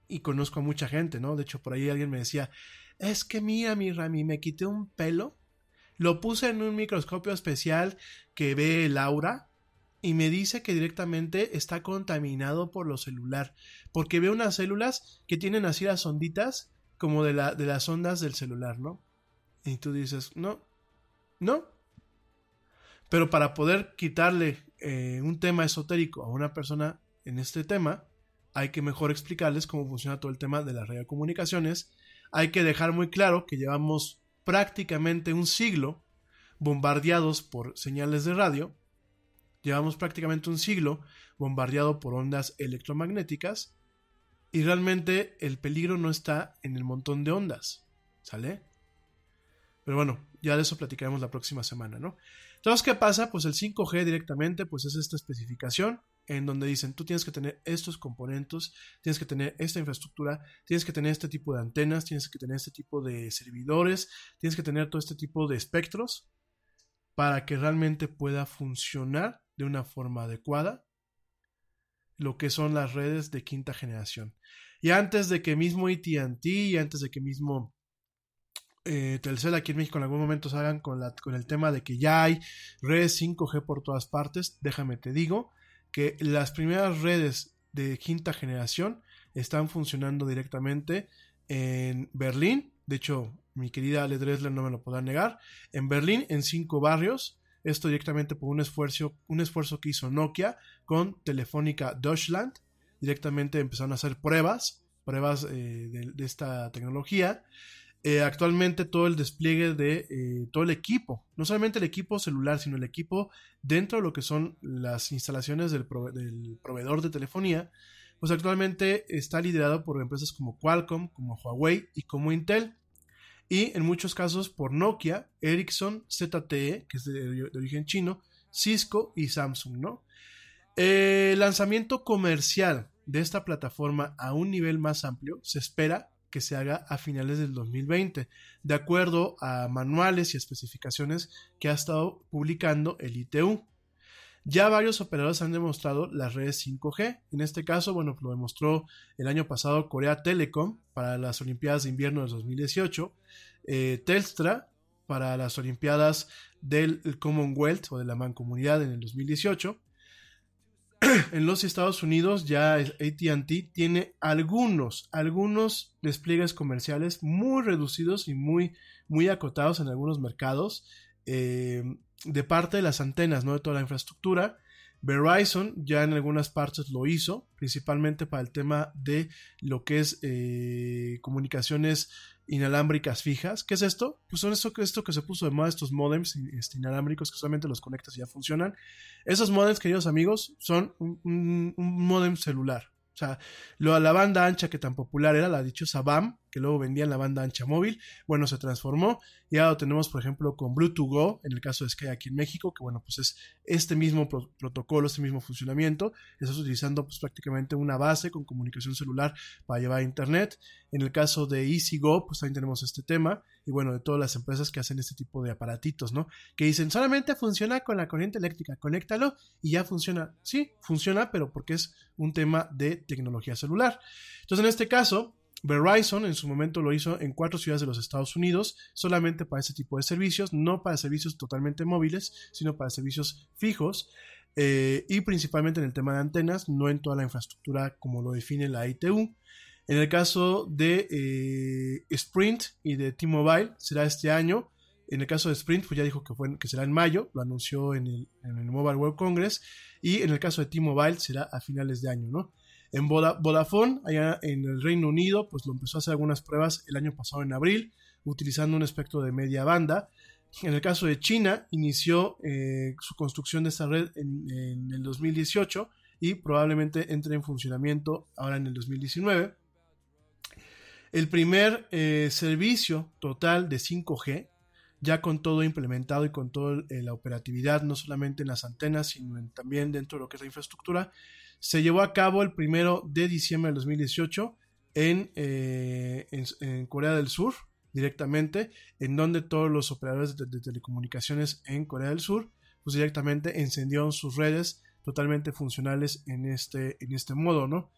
Y conozco a mucha gente, ¿no? De hecho, por ahí alguien me decía, es que mira, mi Rami, me quité un pelo, lo puse en un microscopio especial que ve el aura, y me dice que directamente está contaminado por lo celular, porque ve unas células que tienen así las onditas como de, la, de las ondas del celular, ¿no? Y tú dices, no, no. Pero para poder quitarle eh, un tema esotérico a una persona en este tema, hay que mejor explicarles cómo funciona todo el tema de las radiocomunicaciones. Hay que dejar muy claro que llevamos prácticamente un siglo bombardeados por señales de radio. Llevamos prácticamente un siglo bombardeado por ondas electromagnéticas. Y realmente el peligro no está en el montón de ondas. ¿Sale? Pero bueno, ya de eso platicaremos la próxima semana, ¿no? Entonces, ¿qué pasa? Pues el 5G directamente, pues es esta especificación en donde dicen, tú tienes que tener estos componentes, tienes que tener esta infraestructura, tienes que tener este tipo de antenas, tienes que tener este tipo de servidores, tienes que tener todo este tipo de espectros para que realmente pueda funcionar de una forma adecuada lo que son las redes de quinta generación. Y antes de que mismo AT&T y antes de que mismo eh, Telcel aquí en México en algún momento salgan con, la, con el tema de que ya hay redes 5G por todas partes, déjame te digo que las primeras redes de quinta generación están funcionando directamente en Berlín, de hecho mi querida Ale no me lo podrá negar, en Berlín en cinco barrios, esto directamente por un esfuerzo, un esfuerzo que hizo Nokia con Telefónica Deutschland, directamente empezaron a hacer pruebas, pruebas eh, de, esta tecnología, eh, actualmente todo el despliegue de eh, todo el equipo, no solamente el equipo celular, sino el equipo dentro de lo que son las instalaciones del, del, proveedor de telefonía, pues actualmente está liderado por empresas como Qualcomm, como Huawei y como Intel. Y en muchos casos por Nokia, Ericsson, ZTE, que es de, origen chino, Cisco y Samsung, ¿no? El lanzamiento comercial de esta plataforma a un nivel más amplio se espera que se haga a finales del 2020, de acuerdo a manuales y especificaciones que ha estado publicando el ITU. Ya varios operadores han demostrado las redes 5G. En este caso, bueno, lo demostró el año pasado Corea Telecom para las Olimpiadas de Invierno de 2018, eh, Telstra para las Olimpiadas del Commonwealth o de la Mancomunidad en el 2018 en los Estados Unidos ya ATT tiene algunos, algunos despliegues comerciales muy reducidos y muy, muy acotados en algunos mercados eh, de parte de las antenas, no de toda la infraestructura. Verizon ya en algunas partes lo hizo, principalmente para el tema de lo que es eh, comunicaciones inalámbricas fijas. ¿Qué es esto? Pues son esto, esto que se puso de moda, estos modems este, inalámbricos que solamente los conectas y ya funcionan. Esos modems, queridos amigos, son un, un, un modem celular. O sea, lo, la banda ancha que tan popular era, la dichosa BAM, que luego vendían la banda ancha móvil, bueno, se transformó. Y ahora lo tenemos, por ejemplo, con Bluetooth Go, en el caso de Sky aquí en México, que bueno, pues es este mismo pro protocolo, este mismo funcionamiento. Estás utilizando pues prácticamente una base con comunicación celular para llevar a Internet. En el caso de EasyGo, pues también tenemos este tema. Y bueno, de todas las empresas que hacen este tipo de aparatitos, ¿no? Que dicen, solamente funciona con la corriente eléctrica, conéctalo y ya funciona. Sí, funciona, pero porque es un tema de tecnología celular. Entonces, en este caso, Verizon en su momento lo hizo en cuatro ciudades de los Estados Unidos, solamente para ese tipo de servicios, no para servicios totalmente móviles, sino para servicios fijos. Eh, y principalmente en el tema de antenas, no en toda la infraestructura como lo define la ITU. En el caso de eh, Sprint y de T-Mobile, será este año. En el caso de Sprint, pues ya dijo que, fue, que será en mayo, lo anunció en el, en el Mobile World Congress. Y en el caso de T-Mobile será a finales de año, ¿no? En Vodafone, allá en el Reino Unido, pues lo empezó a hacer algunas pruebas el año pasado en abril, utilizando un espectro de media banda. En el caso de China, inició eh, su construcción de esta red en, en, el 2018 y probablemente entre en funcionamiento ahora en el 2019. El primer eh, servicio total de 5G, ya con todo implementado y con toda eh, la operatividad, no solamente en las antenas, sino también dentro de lo que es la infraestructura, se llevó a cabo el primero de diciembre del 2018 en, eh, en, en Corea del Sur, directamente, en donde todos los operadores de, de, telecomunicaciones en Corea del Sur, pues directamente encendieron sus redes totalmente funcionales en este, en este modo, ¿no?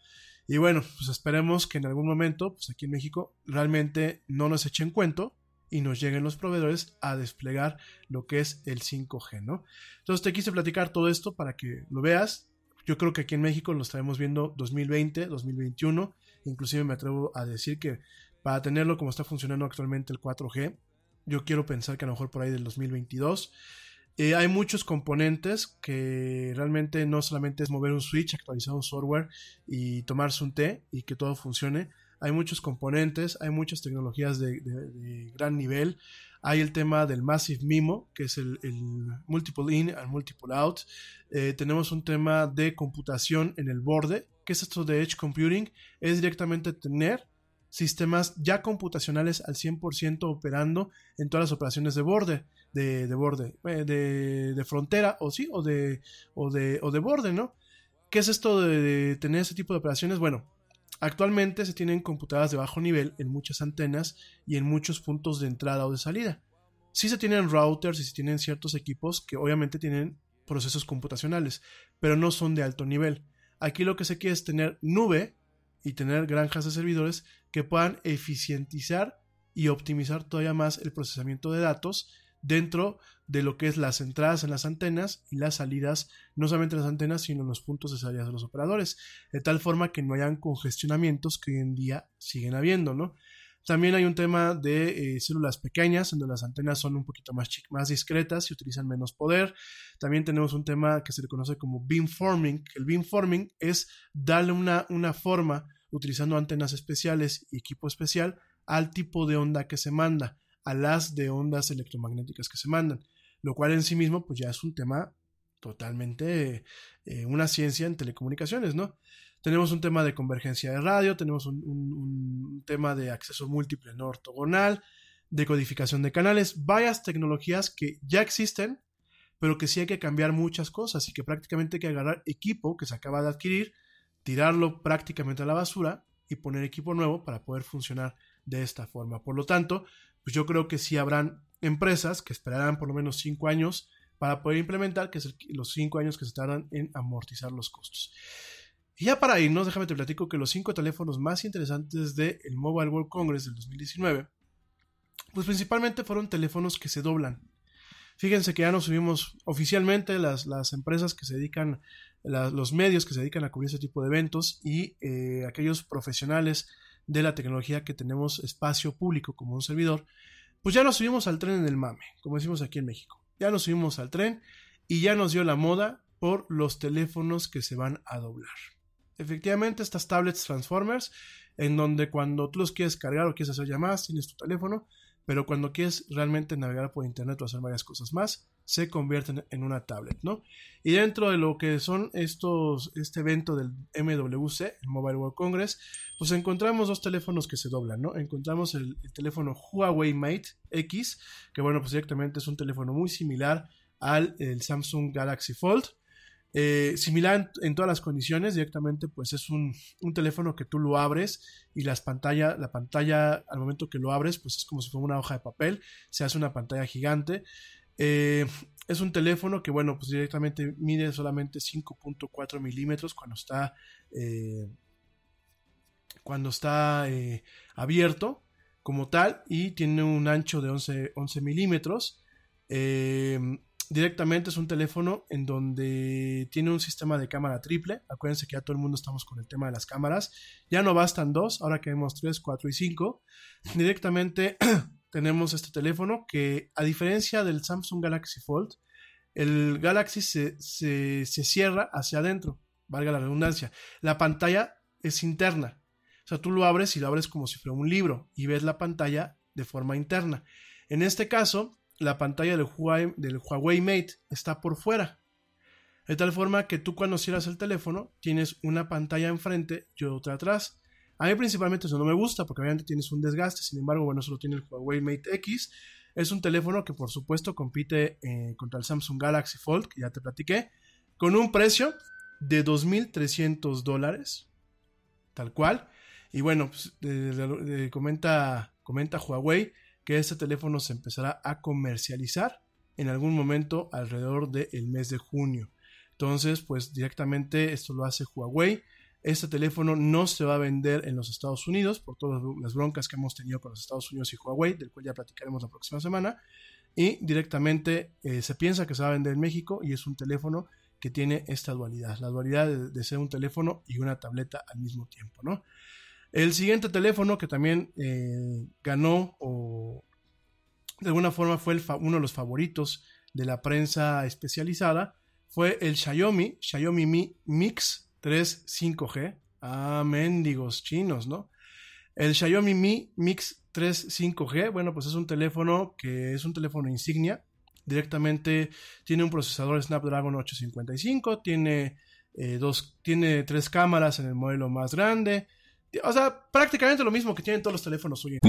Y bueno, pues esperemos que en algún momento, pues aquí en México, realmente no nos echen cuento y nos lleguen los proveedores a desplegar lo que es el 5G, ¿no? Entonces te quise platicar todo esto para que lo veas. Yo creo que aquí en México lo estaremos viendo 2020, 2021. Inclusive me atrevo a decir que para tenerlo como está funcionando actualmente el 4G, yo quiero pensar que a lo mejor por ahí del 2022. Eh, hay muchos componentes que realmente no solamente es mover un switch, actualizar un software y tomarse un té y que todo funcione. Hay muchos componentes, hay muchas tecnologías de, gran nivel. Hay el tema del Massive MIMO, que es el, Multiple In and Multiple Out. Eh, tenemos un tema de computación en el borde. ¿Qué es esto de Edge Computing? Es directamente tener sistemas ya computacionales al 100% operando en todas las operaciones de borde, de, de borde, eh, de, de, frontera o sí, o de, o de, o de borde, ¿no? ¿Qué es esto de, de tener ese tipo de operaciones? Bueno, actualmente se tienen computadoras de bajo nivel en muchas antenas y en muchos puntos de entrada o de salida. Sí se tienen routers y se tienen ciertos equipos que obviamente tienen procesos computacionales, pero no son de alto nivel. Aquí lo que se quiere es tener nube y tener granjas de servidores que puedan eficientizar y optimizar todavía más el procesamiento de datos dentro de lo que es las entradas en las antenas y las salidas, no solamente en las antenas, sino en los puntos de salida de los operadores, de tal forma que no hayan congestionamientos que hoy en día siguen habiendo, ¿no? También hay un tema de eh, células pequeñas, donde las antenas son un poquito más, más discretas y utilizan menos poder. También tenemos un tema que se le conoce como beamforming. El beamforming es darle una, una forma utilizando antenas especiales y equipo especial al tipo de onda que se manda, a las de ondas electromagnéticas que se mandan, lo cual en sí mismo pues ya es un tema totalmente eh, una ciencia en telecomunicaciones, ¿no? Tenemos un tema de convergencia de radio, tenemos un, un, un tema de acceso múltiple no ortogonal, de codificación de canales, varias tecnologías que ya existen, pero que sí hay que cambiar muchas cosas y que prácticamente hay que agarrar equipo que se acaba de adquirir, tirarlo prácticamente a la basura y poner equipo nuevo para poder funcionar de esta forma. Por lo tanto, pues yo creo que sí habrán empresas que esperarán por lo menos cinco años para poder implementar, que es los cinco años que se tardan en amortizar los costos. Y ya para irnos, déjame te platico que los cinco teléfonos más interesantes del Mobile World Congress del 2019, pues principalmente fueron teléfonos que se doblan. Fíjense que ya nos subimos oficialmente las, las empresas que se dedican, los medios que se dedican a cubrir ese tipo de eventos y eh, aquellos profesionales de la tecnología que tenemos espacio público como un servidor, pues ya nos subimos al tren en el mame, como decimos aquí en México. Ya nos subimos al tren y ya nos dio la moda por los teléfonos que se van a doblar. Efectivamente, estas tablets Transformers, en donde cuando tú los quieres cargar o quieres hacer llamadas, tienes tu teléfono, pero cuando quieres realmente navegar por internet o hacer varias cosas más, se convierten en una tablet, ¿no? Y dentro de lo que son estos, este evento del MWC, el Mobile World Congress, pues encontramos dos teléfonos que se doblan, ¿no? Encontramos el, el teléfono Huawei Mate X, que bueno, pues directamente es un teléfono muy similar al Samsung Galaxy Fold, eh, similar en, todas las condiciones, directamente pues es un, un, teléfono que tú lo abres y las pantalla, la pantalla al momento que lo abres pues es como si fuera una hoja de papel, se hace una pantalla gigante. Eh, es un teléfono que bueno pues directamente mide solamente 5.4 milímetros cuando está eh, cuando está abierto como tal y tiene un ancho de 11, 11 milímetros. Directamente es un teléfono en donde tiene un sistema de cámara triple. Acuérdense que ya todo el mundo estamos con el tema de las cámaras. Ya no bastan dos, ahora que vemos tres, cuatro y cinco. Directamente tenemos este teléfono que a diferencia del Samsung Galaxy Fold, el Galaxy se, se, se cierra hacia adentro, valga la redundancia. La pantalla es interna. O sea, tú lo abres y lo abres como si fuera un libro y ves la pantalla de forma interna. En este caso, la pantalla del Huawei, Mate está por fuera. De tal forma que tú cuando cierras el teléfono tienes una pantalla enfrente y otra atrás. A mí principalmente eso no me gusta porque obviamente tienes un desgaste, sin embargo, bueno, solo tiene el Huawei Mate X. Es un teléfono que por supuesto compite eh, contra el Samsung Galaxy Fold, que ya te platiqué, con un precio de 2.300 dólares, tal cual. Y bueno, pues, comenta, comenta Huawei que este teléfono se empezará a comercializar en algún momento alrededor del mes de junio. Entonces, pues directamente esto lo hace Huawei. Este teléfono no se va a vender en los Estados Unidos por todas las broncas que hemos tenido con los Estados Unidos y Huawei, del cual ya platicaremos la próxima semana. Y directamente eh, se piensa que se va a vender en México y es un teléfono que tiene esta dualidad, la dualidad de, ser un teléfono y una tableta al mismo tiempo, ¿no? El siguiente teléfono que también eh, ganó o de alguna forma fue uno de los favoritos de la prensa especializada fue el Xiaomi, Xiaomi Mi Mix 3 5G. Ah, mendigos chinos, ¿no? El Xiaomi Mi Mix 3 5G, bueno, pues es un teléfono que es un teléfono insignia. Directamente tiene un procesador Snapdragon 855, tiene, eh, dos, tiene tres cámaras en el modelo más grande, o sea, prácticamente lo mismo que tienen todos los teléfonos hoy.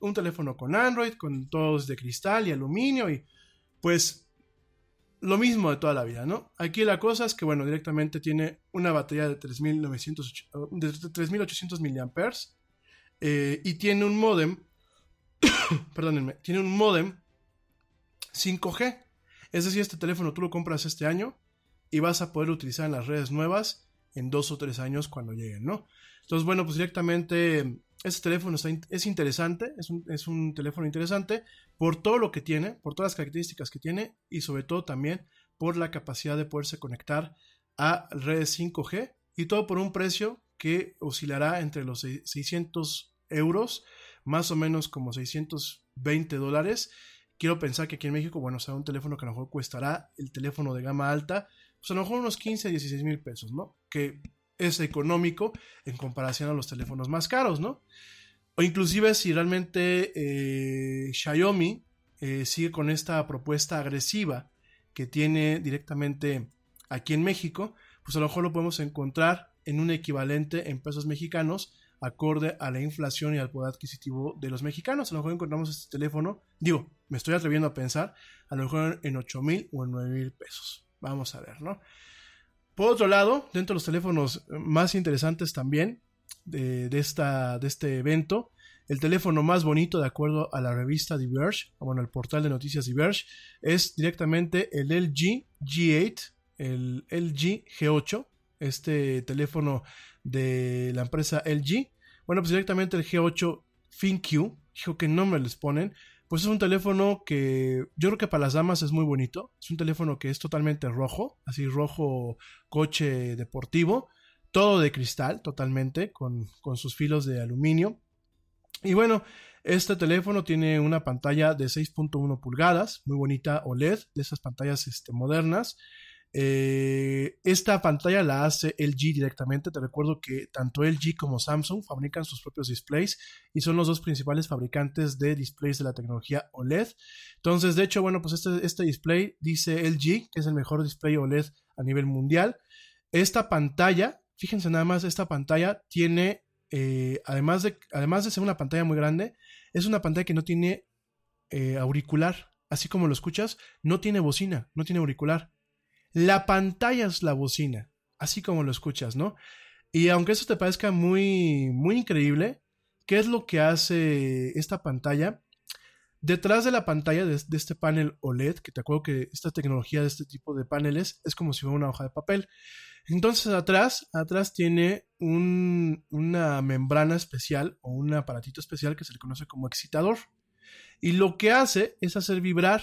Un teléfono con Android, con todos de cristal y aluminio y pues lo mismo de toda la vida, ¿no? Aquí la cosa es que, bueno, directamente tiene una batería de 3800 mAh eh, y tiene un modem, perdónenme, tiene un modem 5G. Es decir, este teléfono tú lo compras este año y vas a poder utilizar en las redes nuevas en dos o tres años cuando lleguen, ¿no? Entonces, bueno, pues directamente este teléfono es interesante, es un, teléfono interesante por todo lo que tiene, por todas las características que tiene y sobre todo también por la capacidad de poderse conectar a redes 5G y todo por un precio que oscilará entre los 600 euros, más o menos como 620 dólares. Quiero pensar que aquí en México, bueno, será un teléfono que a lo mejor costará el teléfono de gama alta, pues a lo mejor unos 15 a 16 mil pesos, ¿no? Que es económico en comparación a los teléfonos más caros, ¿no? O inclusive si realmente eh, Xiaomi eh, sigue con esta propuesta agresiva que tiene directamente aquí en México, pues a lo mejor lo podemos encontrar en un equivalente en pesos mexicanos acorde a la inflación y al poder adquisitivo de los mexicanos. A lo mejor encontramos este teléfono, digo, me estoy atreviendo a pensar, a lo mejor en 8 mil o en 9 mil pesos. Vamos a ver, ¿no? Por otro lado, dentro de los teléfonos más interesantes también de, esta, de este evento, el teléfono más bonito de acuerdo a la revista Diverge, bueno, el portal de noticias Diverge, es directamente el LG G8, el LG G8, este teléfono de la empresa LG. Bueno, pues directamente el G8 FinQ, dijo que nombre les ponen, pues es un teléfono que yo creo que para las damas es muy bonito. Es un teléfono que es totalmente rojo, así rojo coche deportivo. Todo de cristal, totalmente, con, sus filos de aluminio. Y bueno, este teléfono tiene una pantalla de 6.1 pulgadas, muy bonita OLED, de esas pantallas este, modernas. Eh, esta pantalla la hace LG directamente. Te recuerdo que tanto LG como Samsung fabrican sus propios displays y son los dos principales fabricantes de displays de la tecnología OLED. Entonces, de hecho, bueno, pues este, este display dice LG, que es el mejor display OLED a nivel mundial. Esta pantalla, fíjense nada más, esta pantalla tiene, eh, además, de, además de ser una pantalla muy grande, es una pantalla que no tiene eh, auricular. así como lo escuchas, no tiene bocina, no tiene auricular. La pantalla es la bocina, así como lo escuchas, ¿no? Y aunque eso te parezca muy, muy increíble, ¿qué es lo que hace esta pantalla? Detrás de la pantalla de, de, este panel OLED, que te acuerdo que esta tecnología de este tipo de paneles es como si fuera una hoja de papel. Entonces atrás, atrás tiene un, una membrana especial o un aparatito especial que se le conoce como excitador. Y lo que hace es hacer vibrar,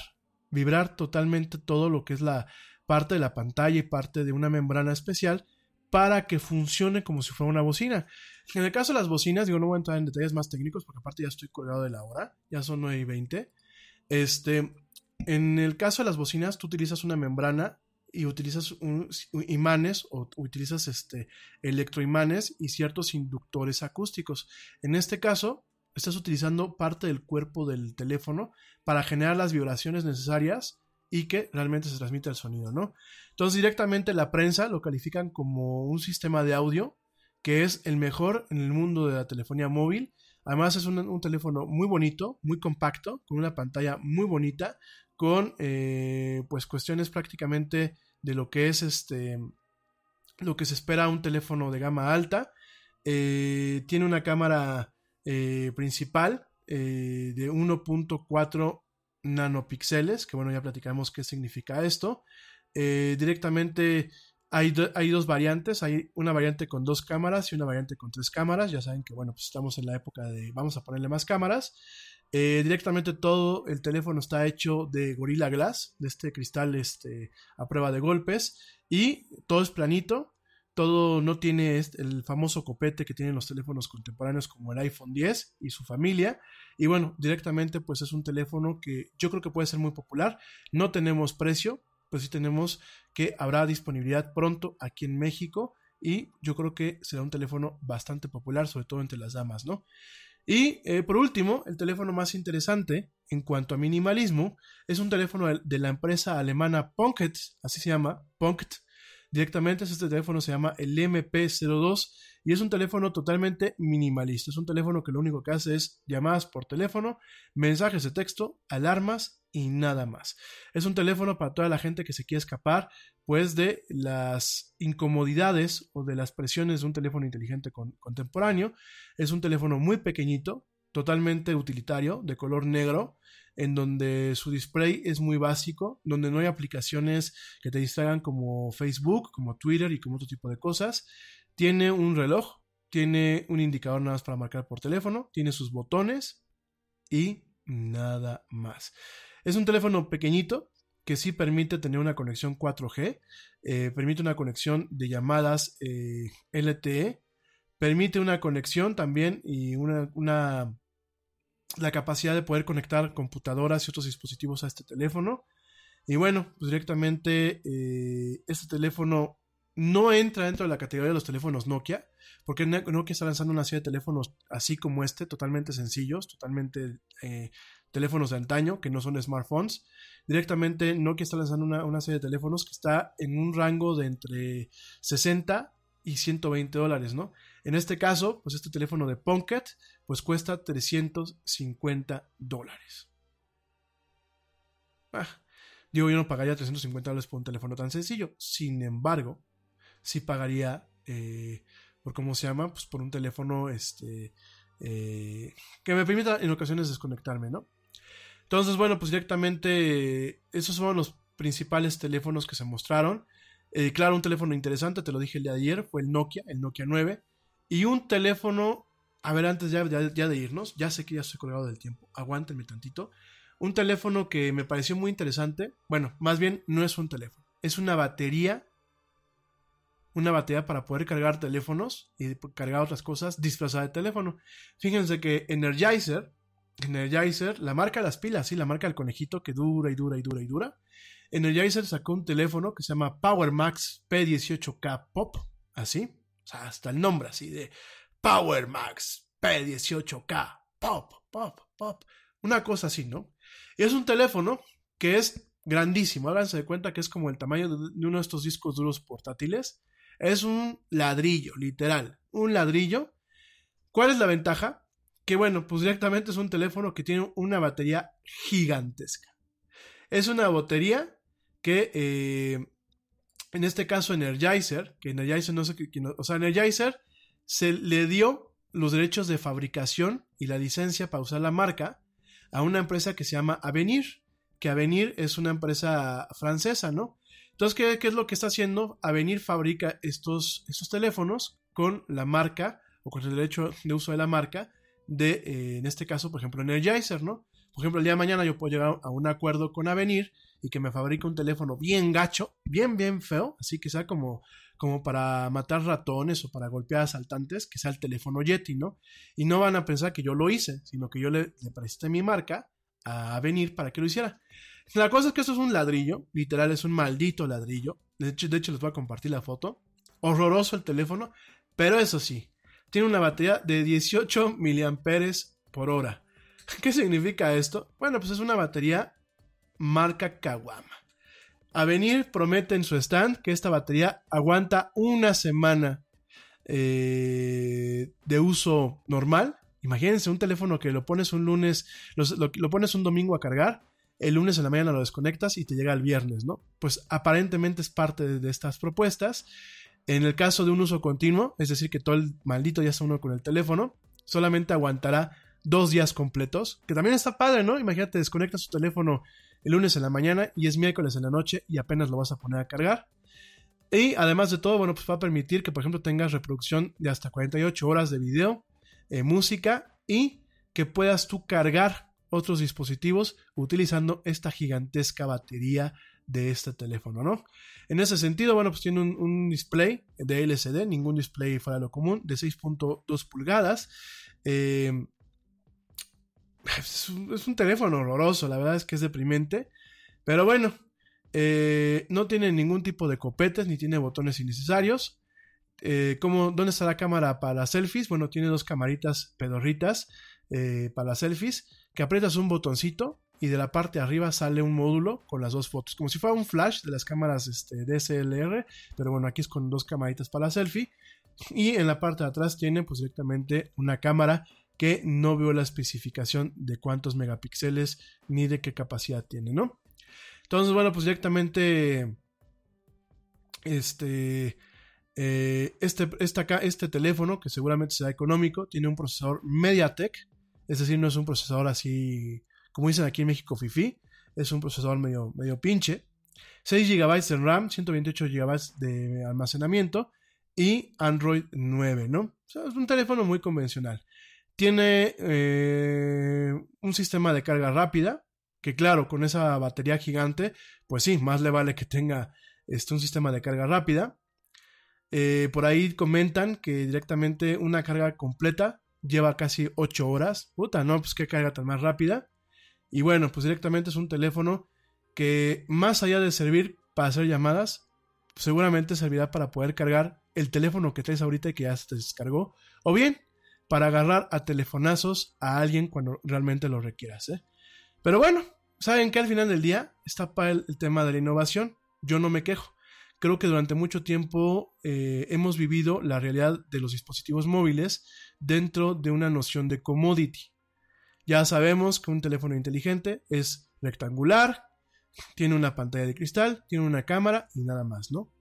vibrar totalmente todo lo que es la parte de la pantalla y parte de una membrana especial para que funcione como si fuera una bocina. En el caso de las bocinas, digo, no voy a entrar en detalles más técnicos porque aparte ya estoy colgado de la hora, ya son 9 y 20. Este, en el caso de las bocinas, tú utilizas una membrana y utilizas imanes o utilizas este, electroimanes y ciertos inductores acústicos. En este caso, estás utilizando parte del cuerpo del teléfono para generar las vibraciones necesarias y que realmente se transmite el sonido, ¿no? Entonces directamente la prensa lo califican como un sistema de audio que es el mejor en el mundo de la telefonía móvil. Además es un, teléfono muy bonito, muy compacto, con una pantalla muy bonita, con eh, pues cuestiones prácticamente de lo que es este lo que se espera un teléfono de gama alta. Eh, tiene una cámara eh, principal de 1.4 nanopíxeles, que bueno, ya platicamos qué significa esto. Eh, directamente hay, hay, dos variantes, hay una variante con dos cámaras y una variante con tres cámaras. Ya saben que bueno, pues estamos en la época de vamos a ponerle más cámaras. Eh, directamente todo el teléfono está hecho de Gorilla Glass, de este cristal este, a prueba de golpes, y todo es planito, todo no tiene el famoso copete que tienen los teléfonos contemporáneos como el iPhone 10 y su familia. Y bueno, directamente pues es un teléfono que yo creo que puede ser muy popular. No tenemos precio, pues sí tenemos que habrá disponibilidad pronto aquí en México y yo creo que será un teléfono bastante popular, sobre todo entre las damas, ¿no? Y eh, por último, el teléfono más interesante en cuanto a minimalismo es un teléfono de la empresa alemana Punket, así se llama, Punkt, directamente. Este teléfono se llama el MP02 y es un teléfono totalmente minimalista. Es un teléfono que lo único que hace es llamadas por teléfono, mensajes de texto, alarmas y nada más. Es un teléfono para toda la gente que se quiere escapar pues de las incomodidades o de las presiones de un teléfono inteligente con, contemporáneo. Es un teléfono muy pequeñito, totalmente utilitario, de color negro, en donde su display es muy básico, donde no hay aplicaciones que te distraigan como Facebook, como Twitter y como otro tipo de cosas. Tiene un reloj, tiene un indicador nada más para marcar por teléfono, tiene sus botones y nada más. Es un teléfono pequeñito que sí permite tener una conexión 4G, eh, permite una conexión de llamadas eh, LTE, permite una conexión también y una, una, la capacidad de poder conectar computadoras y otros dispositivos a este teléfono. Y bueno, pues directamente eh, este teléfono no entra dentro de la categoría de los teléfonos Nokia, porque Nokia está lanzando una serie de teléfonos así como este, totalmente sencillos, totalmente eh, teléfonos de antaño, que no son smartphones. Directamente Nokia está lanzando una, una, serie de teléfonos que está en un rango de entre 60 y 120 dólares, ¿no? En este caso, pues este teléfono de Pocket, pues cuesta 350 dólares. Ah, digo, yo no pagaría 350 dólares por un teléfono tan sencillo. Sin embargo, sí pagaría eh, por cómo se llama, pues por un teléfono este, eh, que me permita en ocasiones desconectarme, ¿no? Entonces, bueno, pues directamente esos son los principales teléfonos que se mostraron. Eh, claro, un teléfono interesante, te lo dije el de ayer, fue el Nokia, el Nokia 9. Y un teléfono, a ver, antes ya, de irnos, ya sé que ya estoy colgado del tiempo, aguántenme tantito. Un teléfono que me pareció muy interesante, bueno, más bien no es un teléfono, es una batería una batería para poder cargar teléfonos y cargar otras cosas disfrazada de teléfono. Fíjense que Energizer, Energizer, la marca de las pilas, sí, la marca del conejito que dura y dura y dura y dura. Energizer sacó un teléfono que se llama Power Max P18K Pop, así, o sea, hasta el nombre así de Power Max P18K Pop, Pop, Pop, una cosa así, ¿no? Y es un teléfono que es grandísimo, háganse de cuenta que es como el tamaño de uno de estos discos duros portátiles, es un ladrillo, literal. Un ladrillo. ¿Cuál es la ventaja? Que bueno, pues directamente es un teléfono que tiene una batería gigantesca. Es una batería que, eh, en este caso, Energizer, que Energizer no sé qué, o sea, Energizer se le dio los derechos de fabricación y la licencia para usar la marca a una empresa que se llama Avenir, que Avenir es una empresa francesa, ¿no? Entonces, ¿qué, qué es lo que está haciendo? Avenir fabrica estos, estos teléfonos con la marca o con el derecho de uso de la marca de, eh, en este caso, por ejemplo, Energizer, ¿no? Por ejemplo, el día de mañana yo puedo llegar a un acuerdo con Avenir y que me fabrique un teléfono bien gacho, bien, bien feo, así que sea como, como para matar ratones o para golpear asaltantes, que sea el teléfono Yeti, ¿no? Y no van a pensar que yo lo hice, sino que yo le, presté mi marca a Avenir para que lo hiciera. La cosa es que esto es un ladrillo, literal es un maldito ladrillo. De hecho, de hecho les voy a compartir la foto. Horroroso el teléfono, pero eso sí, tiene una batería de 18 miliamperes por hora. ¿Qué significa esto? Bueno, pues es una batería marca Kawama. Avenir promete en su stand que esta batería aguanta una semana eh, de uso normal. Imagínense un teléfono que lo pones un lunes, lo pones un domingo a cargar, el lunes en la mañana lo desconectas y te llega el viernes, ¿no? Pues aparentemente es parte de, de estas propuestas. En el caso de un uso continuo, es decir, que todo el maldito ya está uno con el teléfono, solamente aguantará dos días completos, que también está padre, ¿no? Imagínate, desconectas tu teléfono el lunes en la mañana y es miércoles en la noche y apenas lo vas a poner a cargar. Y además de todo, bueno, pues va a permitir que, por ejemplo, tengas reproducción de hasta 48 horas de video, eh, música y que puedas tú cargar otros dispositivos utilizando esta gigantesca batería de este teléfono, ¿no? En ese sentido, bueno, pues tiene un, un display de LCD, ningún display fuera de lo común, de 6.2 pulgadas. Eh, es, un, teléfono horroroso, la verdad es que es deprimente. Pero bueno, eh, no tiene ningún tipo de copetes ni tiene botones innecesarios. Eh, ¿cómo- ¿Dónde está la cámara para las selfies? Bueno, tiene dos camaritas pedorritas eh, para las selfies que aprietas un botoncito y de la parte de arriba sale un módulo con las dos fotos, como si fuera un flash de las cámaras este, DSLR, pero bueno, aquí es con dos camaritas para la selfie. Y en la parte de atrás tiene pues directamente una cámara que no veo la especificación de cuántos megapíxeles ni de qué capacidad tiene, ¿no? Entonces, bueno, pues directamente este, eh, este, esta ca- este teléfono, que seguramente será económico, tiene un procesador MediaTek, es decir, no es un procesador así, como dicen aquí en México, FIFI, es un procesador medio, medio pinche. 6 GB de RAM, 128 GB de almacenamiento y Android 9, ¿no? Es un teléfono muy convencional. Tiene eh, un sistema de carga rápida, que claro, con esa batería gigante, pues sí, más le vale que tenga este, un sistema de carga rápida. Eh, por ahí comentan que directamente una carga completa lleva casi 8 horas. Puta, no, pues qué carga tan más rápida. Y bueno, pues directamente es un teléfono que más allá de servir para hacer llamadas, seguramente servirá para poder cargar el teléfono que traes ahorita y que ya se te descargó. O bien, para agarrar a telefonazos a alguien cuando realmente lo requieras. ¿eh? Pero bueno, saben que al final del día está para el, tema de la innovación. Yo no me quejo. Creo que durante mucho tiempo eh, hemos vivido la realidad de los dispositivos móviles dentro de una noción de commodity. Ya sabemos que un teléfono inteligente es rectangular, tiene una pantalla de cristal, tiene una cámara y nada más, ¿no?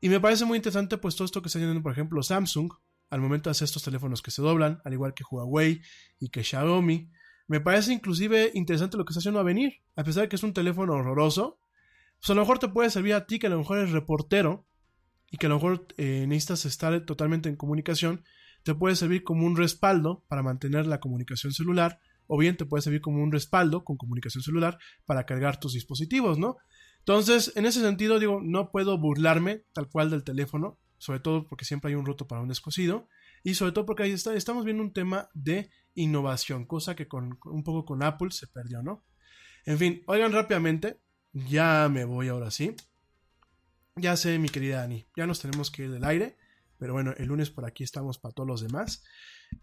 Y me parece muy interesante pues todo esto que está haciendo, por ejemplo, Samsung al momento de hacer estos teléfonos que se doblan, al igual que Huawei y que Xiaomi. Me parece inclusive interesante lo que está haciendo a venir, a pesar de que es un teléfono horroroso, pues a lo mejor te puede servir a ti que a lo mejor eres reportero y que a lo mejor eh, necesitas estar totalmente en comunicación, te puede servir como un respaldo para mantener la comunicación celular o bien te puede servir como un respaldo con comunicación celular para cargar tus dispositivos, ¿no? Entonces, en ese sentido, digo, no puedo burlarme tal cual del teléfono, sobre todo porque siempre hay un roto para un descosido, y sobre todo porque ahí está, estamos viendo un tema de innovación, cosa que con, un poco con Apple se perdió, ¿no? En fin, oigan rápidamente, ya me voy ahora sí. Ya sé, mi querida Ani, ya nos tenemos que ir del aire, pero bueno, el lunes por aquí estamos para todos los demás.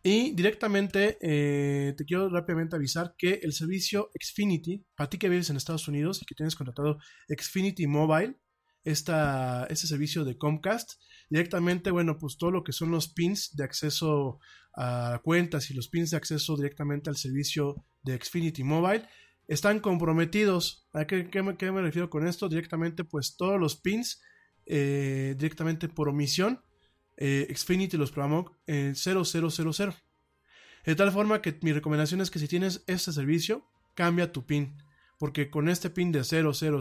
Y directamente eh, te quiero rápidamente avisar que el servicio Xfinity, para ti que vives en Estados Unidos y que tienes contratado Xfinity Mobile, esta, este servicio de Comcast, directamente, bueno, pues todo lo que son los pins de acceso a cuentas y los pins de acceso directamente al servicio de Xfinity Mobile, están comprometidos. ¿A qué, qué me, qué me refiero con esto? Directamente, pues todos los pins, eh, directamente por omisión, eh, Xfinity los programó en 0000. De tal forma que mi recomendación es que si tienes este servicio, cambia tu pin. Porque con este pin de 00000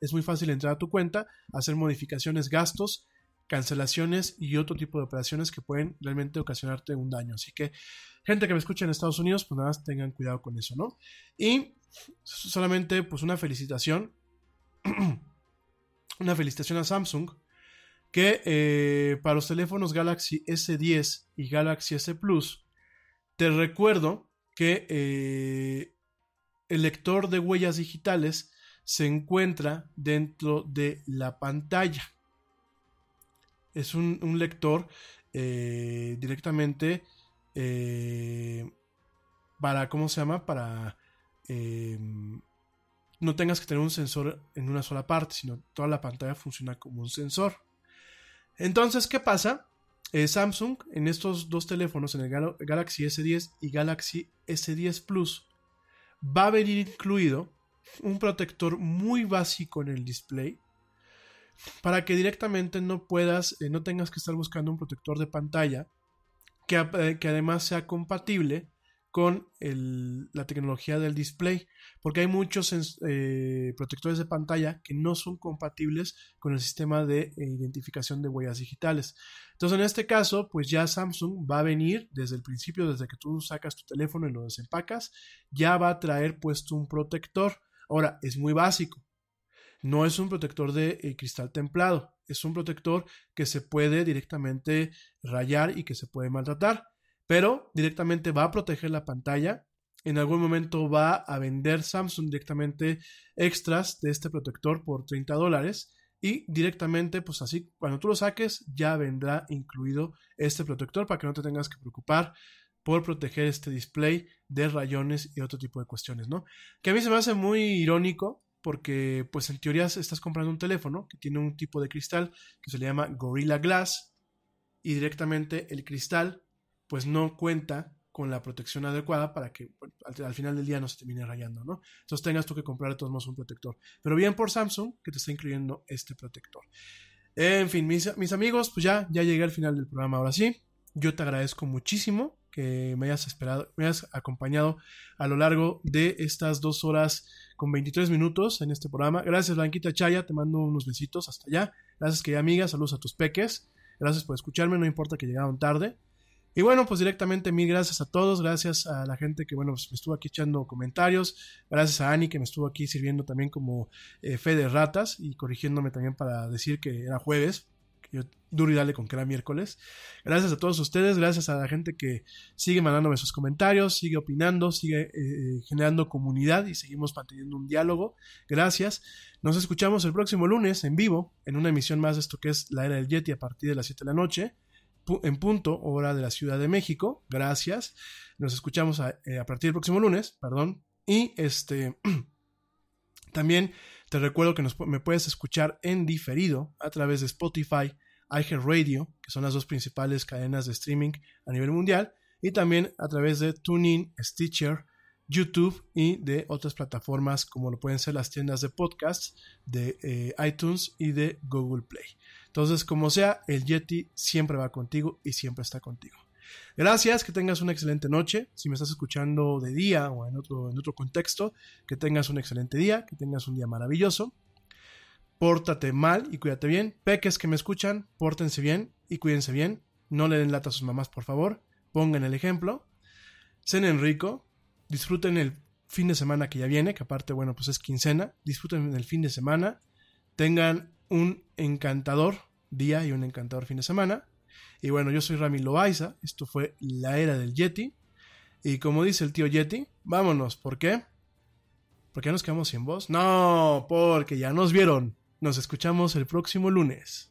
es muy fácil entrar a tu cuenta, hacer modificaciones, gastos, cancelaciones y otro tipo de operaciones que pueden realmente ocasionarte un daño. Así que, gente que me escucha en Estados Unidos, pues nada más tengan cuidado con eso, ¿no? Y solamente, pues una felicitación. una felicitación a Samsung. Que eh, para los teléfonos Galaxy S10 y Galaxy S Plus, te recuerdo que eh, el lector de huellas digitales se encuentra dentro de la pantalla. Es un, lector eh, directamente para, ¿cómo se llama? Para no tengas que tener un sensor en una sola parte, sino toda la pantalla funciona como un sensor. Entonces, ¿qué pasa? Eh, Samsung en estos dos teléfonos, en el Gal Galaxy S10 y Galaxy S10 Plus, va a venir incluido un protector muy básico en el display para que directamente no puedas, eh, no tengas que estar buscando un protector de pantalla que, eh, que además sea compatible con la tecnología del display, porque hay muchos eh, protectores de pantalla que no son compatibles con el sistema de identificación de huellas digitales. Entonces, en este caso, pues ya Samsung va a venir desde el principio, desde que tú sacas tu teléfono y lo desempacas, ya va a traer puesto un protector. Ahora, es muy básico. No es un protector de eh, cristal templado, es un protector que se puede directamente rayar y que se puede maltratar pero directamente va a proteger la pantalla. En algún momento va a vender Samsung directamente extras de este protector por 30 dólares. Y directamente, pues así, cuando tú lo saques, ya vendrá incluido este protector para que no te tengas que preocupar por proteger este display de rayones y otro tipo de cuestiones, ¿no? Que a mí se me hace muy irónico porque, pues en teoría estás comprando un teléfono que tiene un tipo de cristal que se le llama Gorilla Glass y directamente el cristal pues no cuenta con la protección adecuada para que al, final del día no se termine rayando, ¿no? Entonces tengas tú que comprar de todos modos un protector. Pero bien por Samsung que te está incluyendo este protector. En fin, mis, amigos, pues ya, ya llegué al final del programa ahora sí. Yo te agradezco muchísimo que me hayas esperado, me hayas acompañado a lo largo de estas dos horas con 23 minutos en este programa. Gracias, Blanquita Chaya, te mando unos besitos hasta allá. Gracias, querida amiga, saludos a tus peques. Gracias por escucharme, no importa que llegaron tarde. Y bueno, pues directamente mil gracias a todos, gracias a la gente que, bueno, pues me estuvo aquí echando comentarios, gracias a Ani que me estuvo aquí sirviendo también como eh, fe de ratas y corrigiéndome también para decir que era jueves, que yo duro y dale con que era miércoles. Gracias a todos ustedes, gracias a la gente que sigue mandándome sus comentarios, sigue opinando, sigue eh, generando comunidad y seguimos manteniendo un diálogo. Gracias. Nos escuchamos el próximo lunes en vivo en una emisión más de esto que es la era del Yeti a partir de las 7 de la noche en punto, hora de la Ciudad de México. Gracias. Nos escuchamos a, eh, partir del próximo lunes, perdón. Y este también te recuerdo que me puedes escuchar en diferido a través de Spotify, iHeartRadio, que son las dos principales cadenas de streaming a nivel mundial, y también a través de TuneIn, Stitcher, YouTube y de otras plataformas como lo pueden ser las tiendas de podcasts de eh, iTunes y de Google Play. Entonces, como sea, el Yeti siempre va contigo y siempre está contigo. Gracias, que tengas una excelente noche. Si me estás escuchando de día o en otro, en otro contexto, que tengas un excelente día, que tengas un día maravilloso. Pórtate mal y cuídate bien. Peques que me escuchan, pórtense bien y cuídense bien. No le den lata a sus mamás, por favor. Pongan el ejemplo. Cenen rico. Disfruten el fin de semana que ya viene, que aparte, bueno, pues es quincena. Disfruten el fin de semana. Tengan un encantador día y un encantador fin de semana. Y bueno, yo soy Rami Loaiza, esto fue la era del Yeti. Y como dice el tío Yeti, vámonos, ¿por qué? ¿Por qué nos quedamos sin voz? No, porque ya nos vieron. Nos escuchamos el próximo lunes.